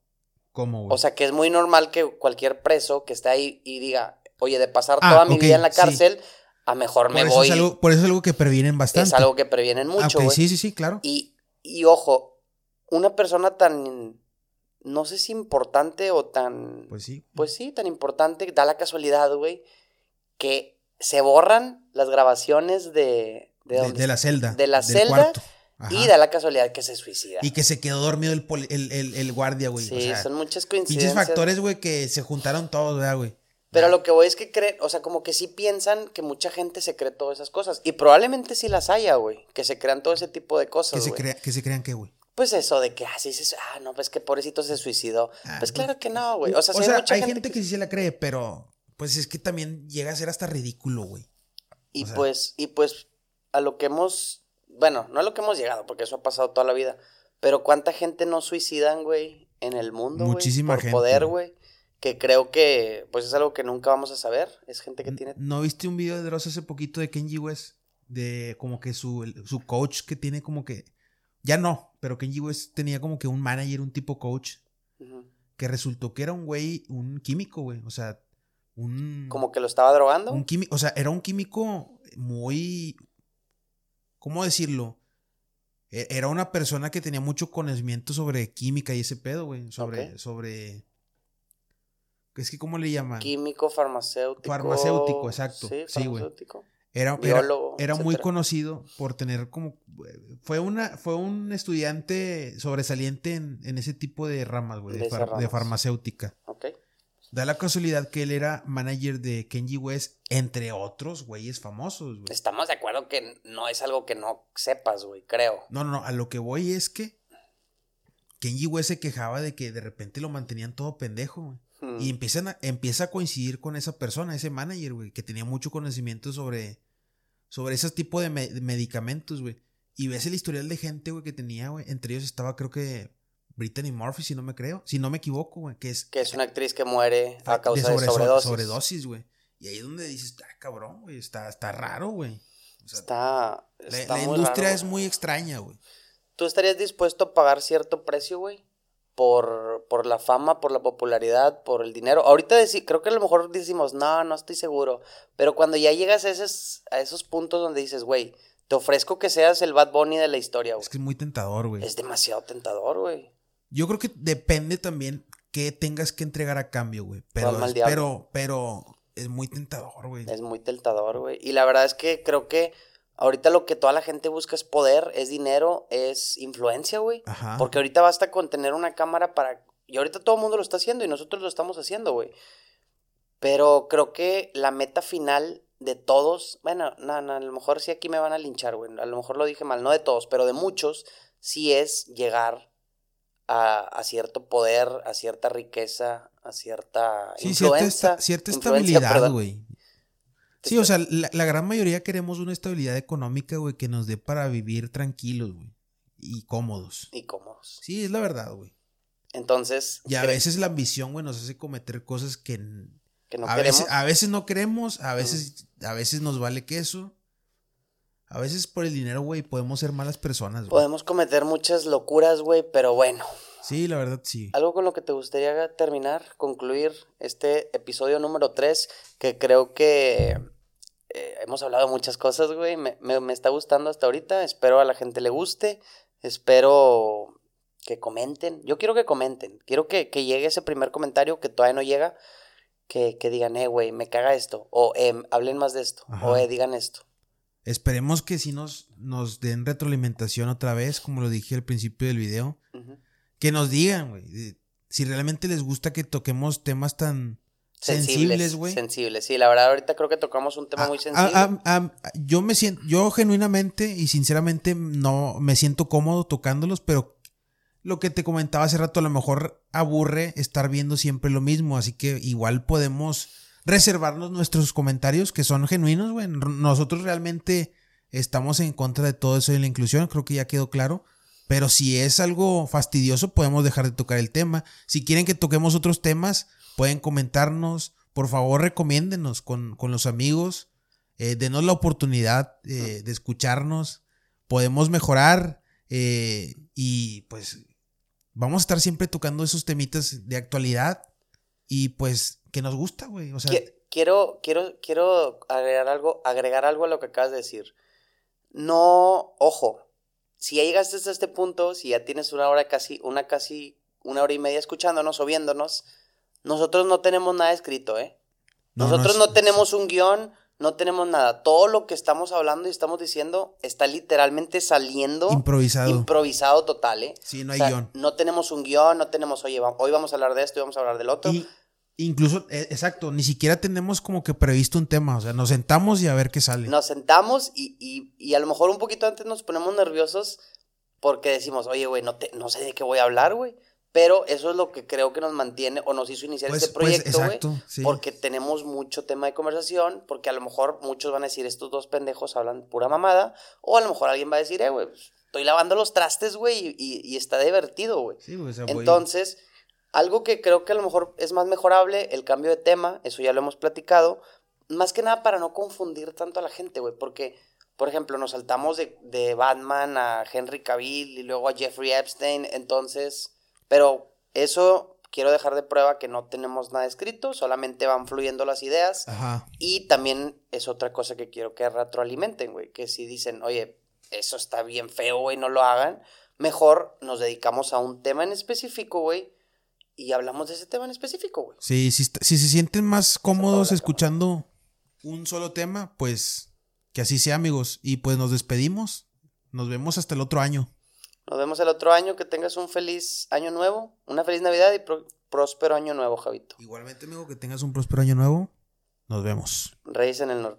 Speaker 1: ¿Cómo, güey?
Speaker 2: O sea, que es muy normal que cualquier preso que esté ahí y diga, oye, de pasar
Speaker 1: Ah,
Speaker 2: toda mi vida en la
Speaker 1: sí.
Speaker 2: cárcel, a mejor me voy.
Speaker 1: es algo, por eso es algo que previenen bastante.
Speaker 2: es algo que previenen
Speaker 1: Ah,
Speaker 2: mucho,
Speaker 1: sí, sí, sí, claro.
Speaker 2: Y, y ojo, una persona tan, no sé si importante o tan,
Speaker 1: Pues sí.
Speaker 2: pues sí, tan importante, da la casualidad, güey, que se borran las grabaciones de, de,
Speaker 1: De,
Speaker 2: donde-
Speaker 1: de la celda.
Speaker 2: de la celda.
Speaker 1: Ajá.
Speaker 2: y da la casualidad que se suicida.
Speaker 1: Y que se quedó dormido el, poli- el, el, el guardia, güey.
Speaker 2: sí,
Speaker 1: o sea,
Speaker 2: son muchas
Speaker 1: pinches
Speaker 2: coincidencias.
Speaker 1: factores, güey, que se juntaron todos, ¿verdad, güey?
Speaker 2: Pero lo que voy es que creen, o sea, como que sí piensan que mucha gente se cree todas esas cosas. Y probablemente sí las haya, güey. Que se crean todo ese tipo de
Speaker 1: que
Speaker 2: cosas,
Speaker 1: se,
Speaker 2: güey.
Speaker 1: crea, que se crean que, güey.
Speaker 2: Pues eso de que así se... Ah, no, pues que pobrecito se suicidó.
Speaker 1: Ah,
Speaker 2: pues claro que no, güey. O sea, sí hay mucha
Speaker 1: hay
Speaker 2: gente,
Speaker 1: gente que sí se la cree, pero pues es que también llega a ser hasta ridículo, güey.
Speaker 2: Y
Speaker 1: o sea-
Speaker 2: pues, y pues, a lo que hemos... Bueno, no a lo que hemos llegado, porque eso ha pasado toda la vida. Pero cuánta gente no suicidan, güey, en el mundo, güey,
Speaker 1: Muchísima
Speaker 2: por
Speaker 1: gente,
Speaker 2: poder,
Speaker 1: güey.
Speaker 2: güey. Que creo que, pues, es algo que nunca vamos a saber. Es gente que tiene...
Speaker 1: ¿No viste un video de Dross hace poquito de Kenji West? De como que su, su coach que tiene como que... Ya no, pero Kenji West tenía como que un manager, un tipo coach, que resultó que era un güey, un químico, güey. O sea, un...
Speaker 2: Como que lo estaba drogando.
Speaker 1: Un químico, o sea, era un químico muy... ¿Cómo decirlo? E- Era una persona que tenía mucho conocimiento sobre química y ese pedo, güey. Sobre,
Speaker 2: Ok.
Speaker 1: sobre... Es que, ¿cómo le llaman?
Speaker 2: Químico, farmacéutico.
Speaker 1: Farmacéutico, exacto.
Speaker 2: Sí,
Speaker 1: Sí, güey. Era, era,
Speaker 2: biólogo,
Speaker 1: era muy conocido por tener como... Fue, una, fue un estudiante sobresaliente en, en ese tipo de ramas, güey.
Speaker 2: De
Speaker 1: De, far- farmacéutica.
Speaker 2: Ok.
Speaker 1: Da la casualidad que él era manager de Kenji West, entre otros güeyes famosos, güey.
Speaker 2: Estamos de acuerdo que no es algo que no sepas, güey, creo.
Speaker 1: No, no, no. A lo que voy es que Kenji West se quejaba de que de repente lo mantenían todo pendejo, güey.
Speaker 2: Hmm.
Speaker 1: Y empiezan a- empieza a coincidir con esa persona, ese manager, güey, que tenía mucho conocimiento sobre, sobre ese tipo de, me- de medicamentos, güey. Y ves el historial de gente, güey, que tenía, güey. Entre ellos estaba, creo que, Brittany Murphy, si no me creo. Si no me equivoco, güey, que es...
Speaker 2: Que es una actriz que muere a
Speaker 1: de
Speaker 2: causa de,
Speaker 1: sobre-
Speaker 2: sobredosis.
Speaker 1: sobredosis, güey. Y ahí es donde dices, ah, cabrón, güey, está, está raro, güey. O sea,
Speaker 2: Está,
Speaker 1: la,
Speaker 2: está
Speaker 1: la
Speaker 2: muy
Speaker 1: industria
Speaker 2: raro,
Speaker 1: es muy extraña, güey.
Speaker 2: ¿Tú estarías dispuesto a pagar cierto precio, güey? Por, por la fama, por la popularidad, por el dinero. Ahorita creo que a lo mejor decimos, no, no estoy seguro. Pero cuando ya llegas a esos, a esos puntos donde dices, güey, te ofrezco que seas el Bad Bunny de la historia, güey.
Speaker 1: Es que es muy tentador, güey.
Speaker 2: Es demasiado tentador, güey.
Speaker 1: Yo creo que depende también qué tengas que entregar a cambio, güey. Pero, es- pero, pero es muy tentador, güey.
Speaker 2: Es muy tentador, güey. Y la verdad es que creo que ahorita lo que toda la gente busca es poder, es dinero, es influencia, güey.
Speaker 1: Ajá.
Speaker 2: Porque ahorita basta con tener una cámara para... Y ahorita todo el mundo lo está haciendo y nosotros lo estamos haciendo, güey. Pero creo que la meta final de todos, bueno, no, no, a lo mejor sí aquí me van a linchar, güey, a lo mejor lo dije mal, no de todos, pero de muchos, sí es llegar a, a cierto poder, a cierta riqueza, a cierta
Speaker 1: Sí,
Speaker 2: influencia.
Speaker 1: cierta, cierta
Speaker 2: influencia,
Speaker 1: estabilidad, güey. Sí, o sea, la, la gran mayoría queremos una estabilidad económica, güey, que nos dé para vivir tranquilos, güey. Y cómodos.
Speaker 2: Y cómodos.
Speaker 1: Sí, es la verdad, güey.
Speaker 2: Entonces,
Speaker 1: Y a veces la ambición, güey, nos hace cometer cosas que
Speaker 2: que no
Speaker 1: a,
Speaker 2: queremos.
Speaker 1: veces, a veces no queremos, a veces, a veces nos vale queso. A veces por el dinero, güey, podemos ser malas personas, güey.
Speaker 2: Podemos cometer muchas locuras, güey, pero bueno.
Speaker 1: Sí, la verdad, sí.
Speaker 2: Algo con lo que te gustaría terminar, concluir este episodio número 3, que creo que eh, hemos hablado muchas cosas, güey. Me, me- me está gustando hasta ahorita. Espero a la gente le guste. Espero que comenten. Yo quiero que comenten. Quiero que, que llegue ese primer comentario que todavía no llega. Que, que digan, eh, güey, me caga esto. O eh, hablen más de esto.
Speaker 1: Ajá.
Speaker 2: O eh, digan esto.
Speaker 1: Esperemos que sí nos, nos den retroalimentación otra vez, como lo dije al principio del video. Que nos digan, güey, si realmente les gusta que toquemos temas tan sensibles, güey.
Speaker 2: sensibles. Sí, la verdad, ahorita creo que tocamos un tema
Speaker 1: A-
Speaker 2: muy
Speaker 1: a-
Speaker 2: sensible.
Speaker 1: a- a- yo me siento, yo genuinamente y sinceramente no me siento cómodo tocándolos, pero lo que te comentaba hace rato a lo mejor aburre estar viendo siempre lo mismo, así que igual podemos reservarnos nuestros comentarios que son genuinos, güey. Nosotros realmente estamos en contra de todo eso de la inclusión, creo que ya quedó claro. Pero si es algo fastidioso, podemos dejar de tocar el tema. Si quieren que toquemos otros temas, pueden comentarnos. Por favor, recomiéndenos con, con los amigos. Eh, denos la oportunidad eh, de escucharnos. Podemos mejorar. eh, y pues vamos a estar siempre tocando esos temitas de actualidad. Y pues que nos gusta, güey. O sea,
Speaker 2: Qui- Quiero, quiero, quiero agregar algo, agregar algo a lo que acabas de decir. No, ojo, si ya llegaste hasta este punto, si ya tienes una hora casi, una casi, una hora y media escuchándonos o viéndonos, nosotros no tenemos nada escrito, ¿eh?
Speaker 1: no,
Speaker 2: nosotros
Speaker 1: es-
Speaker 2: no tenemos un guion, no tenemos nada. Todo lo que estamos hablando y estamos diciendo está literalmente saliendo
Speaker 1: improvisado.
Speaker 2: improvisado total, ¿eh?
Speaker 1: sí, no
Speaker 2: O
Speaker 1: hay
Speaker 2: sea,
Speaker 1: guion.
Speaker 2: No tenemos un guion, no tenemos, oye, hoy vamos a hablar de esto y vamos a hablar del otro.
Speaker 1: Y incluso, eh, exacto, ni siquiera tenemos como que previsto un tema. O sea, nos sentamos y a ver qué sale.
Speaker 2: Nos sentamos y, y, y a lo mejor un poquito antes nos ponemos nerviosos porque decimos, oye, güey, no, te- no sé de qué voy a hablar, güey. Pero eso es lo que creo que nos mantiene o nos hizo iniciar
Speaker 1: Pues-
Speaker 2: este
Speaker 1: pues,
Speaker 2: proyecto, güey.
Speaker 1: sí.
Speaker 2: Porque tenemos mucho tema de conversación, porque a lo mejor muchos van a decir, estos dos pendejos hablan pura mamada, o a lo mejor alguien va a decir, eh, güey, pues, estoy lavando los trastes, güey, y, y- está divertido, güey.
Speaker 1: Sí, voy-
Speaker 2: Entonces, algo que creo que a lo mejor es más mejorable, el cambio de tema, eso ya lo hemos platicado, más que nada para no confundir tanto a la gente, güey, porque, por ejemplo, nos saltamos de, de Batman a Henry Cavill y luego a Jeffrey Epstein, entonces, pero eso quiero dejar de prueba que no tenemos nada escrito, solamente van fluyendo las ideas.
Speaker 1: Ajá.
Speaker 2: Y también es otra cosa que quiero que retroalimenten, güey. Que si dicen, oye, eso está bien feo, güey, no lo hagan. Mejor nos dedicamos a un tema en específico, güey. Y hablamos de ese tema en específico, güey.
Speaker 1: Sí, si, si se sienten más cómodos escuchando un solo tema, pues que así sea, amigos. Y pues nos despedimos. Nos vemos hasta el otro año.
Speaker 2: Nos vemos el otro año. Que tengas un feliz año nuevo, una feliz Navidad y pro- próspero año nuevo, Javito.
Speaker 1: Igualmente, amigo, que tengas un próspero año nuevo. Nos vemos.
Speaker 2: Reyes en el norte.